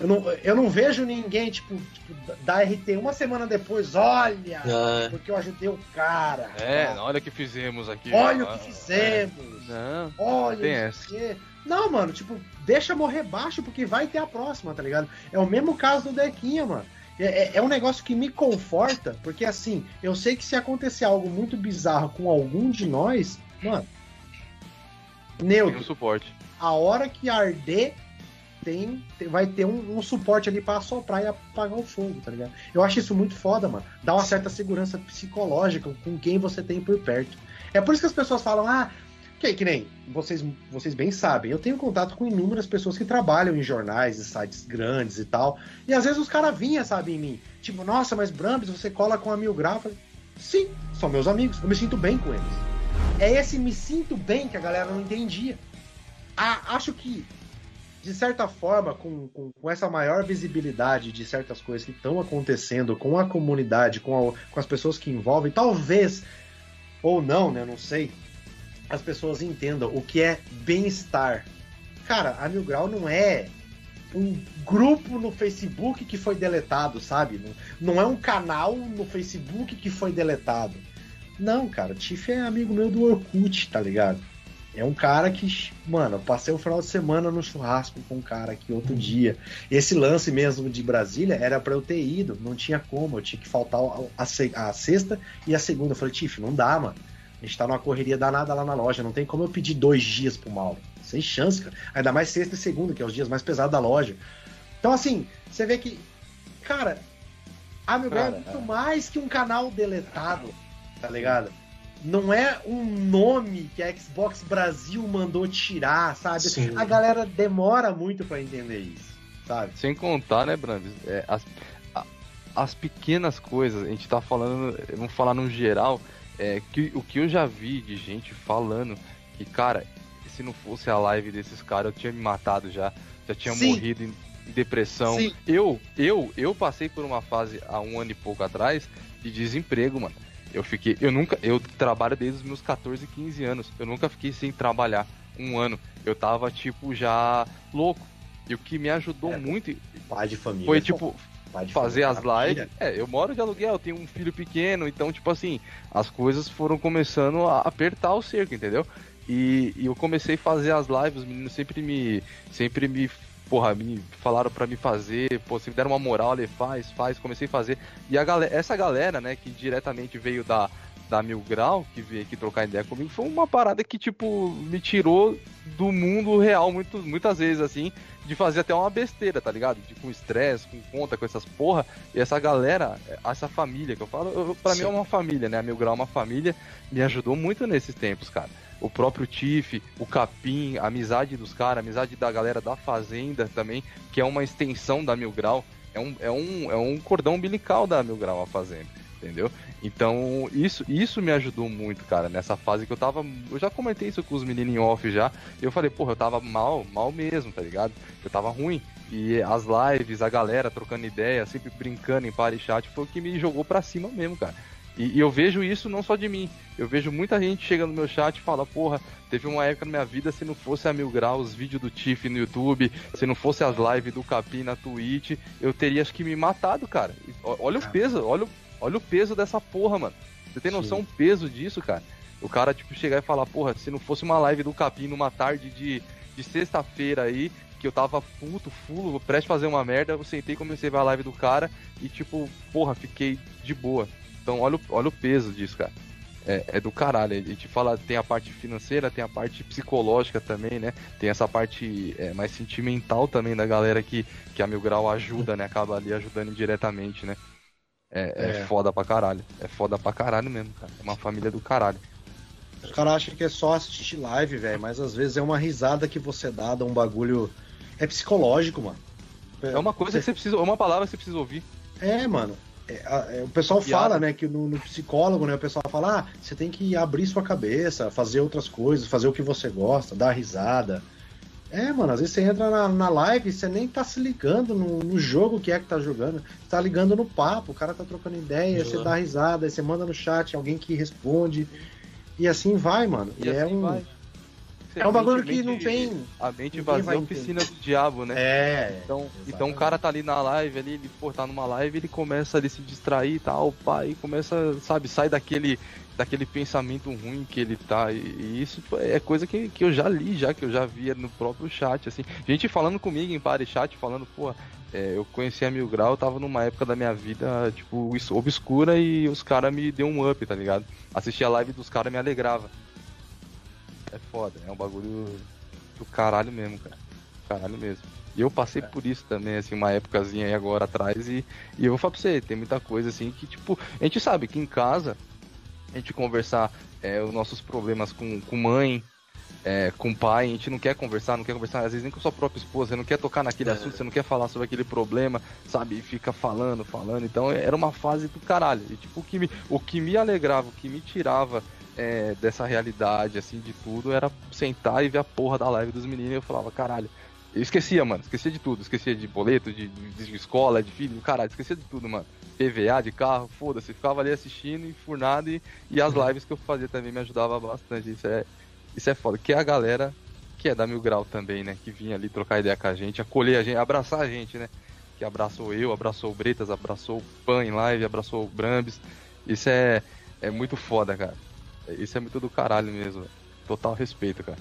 Eu não, eu não vejo ninguém, tipo, tipo, da RT uma semana depois, olha, Ah, porque eu ajudei o cara. É, cara. olha o que fizemos aqui. olha o Ah, que fizemos. Não, Olha, Tem essa. quê. Não, mano, tipo, deixa morrer baixo porque vai ter a próxima, tá ligado? É o mesmo caso do Dequinha, mano. É, é- é um negócio que me conforta, porque assim, eu sei que se acontecer algo muito bizarro com algum de nós, mano, tem um neutro, suporte. a hora que arder, tem, vai ter um, um suporte ali pra assoprar e apagar o fogo, tá ligado? Eu acho isso muito foda, mano. Dá uma certa segurança psicológica com quem você tem por perto. É por isso que as pessoas falam, ah, que, que nem vocês, vocês bem sabem, eu tenho contato com inúmeras pessoas que trabalham em jornais e sites grandes e tal. E às vezes os caras vinham, sabe, em mim. Tipo, nossa, mas Brambis, você cola com a Mil Grau. Sim, são meus amigos, eu me sinto bem com eles. É esse me sinto bem que a galera não entendia. Ah, acho que, de certa forma, com, com, com essa maior visibilidade de certas coisas que estão acontecendo com a comunidade, com, a- com as pessoas que envolvem, talvez, ou não, né? Não sei, as pessoas entendam o que é bem-estar. Cara, a Mil Grau não é um grupo no Facebook que foi deletado, sabe? Não, não é um canal no Facebook que foi deletado. Não, cara, Tiff é amigo meu do Orkut, tá ligado? É um cara que, mano, eu passei o final de semana no churrasco com um cara aqui outro dia. Esse lance mesmo de Brasília era pra eu ter ido, não tinha como, eu tinha que faltar a, a a sexta e a segunda. Eu falei, Tiff, não dá, mano. A gente tá numa correria danada lá na loja, não tem como eu pedir dois dias pro Mauro. Sem chance, cara. Ainda mais sexta e segunda, que é os dias mais pesados da loja. Então, assim, você vê que, cara, a Grau é Cara, muito mais que um canal deletado, tá ligado? Não é um nome que a Xbox Brasil mandou tirar, sabe? Sim. A galera demora muito pra entender isso, sabe? Sem contar, né, Brambis? É, as, a- as pequenas coisas, a gente tá falando, vamos falar no geral, é, que, o que eu já vi de gente falando que, cara, se não fosse a live desses caras, eu tinha me matado já, já tinha Sim. morrido em, em depressão. Sim. Eu, eu, eu passei por uma fase há um ano e pouco atrás de desemprego, mano. Eu fiquei, eu nunca, eu trabalho desde os meus 14, 15 anos. Eu nunca fiquei sem trabalhar um ano. Eu tava tipo já louco. E o que me ajudou É, muito Pai de família. foi tipo pai de fazer família, as maravilha. lives. É, eu moro de aluguel, eu tenho um filho pequeno, então, tipo assim, as coisas foram começando a apertar o cerco, entendeu? E, e eu comecei a fazer as lives, os meninos sempre me. Sempre me. Porra, me falaram pra me fazer, pô, se me deram uma moral, ali, faz, faz, comecei a fazer. E a galera, essa galera, né, que diretamente veio da, da Mil Grau, que veio aqui trocar ideia comigo, foi uma parada que, tipo, me tirou do mundo real muito, muitas vezes, assim, de fazer até uma besteira, tá ligado? De, com estresse, com conta, com essas porra. E essa galera, essa família que eu falo, eu, pra Sim. mim é uma família, né? A Mil Grau é uma família, me ajudou muito nesses tempos, cara. O próprio Tiff, o Capim, a amizade dos caras, a amizade da galera da Fazenda também, que é uma extensão da Mil Grau. É um, é um, é um cordão umbilical da Mil Grau a Fazenda, entendeu? Então, isso, isso me ajudou muito, cara, nessa fase que eu tava. Eu já comentei isso com os meninos em off já. E eu falei, porra, eu tava mal, mal mesmo, tá ligado? Eu tava ruim. E as lives, a galera trocando ideia, sempre brincando em party chat, foi o que me jogou pra cima mesmo, cara. E, e eu vejo isso não só de mim. Eu vejo muita gente chegando no meu chat e fala, porra, teve uma época na minha vida, se não fosse a Mil Grau, os vídeos do Tiff no YouTube, se não fosse as lives do Capim na Twitch, eu teria acho que me matado, cara. Olha o peso, olha, o- olha o peso dessa porra, mano. Você tem noção o peso disso, cara? O cara, tipo, chegar e falar, porra, se não fosse uma live do Capim numa tarde de, de sexta-feira aí, que eu tava puto, fulo, prestes a fazer uma merda, eu sentei e comecei a ver a live do cara e, tipo, porra, fiquei de boa. Então, olha o, olha o peso disso, cara. É, é do caralho. A gente fala, tem a parte financeira, tem a parte psicológica também, né? Tem essa parte é, mais sentimental também da galera que, que a Mil Grau ajuda, né? Acaba ali ajudando indiretamente, né? É, é É. foda pra caralho. É foda pra caralho mesmo, cara. É uma família do caralho. Os caras acham que é só assistir live, velho, mas às vezes é uma risada que você dá, dá um bagulho. É psicológico, mano. É uma coisa que você precisa, é uma palavra que você precisa ouvir. É, mano. É, é, o pessoal fala, né, que no, no psicólogo, né, o pessoal fala, ah, você tem que abrir sua cabeça, fazer outras coisas, fazer o que você gosta, dar risada. É, mano, às vezes você entra na, na live e você nem tá se ligando no, no jogo que é que tá jogando. Você tá ligando no papo, o cara tá trocando ideia, você Uhum. dá risada, aí você manda no chat, alguém que responde. E assim vai, mano. E é assim um. vai. É um bagulho que não tem. A mente vazia vai é a oficina do diabo, né? É. Então, exatamente. então o cara tá ali na live, ali, ele pô, tá numa live, ele começa ali a se distrair e tal, pá, e começa, sabe, sai daquele, daquele pensamento ruim que ele tá. E, e isso é coisa que, que eu já li, já, que eu já via no próprio chat, assim. Gente falando comigo em pare chat, falando, pô, é, eu conheci a Mil Grau, eu tava numa época da minha vida, tipo, obscura e os caras me deu um up, tá ligado? Assistir a live dos caras me alegrava. É foda, é um bagulho do caralho mesmo, cara. Caralho mesmo. E eu passei por isso também, assim, uma épocazinha aí agora atrás, e, e eu vou falar pra você, tem muita coisa assim que, tipo, a gente sabe que em casa a gente conversar é, os nossos problemas com, com mãe, é, com pai, a gente não quer conversar, não quer conversar, às vezes nem com sua própria esposa, você não quer tocar naquele É. assunto, você não quer falar sobre aquele problema, sabe? E fica falando, falando. Então era uma fase do caralho. E tipo, o que me, o que me alegrava, o que me tirava é, dessa realidade, assim, de tudo, era sentar e ver a porra da live dos meninos e eu falava, caralho. Eu esquecia, mano, esquecia de tudo, esquecia de boleto, de, de- de escola, de filho, caralho, esquecia de tudo, mano. PVA, de carro, foda-se, ficava ali assistindo, enfurnado e, e as lives que eu fazia também me ajudava bastante. Isso é, isso é foda. Que é a galera que é da Mil Grau também, né? Que vinha ali trocar ideia com a gente, acolher a gente, abraçar a gente, né? Que abraçou eu, abraçou o Bretas, abraçou o Pan em live, abraçou o Brambis. Isso é, é muito foda, cara. Isso é muito do caralho mesmo. Total respeito, cara.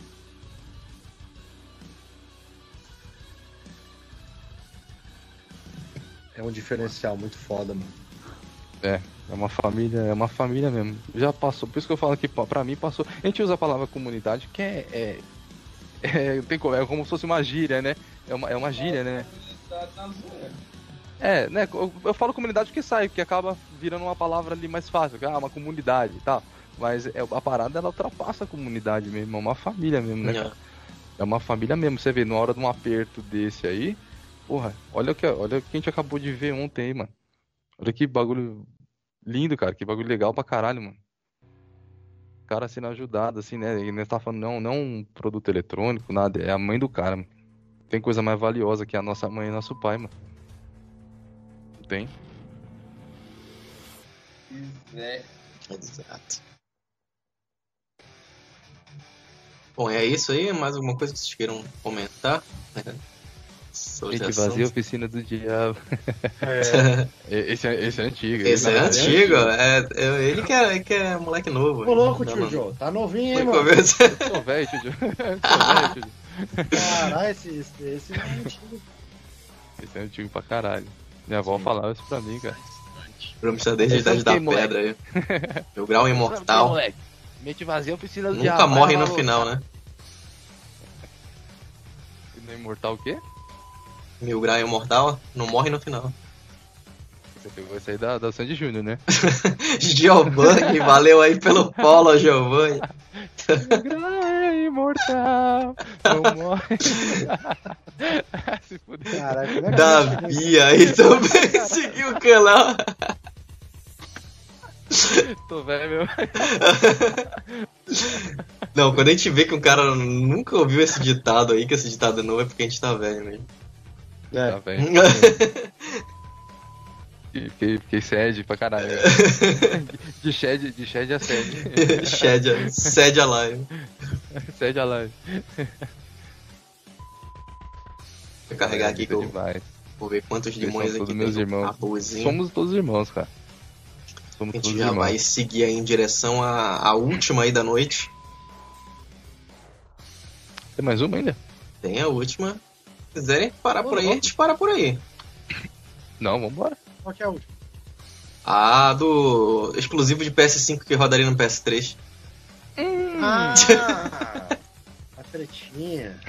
É um diferencial muito foda, mano. É uma família, é uma família mesmo. Já passou, por isso que eu falo que pra mim passou. A gente usa a palavra comunidade que é. é, *laughs* é, tem como, é como se fosse uma gíria, né? É uma, é uma gíria, né? É, né? Eu, eu falo comunidade porque sai, porque acaba virando uma palavra ali mais fácil, é ah, uma comunidade e tal. Mas é, a parada ela ultrapassa a comunidade mesmo, é uma família mesmo, né? cara? É uma família mesmo. Você vê, na hora de um aperto desse aí, porra, olha o que, olha o que a gente acabou de ver ontem aí, mano. Olha que bagulho lindo, cara. Que bagulho legal pra caralho, mano. O cara sendo ajudado, assim, né? E nós tá falando, não, não um produto eletrônico, nada. É a mãe do cara, mano. Tem coisa mais valiosa que a nossa mãe e nosso pai, mano. Não Tem. É, Exato. Bom, é isso aí. Mais alguma coisa que vocês queiram comentar? Sobre Gente vazia, assunto? oficina do diabo. É. *laughs* Esse é, esse é antigo. Esse é Não, antigo. É, é- ele, que é, que é moleque novo. Ô, louco, tio não- Joe. Tá novinho, hein, mano? Tô velho, tio. *laughs* Velho, tio. *laughs* Caralho, esse, esse, esse é antigo. Esse é antigo pra caralho. Minha avó falava isso pra mim, cara. Vamos estar desde a é idade da moleque? pedra aí. Meu grau imortal. moleque. Mente vazia, oficina do Nunca diabo. morre vai, no maluco. final, né? No imortal o quê? Mil grau imortal não morre no final. Você pegou esse aí da, da Sandy Júnior, né? *laughs* Giovanni, valeu aí pelo follow, Giovanni. é imortal, não morre. *laughs* Se fuder. Como é Davi aí também *laughs* seguiu o canal. Tô velho. *laughs* Não, quando a gente vê que um cara nunca ouviu esse ditado aí, que esse ditado é novo, é porque a gente tá velho mesmo. É. Tá velho. *laughs* Fiquei, fiquei sede pra caralho. *laughs* De shed, de shed a sede. Shed, sede a live. Sede a live. Vou carregar aqui que eu demais. vou ver quantos limões aqui todos meus irmãos. Somos todos irmãos, cara. Somos A gente todos já irmãos. vai seguir aí em direção à, à última aí da noite. Tem mais uma ainda? Tem a última. Se quiserem parar por aí, a Vamos. gente para por aí. Não, vambora. Qual que é a última? Ah, do exclusivo de PS5 que rodaria no PS3. Ah, *laughs* a tretinha.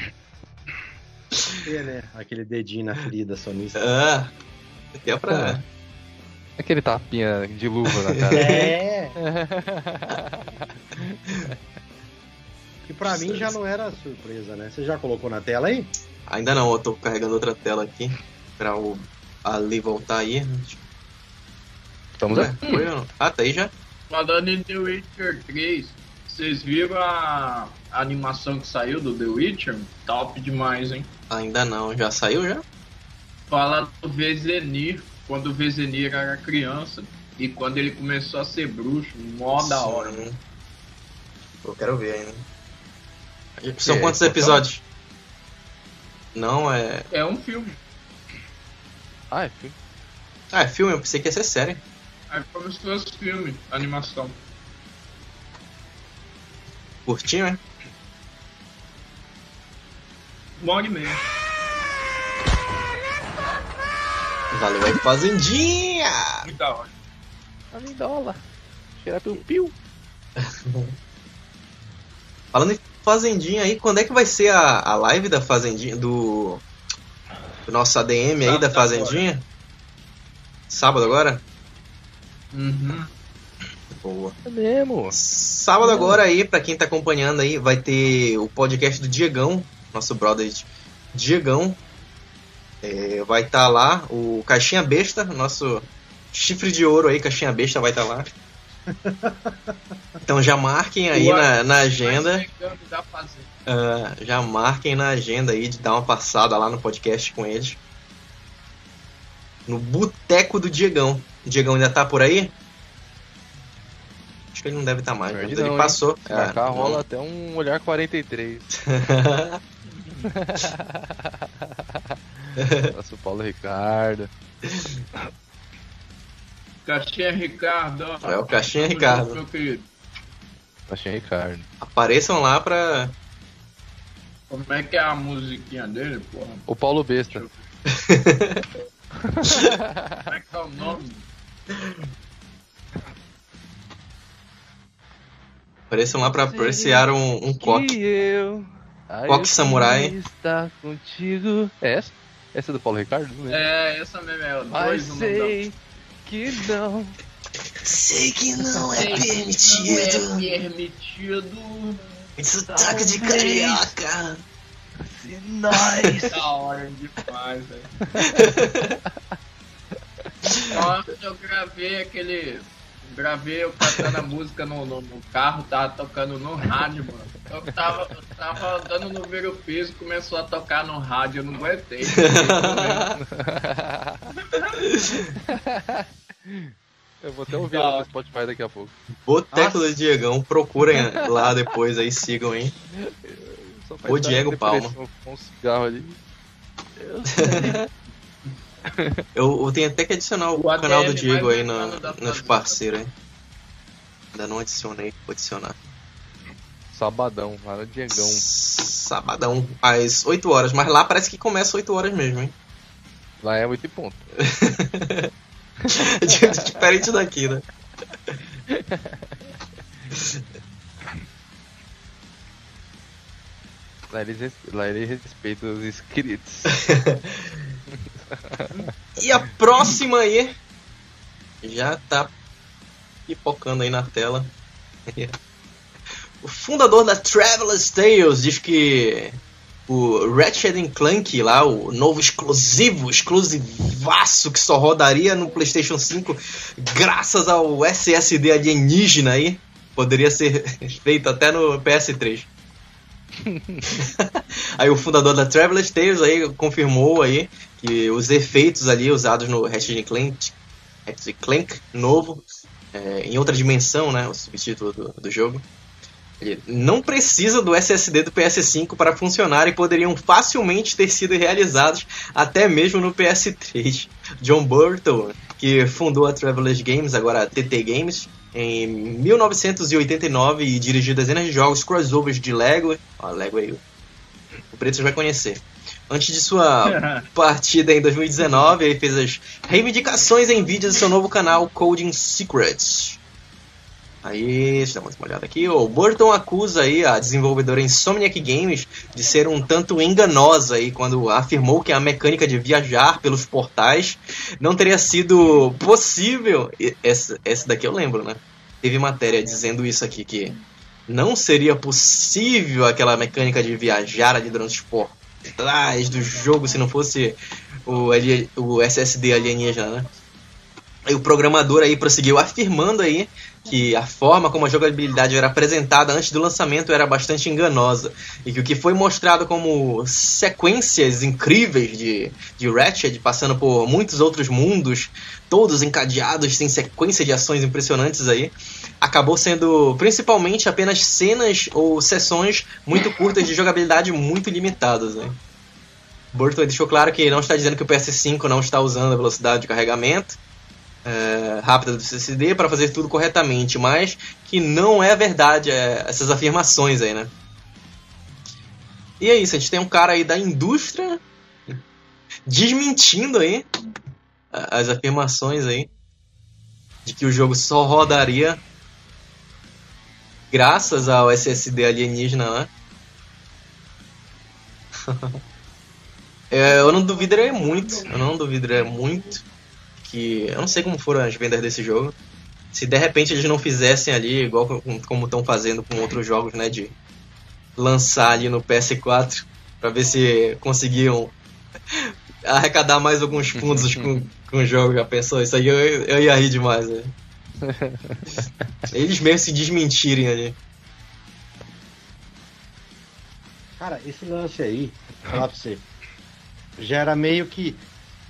Né? Aquele dedinho na ferida sonista. Ah, aqui é pra. Aquele tapinha de luva na cara. *laughs* É. Que pra mim já não era surpresa, né? Você já colocou na tela aí? Ainda não, eu tô carregando outra tela aqui pra o Ali voltar aí. Estamos Ué, aí. foi ou não? Ah, tá aí já? Falando em The Witcher 3, vocês viram a a animação que saiu do The Witcher? Top demais, hein? Ainda não, já saiu já? Fala do Vezenir, quando o Vezenir era criança e quando ele começou a ser bruxo, mó da hora. Sim. Eu quero ver ainda. São É, quantos então- episódios? Não, é. É um filme. Ah, é filme. Ah, é filme, eu pensei que ia ser série. É como se fosse filme, animação. Curtinho, é? Uma hora e meia. Valeu aí, Fazendinha! Muito da hora. A lindola. Cheira piu-piu. *laughs* Falando em Fazendinha aí, quando é que vai ser a, a live da Fazendinha? Do. Do nosso ADM aí da Fazendinha? Sábado agora? Uhum. Boa. É mesmo. Sábado agora aí, pra quem tá acompanhando aí, vai ter o podcast do Diegão, nosso brother Diegão. É, vai estar lá o Caixinha Besta, nosso chifre de ouro aí, Caixinha Besta vai estar lá. Então já marquem aí na, na agenda. Ah, já marquem na agenda aí de dar uma passada lá no podcast com eles. No Boteco do Diegão. O Diegão ainda tá por aí? Acho que ele não deve estar mais, mas Perde ele não, hein? passou. Marcar É, rola até um olhar 43. *laughs* *laughs* Nosso Paulo Ricardo. Caixinha Ricardo. ó. É o Caixinha Ricardo. junto, Meu querido. Achei Ricardo. Apareçam lá pra. Como é que é a musiquinha dele, porra? O Paulo Besta. *laughs* Como é que é o nome? Apareçam lá pra apreciar um, um coque. Que eu. Eu Samurai. estar contigo. É essa? Essa é do Paulo Ricardo? Lembro. É, essa mesmo é dois sei que não. Sei que não Sei que Não é permitido. Sotaque de carioca. Se nós. Da hora demais, velho. *laughs* Nossa, eu gravei aquele. Gravei eu cantando a música no, no, no carro, tava tocando no rádio, mano. Eu tava, eu tava andando no ver o peso, começou a tocar no rádio, eu não aguentei. Eu vou até ouvir ela no Spotify daqui a pouco. Boteco do Diegão, procurem lá depois aí, sigam, hein? O Diego Palma. Com um cigarro ali. Eu, eu tenho até que adicionar o, O ADM canal do Diego aí na, nos parceiros, hein? Ainda não adicionei, vou adicionar. Sabadão, lá no Diegão. Sabadão, às 8 horas, mas lá parece que começa 8 horas mesmo, hein? Lá é 8 e ponto. *laughs* Diferente daqui, né? Lá eles, res- lá eles respeitam os inscritos. *laughs* E a próxima aí já tá pipocando aí na tela. O fundador da Traveler's Tales diz que o Ratchet Clank lá, o novo exclusivo, exclusivaço que só rodaria no PlayStation 5 graças ao SSD alienígena aí, poderia ser *laughs* feito até no PS3. *laughs* aí o fundador da Traveler's Tales aí confirmou aí que os efeitos ali usados no Ratchet Clank, Ratchet Clank novo, é, em outra dimensão, né, o subtítulo do, do jogo, não precisa do SSD do PS5 para funcionar e poderiam facilmente ter sido realizados até mesmo no PS3. John Burton, que fundou a Travelers Games, agora a TT Games, em 1989 e dirigiu dezenas de jogos crossovers de Lego. Ó, Lego aí, o Preto vai conhecer. Antes de sua *laughs* partida em 2019, ele fez as reivindicações em vídeos do seu novo canal Coding Secrets. Aí, estamos uma olhada aqui. O Burton acusa aí a desenvolvedora Insomniac Games de ser um tanto enganosa aí quando afirmou que a mecânica de viajar pelos portais não teria sido possível. Essa, essa daqui eu lembro, né? Teve matéria dizendo isso aqui que não seria possível aquela mecânica de viajar ali durante os portais do jogo se não fosse o, o SSD alienígena, né? E o programador aí prosseguiu afirmando aí que a forma como a jogabilidade era apresentada antes do lançamento era bastante enganosa e que o que foi mostrado como sequências incríveis de, de Ratchet, passando por muitos outros mundos, todos encadeados em sequência de ações impressionantes aí, acabou sendo principalmente apenas cenas ou sessões muito curtas de jogabilidade muito limitadas. Né? Burton deixou claro que não está dizendo que o PS5 não está usando a velocidade de carregamento é, rápida do SSD para fazer tudo corretamente, mas que não é verdade é, essas afirmações aí, né? E é isso, a gente tem um cara aí da indústria desmentindo aí as afirmações aí de que o jogo só rodaria graças ao SSD alienígena lá. *laughs* é, eu não duvidaria muito, eu não duvidaria muito que eu não sei como foram as vendas desse jogo. Se de repente eles não fizessem ali igual como estão fazendo com outros jogos, né, de lançar ali no PS4 para ver se conseguiam *laughs* arrecadar mais alguns fundos com, *laughs* com o jogo. Já pensou? Isso aí eu, eu ia rir demais. Né? *laughs* Eles mesmo se desmentirem ali. Cara, esse lance aí, vou falar pra você, já era meio que.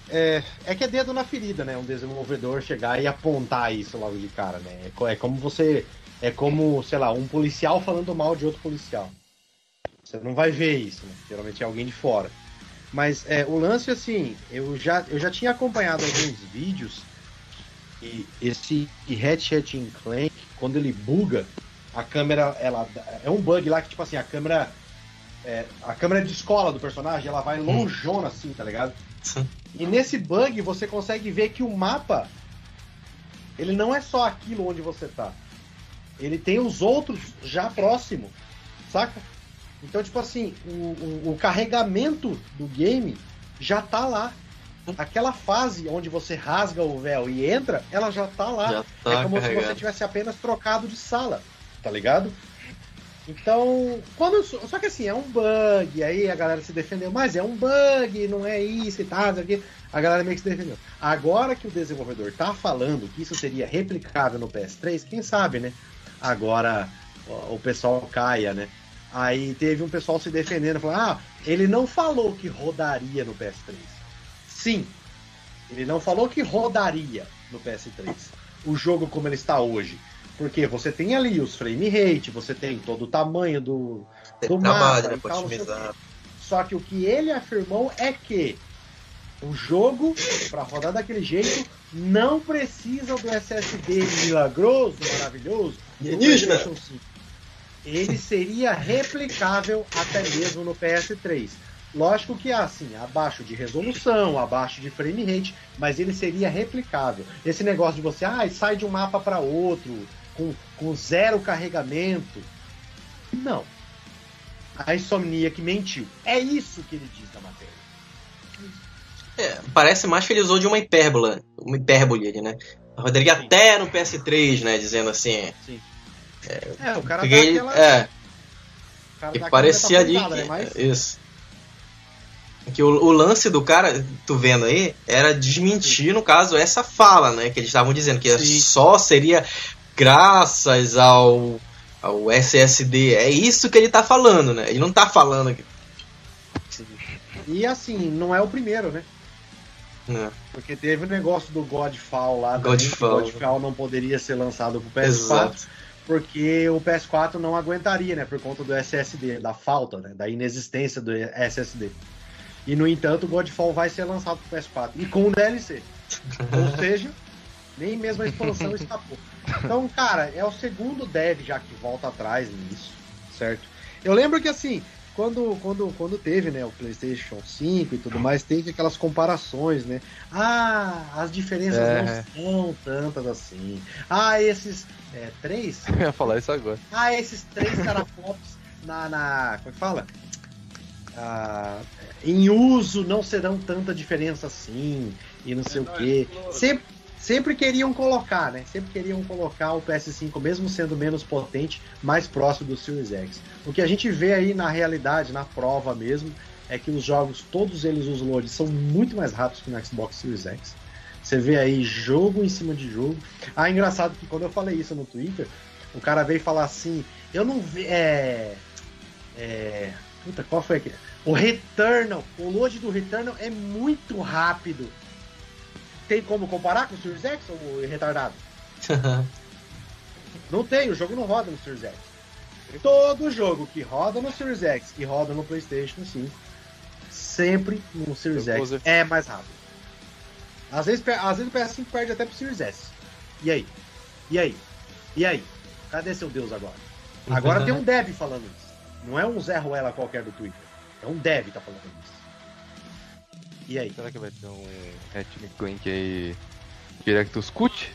É, é que é dedo na ferida, né? Um desenvolvedor chegar e apontar isso logo de cara, né? É, é como você. É como, sei lá, um policial falando mal de outro policial. Você não vai ver isso, né? Geralmente é alguém de fora. Mas é, o lance, assim, eu já, eu já tinha acompanhado alguns vídeos e esse Hatchet Clank, quando ele buga, a câmera, ela é um bug lá que, tipo assim, a câmera. é, a câmera de escola do personagem, ela vai lonjona assim, tá ligado? E nesse bug você consegue ver que o mapa ele não é só aquilo onde você tá. Ele tem os outros já próximo, saca? Então, tipo assim, o, o- o carregamento do game já tá lá. Aquela fase onde você rasga o véu e entra, ela já tá lá. Já tá é como se carregado. você tivesse apenas trocado de sala, tá ligado? Então, quando só que assim, é um bug, aí a galera se defendeu, mas é um bug, não é isso e tal, aqui. A galera meio que se defendeu. Agora que o desenvolvedor tá falando que isso seria replicável no PS3, quem sabe, né? Agora o pessoal caia, né? Aí teve um pessoal se defendendo, falando: "Ah, ele não falou que rodaria no PS3". Sim. Ele não falou que rodaria no PS3. O jogo como ele está hoje. Porque você tem ali os frame rate, você tem todo o tamanho do, Tem do trabalho, mapa tal, otimizar. só que o que ele afirmou é que o jogo, para rodar daquele jeito, não precisa do SSD milagroso, maravilhoso, Alienígena. PlayStation 5. Ele seria replicável até mesmo no PS3. Lógico que assim, abaixo de resolução, abaixo de frame rate, mas ele seria replicável. Esse negócio de você, ah, sai de um mapa para outro, com, com zero carregamento. Não. A insomnia que mentiu. É isso que ele diz na matéria. É, parece mais que ele usou de uma hipérbola, uma hipérbole ali, né? Rodaria Sim. até no PS3, né? Dizendo assim. É, o cara Porque dá ele, aquela. é, o cara que dá aquela parecia ali. que- né? Mas, Isso. Que o, o lance do cara, tu vendo aí, era desmentir, no caso, essa fala, né? Que eles estavam dizendo que Sim. só seria graças ao, ao SSD. É isso que ele tá falando, né? Ele não tá falando que. E assim, não é o primeiro, né? né? Porque teve o negócio do Godfall lá. também, Godfall. que Godfall não poderia ser lançado pro PS4. Exato. Porque o PS4 não aguentaria, né? Por conta do SSD, da falta, né? Da inexistência do SSD. E no entanto, o Godfall vai ser lançado pro PS4. E com o DLC. Ou seja, *laughs* nem mesmo a expansão *laughs* escapou. Então, cara, é o segundo dev já que volta atrás nisso, certo? Eu lembro que assim, quando, quando, quando teve né, o PlayStation 5 e tudo mais, teve aquelas comparações, né? Ah, as diferenças É. não são tantas assim. Ah, esses é, três? *laughs* Eu ia falar isso agora. Ah, esses três teraflops na, na. Como é que fala? Ah, em uso não serão tanta diferença assim, e não sei o quê. Sempre, sempre queriam colocar, né? Sempre queriam colocar o PS5, mesmo sendo menos potente, mais próximo do Series X. O que a gente vê aí na realidade, na prova mesmo, é que os jogos, todos eles, os loads, são muito mais rápidos que no Xbox Series X. Você vê aí jogo em cima de jogo. Ah, engraçado que quando eu falei isso no Twitter, o cara veio falar assim, eu não vi. É. É. Puta, qual foi aquele? O Returnal, o load do Returnal é muito rápido. Tem como comparar com o Series X ou retardado? *laughs* Não tem, o jogo não roda no Series X. Todo jogo que roda no Series X e roda no PlayStation 5, sempre no Series Eu X vou- é mais rápido. Às vezes, às vezes o PS5 perde até pro Series S. E aí? E aí? E aí? Cadê seu Deus agora? Agora tem um *laughs* Deb falando isso. Não é um Zé Ruela qualquer do Twitter. É um Deb que tá falando isso. E aí? Será que vai ter um Ratchet Clank aí Directus Cut?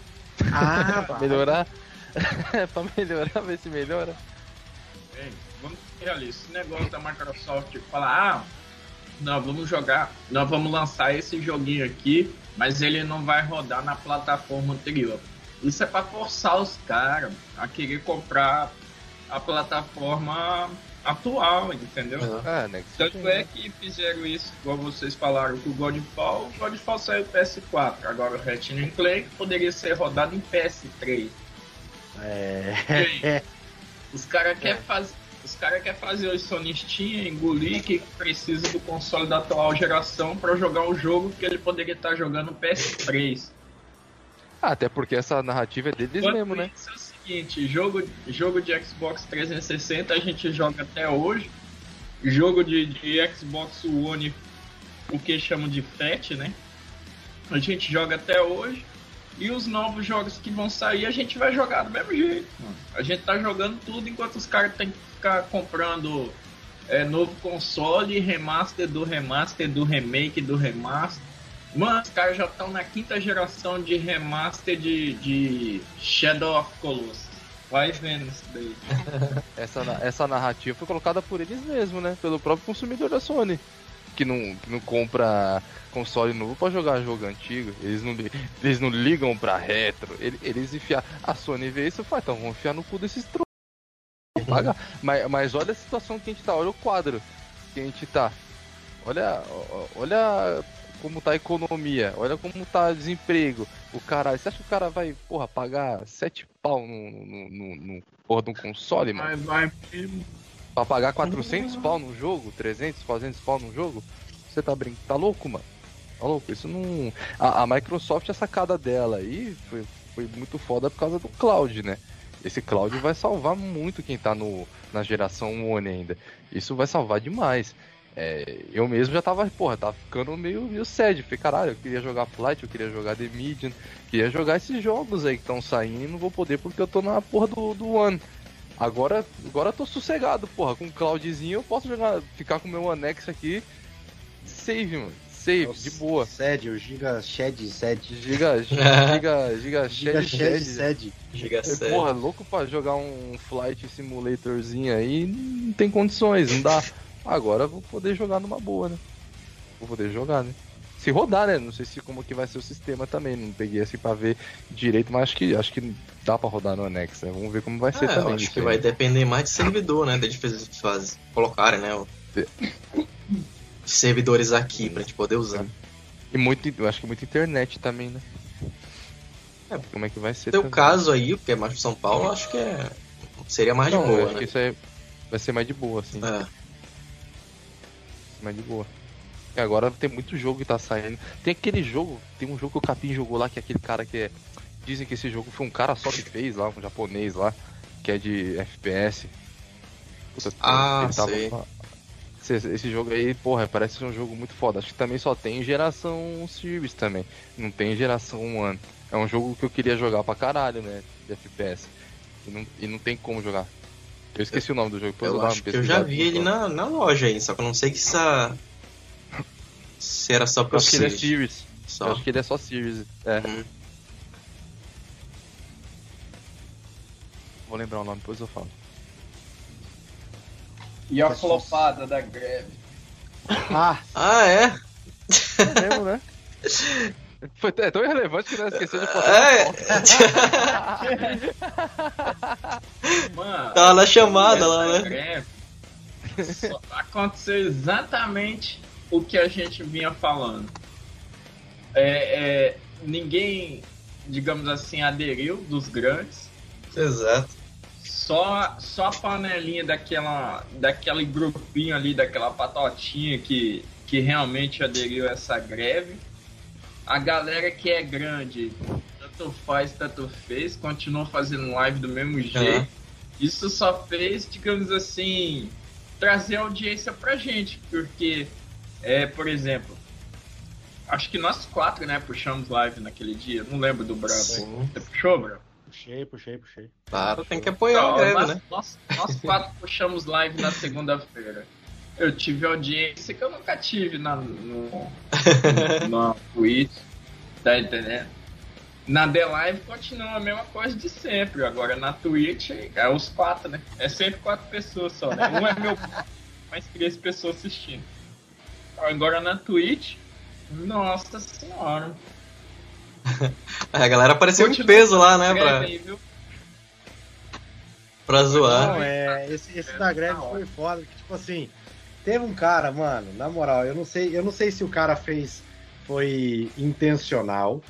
Ah, *laughs* pra melhorar? *laughs* pra melhorar, ver se melhora. Ei, vamos ser realistas. Esse negócio da Microsoft falar, ah, nós vamos jogar, nós vamos lançar esse joguinho aqui, mas ele não vai rodar na plataforma anterior. Isso é pra forçar os caras a querer comprar a plataforma atual, entendeu? Ah, né? que Tanto sim. é que fizeram isso, igual vocês falaram com o Godfall, o Godfall saiu PS4. Agora o Ratchet Clank poderia ser rodado em PS3. É. *laughs* Os caras querem fazer. Os caras querem fazer os sonistinha, engolir que precisa do console da atual geração para jogar um jogo que ele poderia estar jogando no PS3. Ah, até porque essa narrativa é deles Enquanto mesmo, né? isso é seguinte, jogo, jogo de Xbox 360 a gente joga até hoje. Jogo de, de Xbox One, o que chamam de FAT, né? A gente joga até hoje. E os novos jogos que vão sair a gente vai jogar do mesmo jeito. A gente tá jogando tudo enquanto os caras têm que ficar comprando é, novo console, remaster do remaster, do remake, do remaster. Mano, os caras já estão na quinta geração de remaster de, de Shadow of Colossus. Vai vendo isso daí. *laughs* Essa, essa narrativa foi colocada por eles mesmos, né? Pelo próprio consumidor da Sony. Que não, que não compra console novo pra jogar jogo antigo. Eles não, eles não ligam pra retro. Ele- Eles enfiar. A Sony vê isso e fala, então vamos enfiar no cu desses tro... Pagar. Mas, mas olha a situação que a gente tá, olha o quadro que a gente tá. Olha, olha como tá a economia, olha como tá o desemprego. O cara, você acha que o cara vai, porra, pagar 7 pau no, no, no, no porra de um console, mano? Vai, vai. Pra pagar 400 pau num jogo, 300, 400 pau num jogo? Você tá brincando? Tá louco, mano? Tá louco? Isso não. A, a Microsoft, a sacada dela aí foi, foi muito foda por causa do cloud, né? Esse cloud vai salvar muito quem tá no, na geração One ainda. Isso vai salvar demais. É, eu mesmo já tava, porra, tava ficando meio, meio sad. Falei, caralho, eu queria jogar Flight, eu queria jogar The Medium, queria jogar esses jogos aí que estão saindo e não vou poder porque eu tô na porra do, do One. Agora, agora eu tô sossegado, porra. Com o cloudzinho eu posso jogar, ficar com o meu anexo aqui. Save, mano. Save, de boa. Sede, o Giga Shed Sed. *laughs* Giga, giga, giga, Giga shed, Shed shed. Sed. Giga É. Porra, louco pra jogar um flight simulatorzinho aí, não tem condições, não dá. *laughs* Agora eu vou poder jogar numa boa, né? Vou poder jogar, né? Se rodar, né? Não sei se como que vai ser o sistema também, não peguei assim pra ver direito, mas acho que acho que dá pra rodar no Annex, né? Vamos ver como vai ser É, também. acho que aí. vai depender mais de servidor, né? De faz, faz, colocarem, né? o- Servidores aqui pra gente poder usar. E muito, eu acho que muita internet também, né? É. Como é que vai ser? Teu também. caso aí, porque é mais pro São Paulo, acho que é. Seria mais de Não, eu boa, acho né? que isso aí vai ser mais de boa, assim. É. mais de boa. E agora tem muito jogo que tá saindo. Tem aquele jogo, tem um jogo que o Capim jogou lá, que é aquele cara que é. Dizem que esse jogo foi um cara só que fez lá, um japonês lá, que é de FPS. Puta, Ah, tava-. Esse, esse jogo aí, porra, parece ser um jogo muito foda. Acho que também só tem geração Series também. Não tem geração One. É um jogo que eu queria jogar pra caralho, né? De FPS. E não, e não tem como jogar. Eu esqueci o nome do jogo. Eu acho que eu já vi ele próximo. na, na loja aí, só que eu não sei que se, a- se era só Eu pro acho que ele é Series. Series. Eu Só. acho que ele é só Series. É. Hum. Vou lembrar o nome, depois eu falo. E a flopada da greve. Ah, Ah, é? É mesmo, né? *laughs* Foi é tão irrelevante que não esqueceu de postar É. *laughs* Mano, Tava na chamada lá, né? greve aconteceu exatamente o que a gente vinha falando. É, é, ninguém, digamos assim, aderiu dos grandes. Exato. Só, só a panelinha daquela, daquele grupinho ali, daquela patotinha que, que realmente aderiu a essa greve. A galera que é grande, tanto faz, tanto fez, continuou fazendo live do mesmo jeito. Isso só fez, digamos assim, trazer audiência pra gente, porque, é, por exemplo, acho que nós quatro, né, puxamos live naquele dia, não lembro do Brabo. Sim. Você puxou, Brabo? Puxei, puxei, puxei. Claro, tem que apoiar o greve, nós, né? nós, nós quatro puxamos live na segunda-feira. Eu tive audiência que eu nunca tive na, no, *laughs* na Twitch, tá entendendo? Na The Live continua a mesma coisa de sempre. Agora na Twitch é os quatro, né? É sempre quatro pessoas só, né? Um é meu *laughs* mais três pessoas assistindo. Agora na Twitch, nossa senhora. *laughs* A galera apareceu em Continua peso lá, né? Pra, aí, viu? pra zoar. Não, é, esse, esse da greve foi foda, que tipo assim, teve um cara, mano, na moral, eu não sei, eu não sei se o cara fez foi intencional.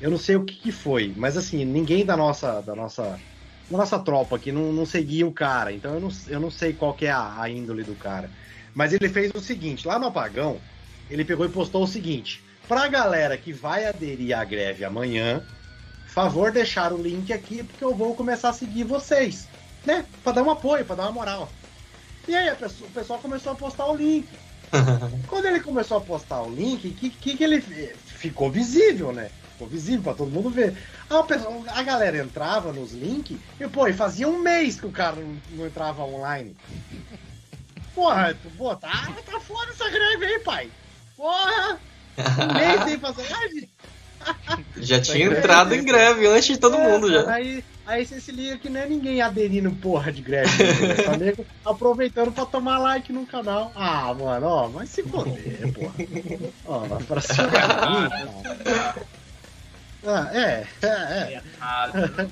Eu não sei o que, que foi, mas assim, ninguém da nossa da nossa da nossa tropa aqui não, não seguia o cara, então eu não, eu não sei qual que é a, a índole do cara. Mas ele fez o seguinte, lá no apagão, ele pegou e postou o seguinte: pra galera que vai aderir à greve amanhã, favor deixar o link aqui porque eu vou começar a seguir vocês, né? Pra dar um apoio, pra dar uma moral. E aí a pessoa- o pessoal começou a postar o link. *laughs* Quando ele começou a postar o link, o que, que, que ele? Ficou visível, né? Ficou visível pra todo mundo ver. Aí o pessoal- a galera entrava nos links e, pô, e fazia um mês que o cara não, não entrava online. Porra, pô, tá, tá foda essa greve aí, pai. Porra! Um mês sem fazer live. *laughs* Já tinha entrado em greve antes de todo É, mundo já. Aí, aí você se liga que não é ninguém aderindo porra de greve. né? Tá nego aproveitando pra tomar like no canal. Ah, mano, ó, vai se foder, porra. Ó, pra cima de. Ah, é, é, é.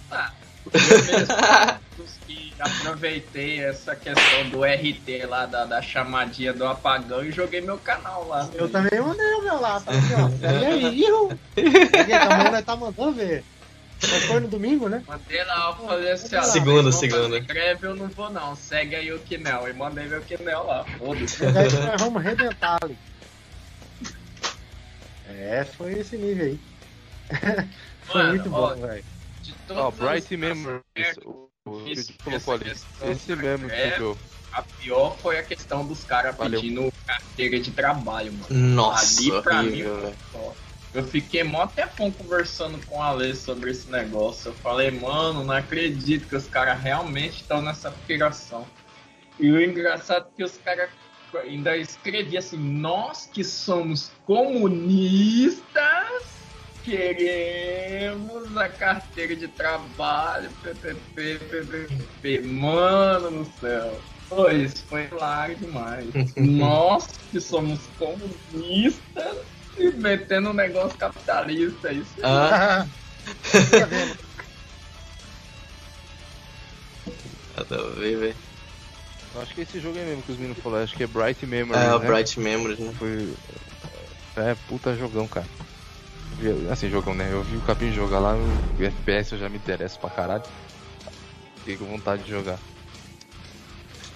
tá. *laughs* Eu dos que aproveitei essa questão do RT lá, da, da chamadinha do apagão e joguei meu canal lá. Eu também mandei o meu lá, tá aqui, ó. E aí. Aqui, amanhã nós tá mandando ver. Mas foi no domingo, né? Mandei lá, eu falei assim, ó. Segunda, segunda. Greve eu não vou não, segue aí o Kinel. E mandei meu Kinel lá, foda-se. E daí nós vamos arrebentar ali. É, foi esse nível aí. *laughs* foi Mano, muito ó, bom, velho. Ó, Bright Memories. O, que Isso, colocou ali. Esse mesmo que greve. jogou. A pior foi a questão dos caras pedindo carteira de trabalho, mano. Nossa, Ali pra mim horrível, só. Eu fiquei mó tempão conversando com a Lê sobre esse negócio. Eu falei, mano, não acredito que os caras realmente estão nessa piração. E o engraçado é que os caras ainda escreviam assim, nós que somos comunistas queremos a carteira de trabalho, PPP, PPP. Mano do céu. Pô, isso foi hilário demais. *laughs* Nós que somos comunistas metendo um negócio capitalista. Isso Ah, Tá *laughs* nada a ver, velho. Acho que esse jogo é mesmo que os meninos falaram. Acho que é Bright Memories. É, o né? Bright Memories, né? Foi. É, puta jogão, cara. Assim, jogão, né? Eu vi o Capim jogar lá, o FPS eu já me interesso pra caralho. Fiquei com vontade de jogar.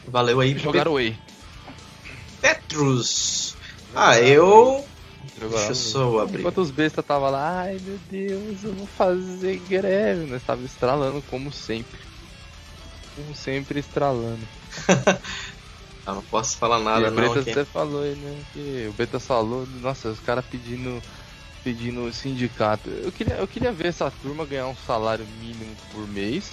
Valeu aí. Jogaram Way. Petrus. Ah, eu. Deixa eu só abrir. Enquanto os bestas tava lá, ai meu Deus, eu vou fazer greve. Nós tava estralando como sempre. Como sempre estralando. *laughs* Ah, não posso falar e nada o não Bretas aqui. até falou aí, né? Que o Bretas falou, nossa, os caras pedindo pedindo sindicato. Eu queria, eu queria ver essa turma ganhar um salário mínimo por mês,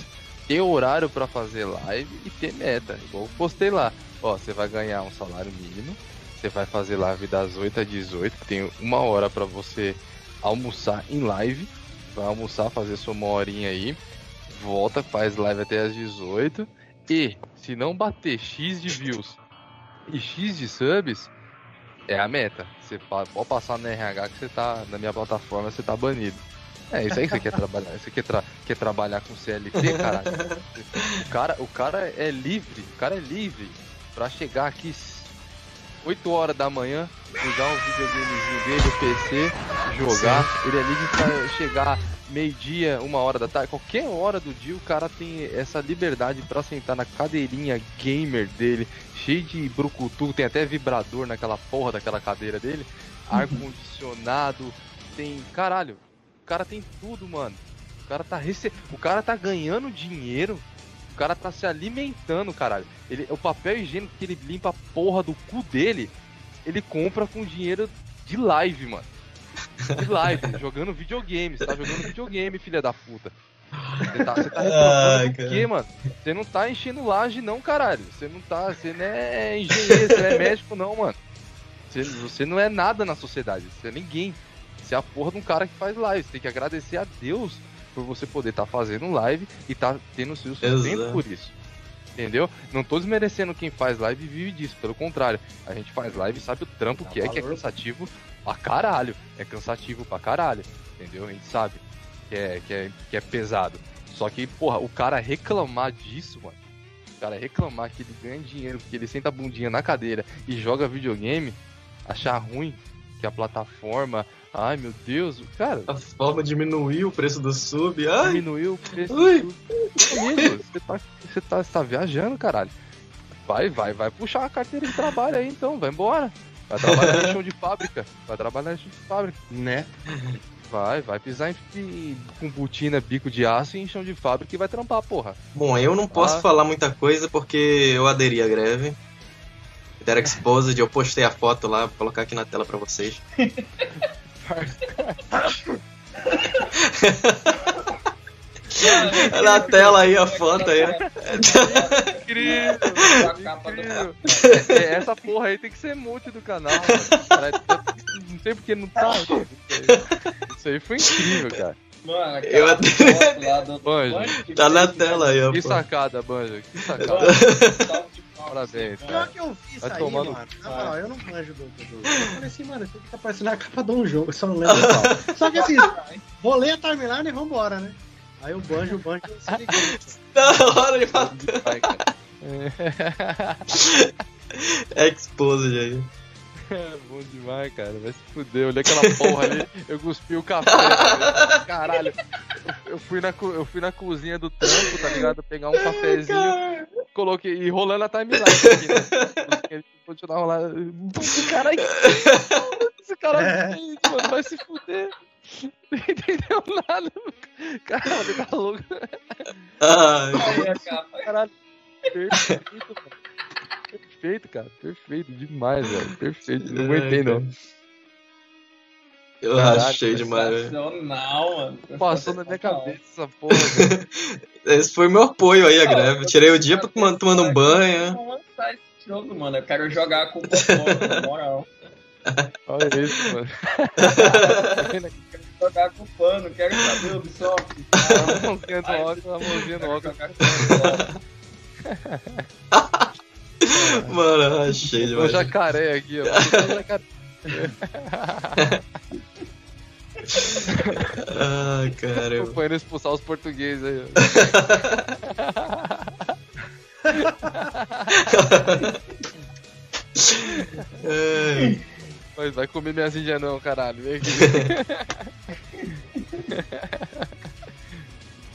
ter horário pra fazer live e ter meta. Igual eu postei lá. Ó, você vai ganhar um salário mínimo, você vai fazer live das 8 às 18, tem uma hora pra você almoçar em live, vai almoçar, fazer sua uma horinha aí, volta, faz live até às 18 e se não bater X de views e X de subs, é a meta. Você pode passar no RH que você tá na minha plataforma, você tá banido. É isso aí que você quer trabalhar. Você quer, tra- quer trabalhar com CLT, caralho? *laughs* O cara, o cara é livre, o cara é livre pra chegar aqui 8 horas da manhã, ligar o videogamezinho dele, o PC, jogar. Ele é livre pra chegar meio-dia, uma hora da tarde, qualquer hora do dia o cara tem essa liberdade pra sentar na cadeirinha gamer dele, cheio de brucutu, tem até vibrador naquela porra daquela cadeira dele, ar condicionado, tem, caralho, o cara tem tudo, mano. cara tá rece... O cara tá ganhando dinheiro. O cara tá se alimentando, caralho. Ele, o papel higiênico que ele limpa a porra do cu dele, ele compra com dinheiro de live, mano. De live, *laughs* jogando videogame. Você tá jogando videogame, filha da puta. Você tá, você tá *laughs* do cara. quê, mano? Você não tá enchendo laje, não, caralho. Você não tá. Você não é engenheiro, você não é médico, não, mano. Você, você não é nada na sociedade. Você é ninguém. Você é a porra de um cara que faz live. Você tem que agradecer a Deus por você poder estar fazendo live e tá tendo seu sustento por isso. Entendeu? Não tô desmerecendo quem faz live e vive disso. Pelo contrário, a gente faz live e sabe o trampo Dá que é, que é valor. cansativo pra caralho. É cansativo pra caralho. Entendeu? A gente sabe que é, que é, que é pesado. Só que, porra, o cara reclamar disso, mano. O cara reclamar que ele ganha dinheiro porque ele senta a bundinha na cadeira e joga videogame, achar ruim que a plataforma. Ai meu Deus, cara, A forma diminuiu o preço do sub. Ai, diminuiu o preço Ui. do tudo. Amigo, você tá, você tá, você tá viajando, caralho. Vai, vai, vai puxar a carteira de trabalho aí então, vai embora. Vai trabalhar em chão de fábrica. Vai trabalhar em chão de fábrica. Né? Vai, vai pisar em, com botina, bico de aço e em chão de fábrica e vai trampar, porra. Bom, eu não posso Ah. falar muita coisa porque eu aderi à greve. Era Exposed, eu postei a foto lá, vou colocar aqui na tela pra vocês. *laughs* É na tela aí a foto aí. Incrível! Do incrível. É, essa porra aí tem que ser multi do canal. Cara, não sei porque não tá. Isso aí foi incrível, cara. Mano, aquela Eu até- foto lá do Banjo. Banjo Tá na tela aí, ó. Que sacada, Banja. Que sacada. Mano, Parabéns, Pior que eu fiz Vai aí, mano. Na moral, eu não manjo do, do jogo. Eu *laughs* falei assim, mano, isso aqui tá parecendo a capa de um jogo, só não lembro qual. Só que assim, rolei a timeline e vambora, né? Aí o banjo, o banjo se ligou. *laughs* Da hora de matar. Vai, cara. *laughs* Exposed aí. É *laughs* bom demais, cara. Vai se fuder. Olhei aquela porra ali, eu cuspi o café. Caralho. Eu, fui na, eu fui na cozinha do trampo, tá ligado? Pegar um cafezinho, coloquei e rolando a timeline aqui, né? Ele continuava lá. Esse cara aí. Esse cara fez, mano, vai se fuder. *laughs* Não entendeu nada. Caralho, tá louco. Ai. Caralho. Perfeito, mano. Perfeito, cara. Perfeito. Demais, velho. *laughs* Perfeito. Não aguentei, não. eu achei demais, velho. Mano. Passou na minha cabeça essa porra, velho. *laughs* Esse foi o meu apoio aí, a Não, greve. Eu tirei o dia pra tomar, tomando um banho. Vamos lançar esse jogo, mano. Eu quero jogar com o Popó, *laughs* na moral. Olha isso, mano. Quero jogar com o pano, quero saber o Ubisoft. A mãozinha no óculos, a mãozinha no óculos. O. *laughs* Mano, eu achei O demais. jacaré aqui, ó. O jacaré. Ai, *laughs* caramba. Acompanhando expulsar os portugueses aí, ó. *laughs* Ai, Mas vai comer minhas índias não, caralho. Vem aqui.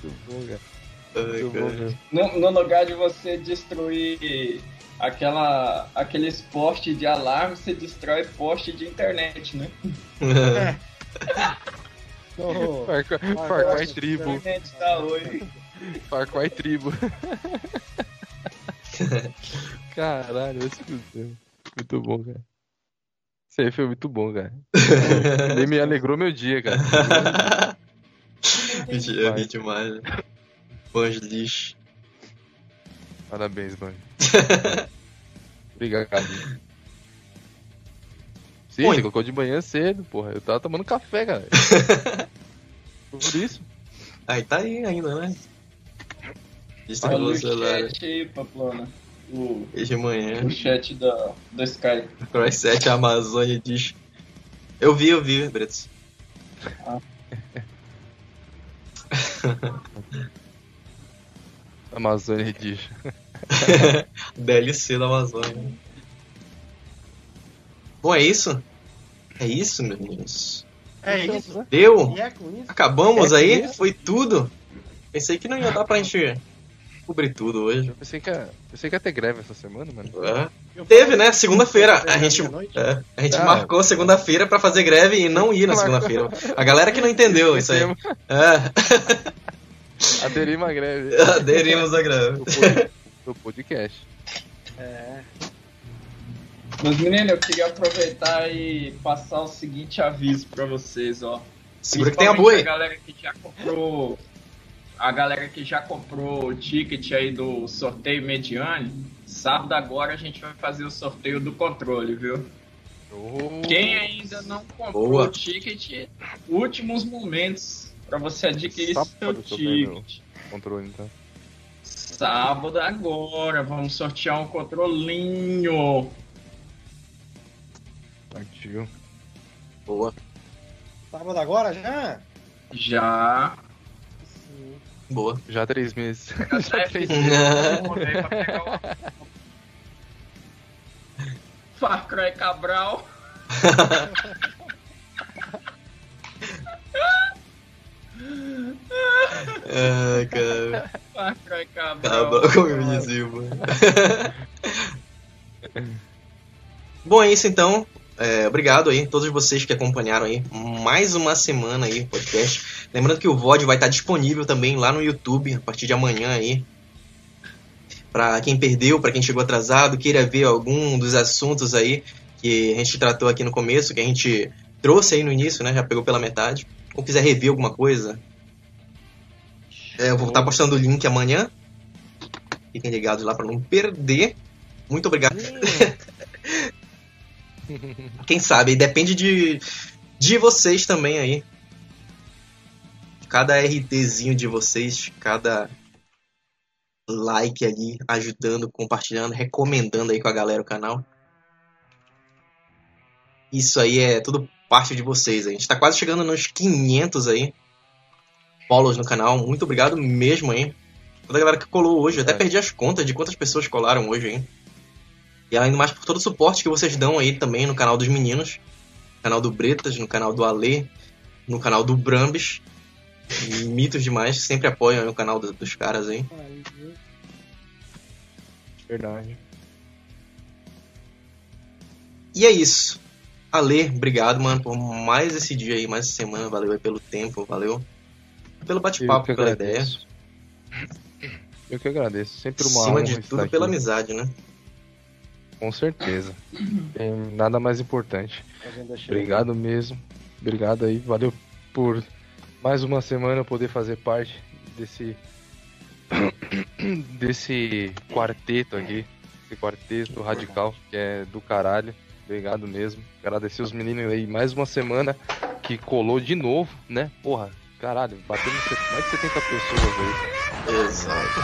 Muito bom, cara. ai, Muito bom, cara. cara. No, no lugar de você destruir aquela, aqueles postes de alarme, você destrói poste de internet, né? *laughs* Então, Far Cry- Far Cry Tribo. Tá. Far Cry Tribo. *laughs* Caralho, vai se fuder. Muito bom, cara. Isso aí foi muito bom, cara. *laughs* Ele me alegrou meu dia, cara. Eu vi demais. né? Banjo lixo. Parabéns, mano. *laughs* Obrigado. Sim, Oi. você colocou de manhã cedo, porra. Eu tava tomando café, cara. *laughs* Por isso. Aí tá aí ainda, né? Distribuiu o celular chat aí, Paplona. O, desde manhã. o chat da, do Sky. Crash 7 Amazônia diz. Eu vi, eu vi, Bretos. *laughs* Amazônia Edition. *laughs* DLC da Amazônia. Bom, é isso? É isso, meus meninos. é isso. Deu? É isso. Acabamos É aí? isso? Foi tudo? Pensei que não ia dar pra gente cobrir tudo hoje. Eu pensei que, ia, pensei que ia ter greve essa semana, mano. É. Teve, né? Segunda-feira. A gente, é, a gente Ah. marcou segunda-feira pra fazer greve e não ir na segunda-feira. A galera que não entendeu isso aí. É. Aderimos à greve. *laughs* Aderimos à greve. Do pod- Do podcast. É. Meus meninos, eu queria aproveitar e passar o seguinte aviso pra vocês, ó. Segura que tem a boa A galera que já comprou. A galera que já comprou o ticket aí do sorteio Mediane, sábado agora a gente vai fazer o sorteio do controle, viu? Quem ainda não comprou Boa. o ticket, últimos momentos pra você adquirir Sábado seu ticket. Controle, então. Sábado agora, vamos sortear um controlinho. Partiu. Boa. Sábado agora já? Já. Sim. Boa. Já há três meses. Já *laughs* Já três meses. Vamos ver pra pegar o- *laughs* Far Cry Cabral. *laughs* Ai, cara. Far Cry Cabral. Acaba com o. Bom, é isso então. É, obrigado aí, todos vocês que acompanharam aí mais uma semana aí o podcast. Lembrando que o VOD vai estar disponível também lá no YouTube a partir de amanhã aí. Pra quem perdeu, pra quem chegou atrasado, queira ver algum dos assuntos aí que a gente tratou aqui no começo, que a gente trouxe aí no início, né? Já pegou pela metade. Ou quiser rever alguma coisa, é, eu vou estar postando o link amanhã. Fiquem ligados lá pra não perder. Muito obrigado. *laughs* Quem sabe, depende de, de vocês também aí. Cada RTzinho de vocês, cada like ali, ajudando, compartilhando, recomendando aí com a galera o canal. Isso aí é tudo parte de vocês. aí. A gente tá quase chegando nos 500 aí. Follows no canal. Muito obrigado mesmo aí. Toda a galera que colou hoje. Eu até É. perdi as contas de quantas pessoas colaram hoje, hein? E além do mais, por todo o suporte que vocês dão aí também no canal dos meninos. No canal do Bretas, no canal do Alê, no canal do Brambis. Mitos demais, sempre apoiam aí o canal do- dos caras aí. Verdade. E é isso. Ale, obrigado, mano, por mais esse dia aí, mais essa semana. Valeu aí pelo tempo, valeu. Pelo bate-papo, pela ideia. agradeço. Eu que agradeço. Sempre uma Acima de tudo, aqui. pela amizade, né? Com certeza. Tem nada mais importante. Obrigado mesmo. Obrigado aí. Valeu por mais uma semana poder fazer parte desse *coughs* desse quarteto aqui, esse quarteto radical que é do caralho. Obrigado mesmo. Agradecer os meninos aí mais uma semana que colou de novo, né? Porra, caralho, batemos mais de 70 pessoas aí. Exato.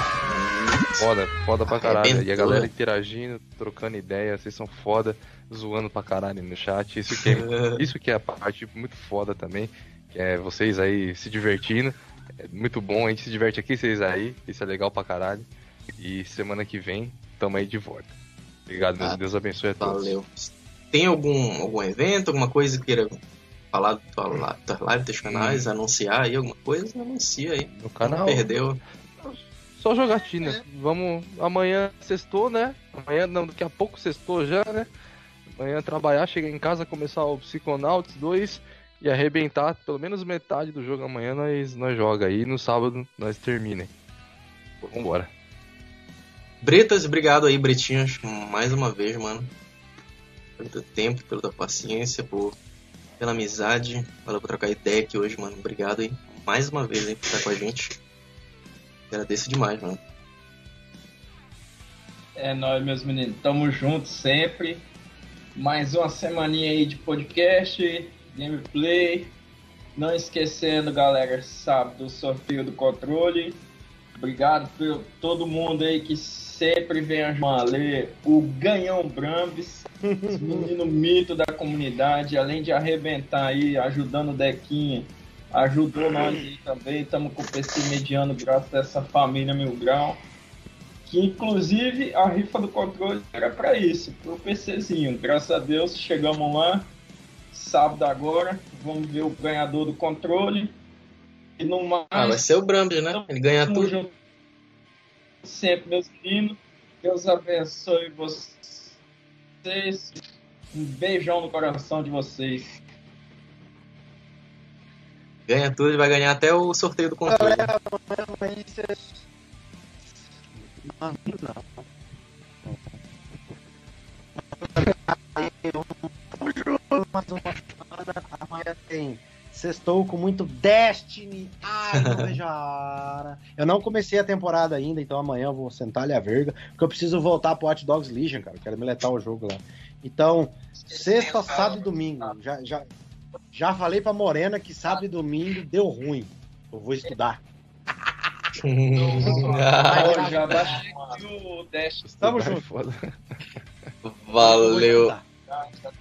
Foda, foda pra caralho. E a galera interagindo, trocando ideia, vocês são foda, zoando pra caralho no chat. Isso que é, *laughs* isso que é a parte muito foda também, que é vocês aí se divertindo. É muito bom, a gente se diverte aqui, vocês aí. Isso é legal pra caralho. E semana que vem, tamo aí de volta. Obrigado. Ah, Deus abençoe a todos. Valeu. Tem algum, algum evento, alguma coisa que queira falar da tua li- tua live, teus canais, anunciar aí alguma coisa? Anuncia aí. No Não canal. perdeu. Só jogatina. Vamos. Amanhã sextou, né? Amanhã não, daqui a pouco sextou já, né? Amanhã trabalhar, chegar em casa, começar o Psychonauts 2 e arrebentar pelo menos metade do jogo amanhã nós, nós joga aí. No sábado nós termina. Vambora. Bretas, obrigado aí, Bretinhos, mais uma vez, mano. Pelo teu tempo, pela tua paciência, por, pela amizade. Valeu por trocar ideia aqui hoje, mano. Obrigado aí. Mais uma vez aí por estar com a gente. Agradeço demais, mano. É nóis, meus meninos. Tamo juntos sempre. Mais uma semaninha aí de podcast, gameplay. Não esquecendo, galera, sábado, sorteio do controle. Obrigado por todo mundo aí que sempre vem a ler o Ganhão Brambis, esse *laughs* menino mito da comunidade, além de arrebentar aí, ajudando o Dequinha, ajudou nós aí também. Estamos com o PC mediano graças a essa família Mil Grau. Que inclusive a rifa do controle era para isso, pro PCzinho. Graças a Deus chegamos lá. Sábado agora, vamos ver o ganhador do controle. E no mais, Ah, vai ser o Brambis, né? Ele ganha tudo. junto sempre, meus meninos. Deus abençoe vocês. Um beijão no coração de vocês. Ganha tudo e vai ganhar até o sorteio do controle. Não, não. Tamo junto, mais uma. Amanhã tem Sextou com muito Destiny. Ai, não *laughs* vejo a hora. Eu não comecei a temporada ainda, então amanhã eu vou sentar-lhe a verga. Porque eu preciso voltar pro Hot Dogs Legion, cara. Eu quero meletar o jogo lá. Então, sexta, sábado e domingo. Já, já, já falei pra Morena que sábado e domingo deu ruim. Eu vou estudar. Já baixei o Dash. Tamo junto. foda. Valeu,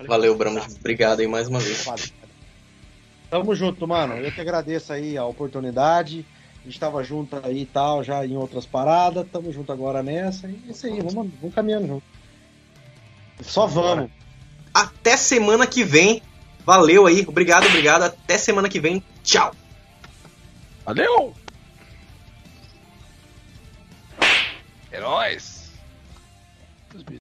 valeu, Bramos. Obrigado aí mais uma vez. Tamo junto, mano. Eu que agradeço aí a oportunidade. A gente tava junto aí e tal, já em outras paradas. Tamo junto agora nessa. E é isso aí, vamos, vamos caminhando junto. Só vamos. Até semana que vem. Valeu aí. Obrigado, obrigado. Até semana que vem. Tchau. Valeu! É nóis!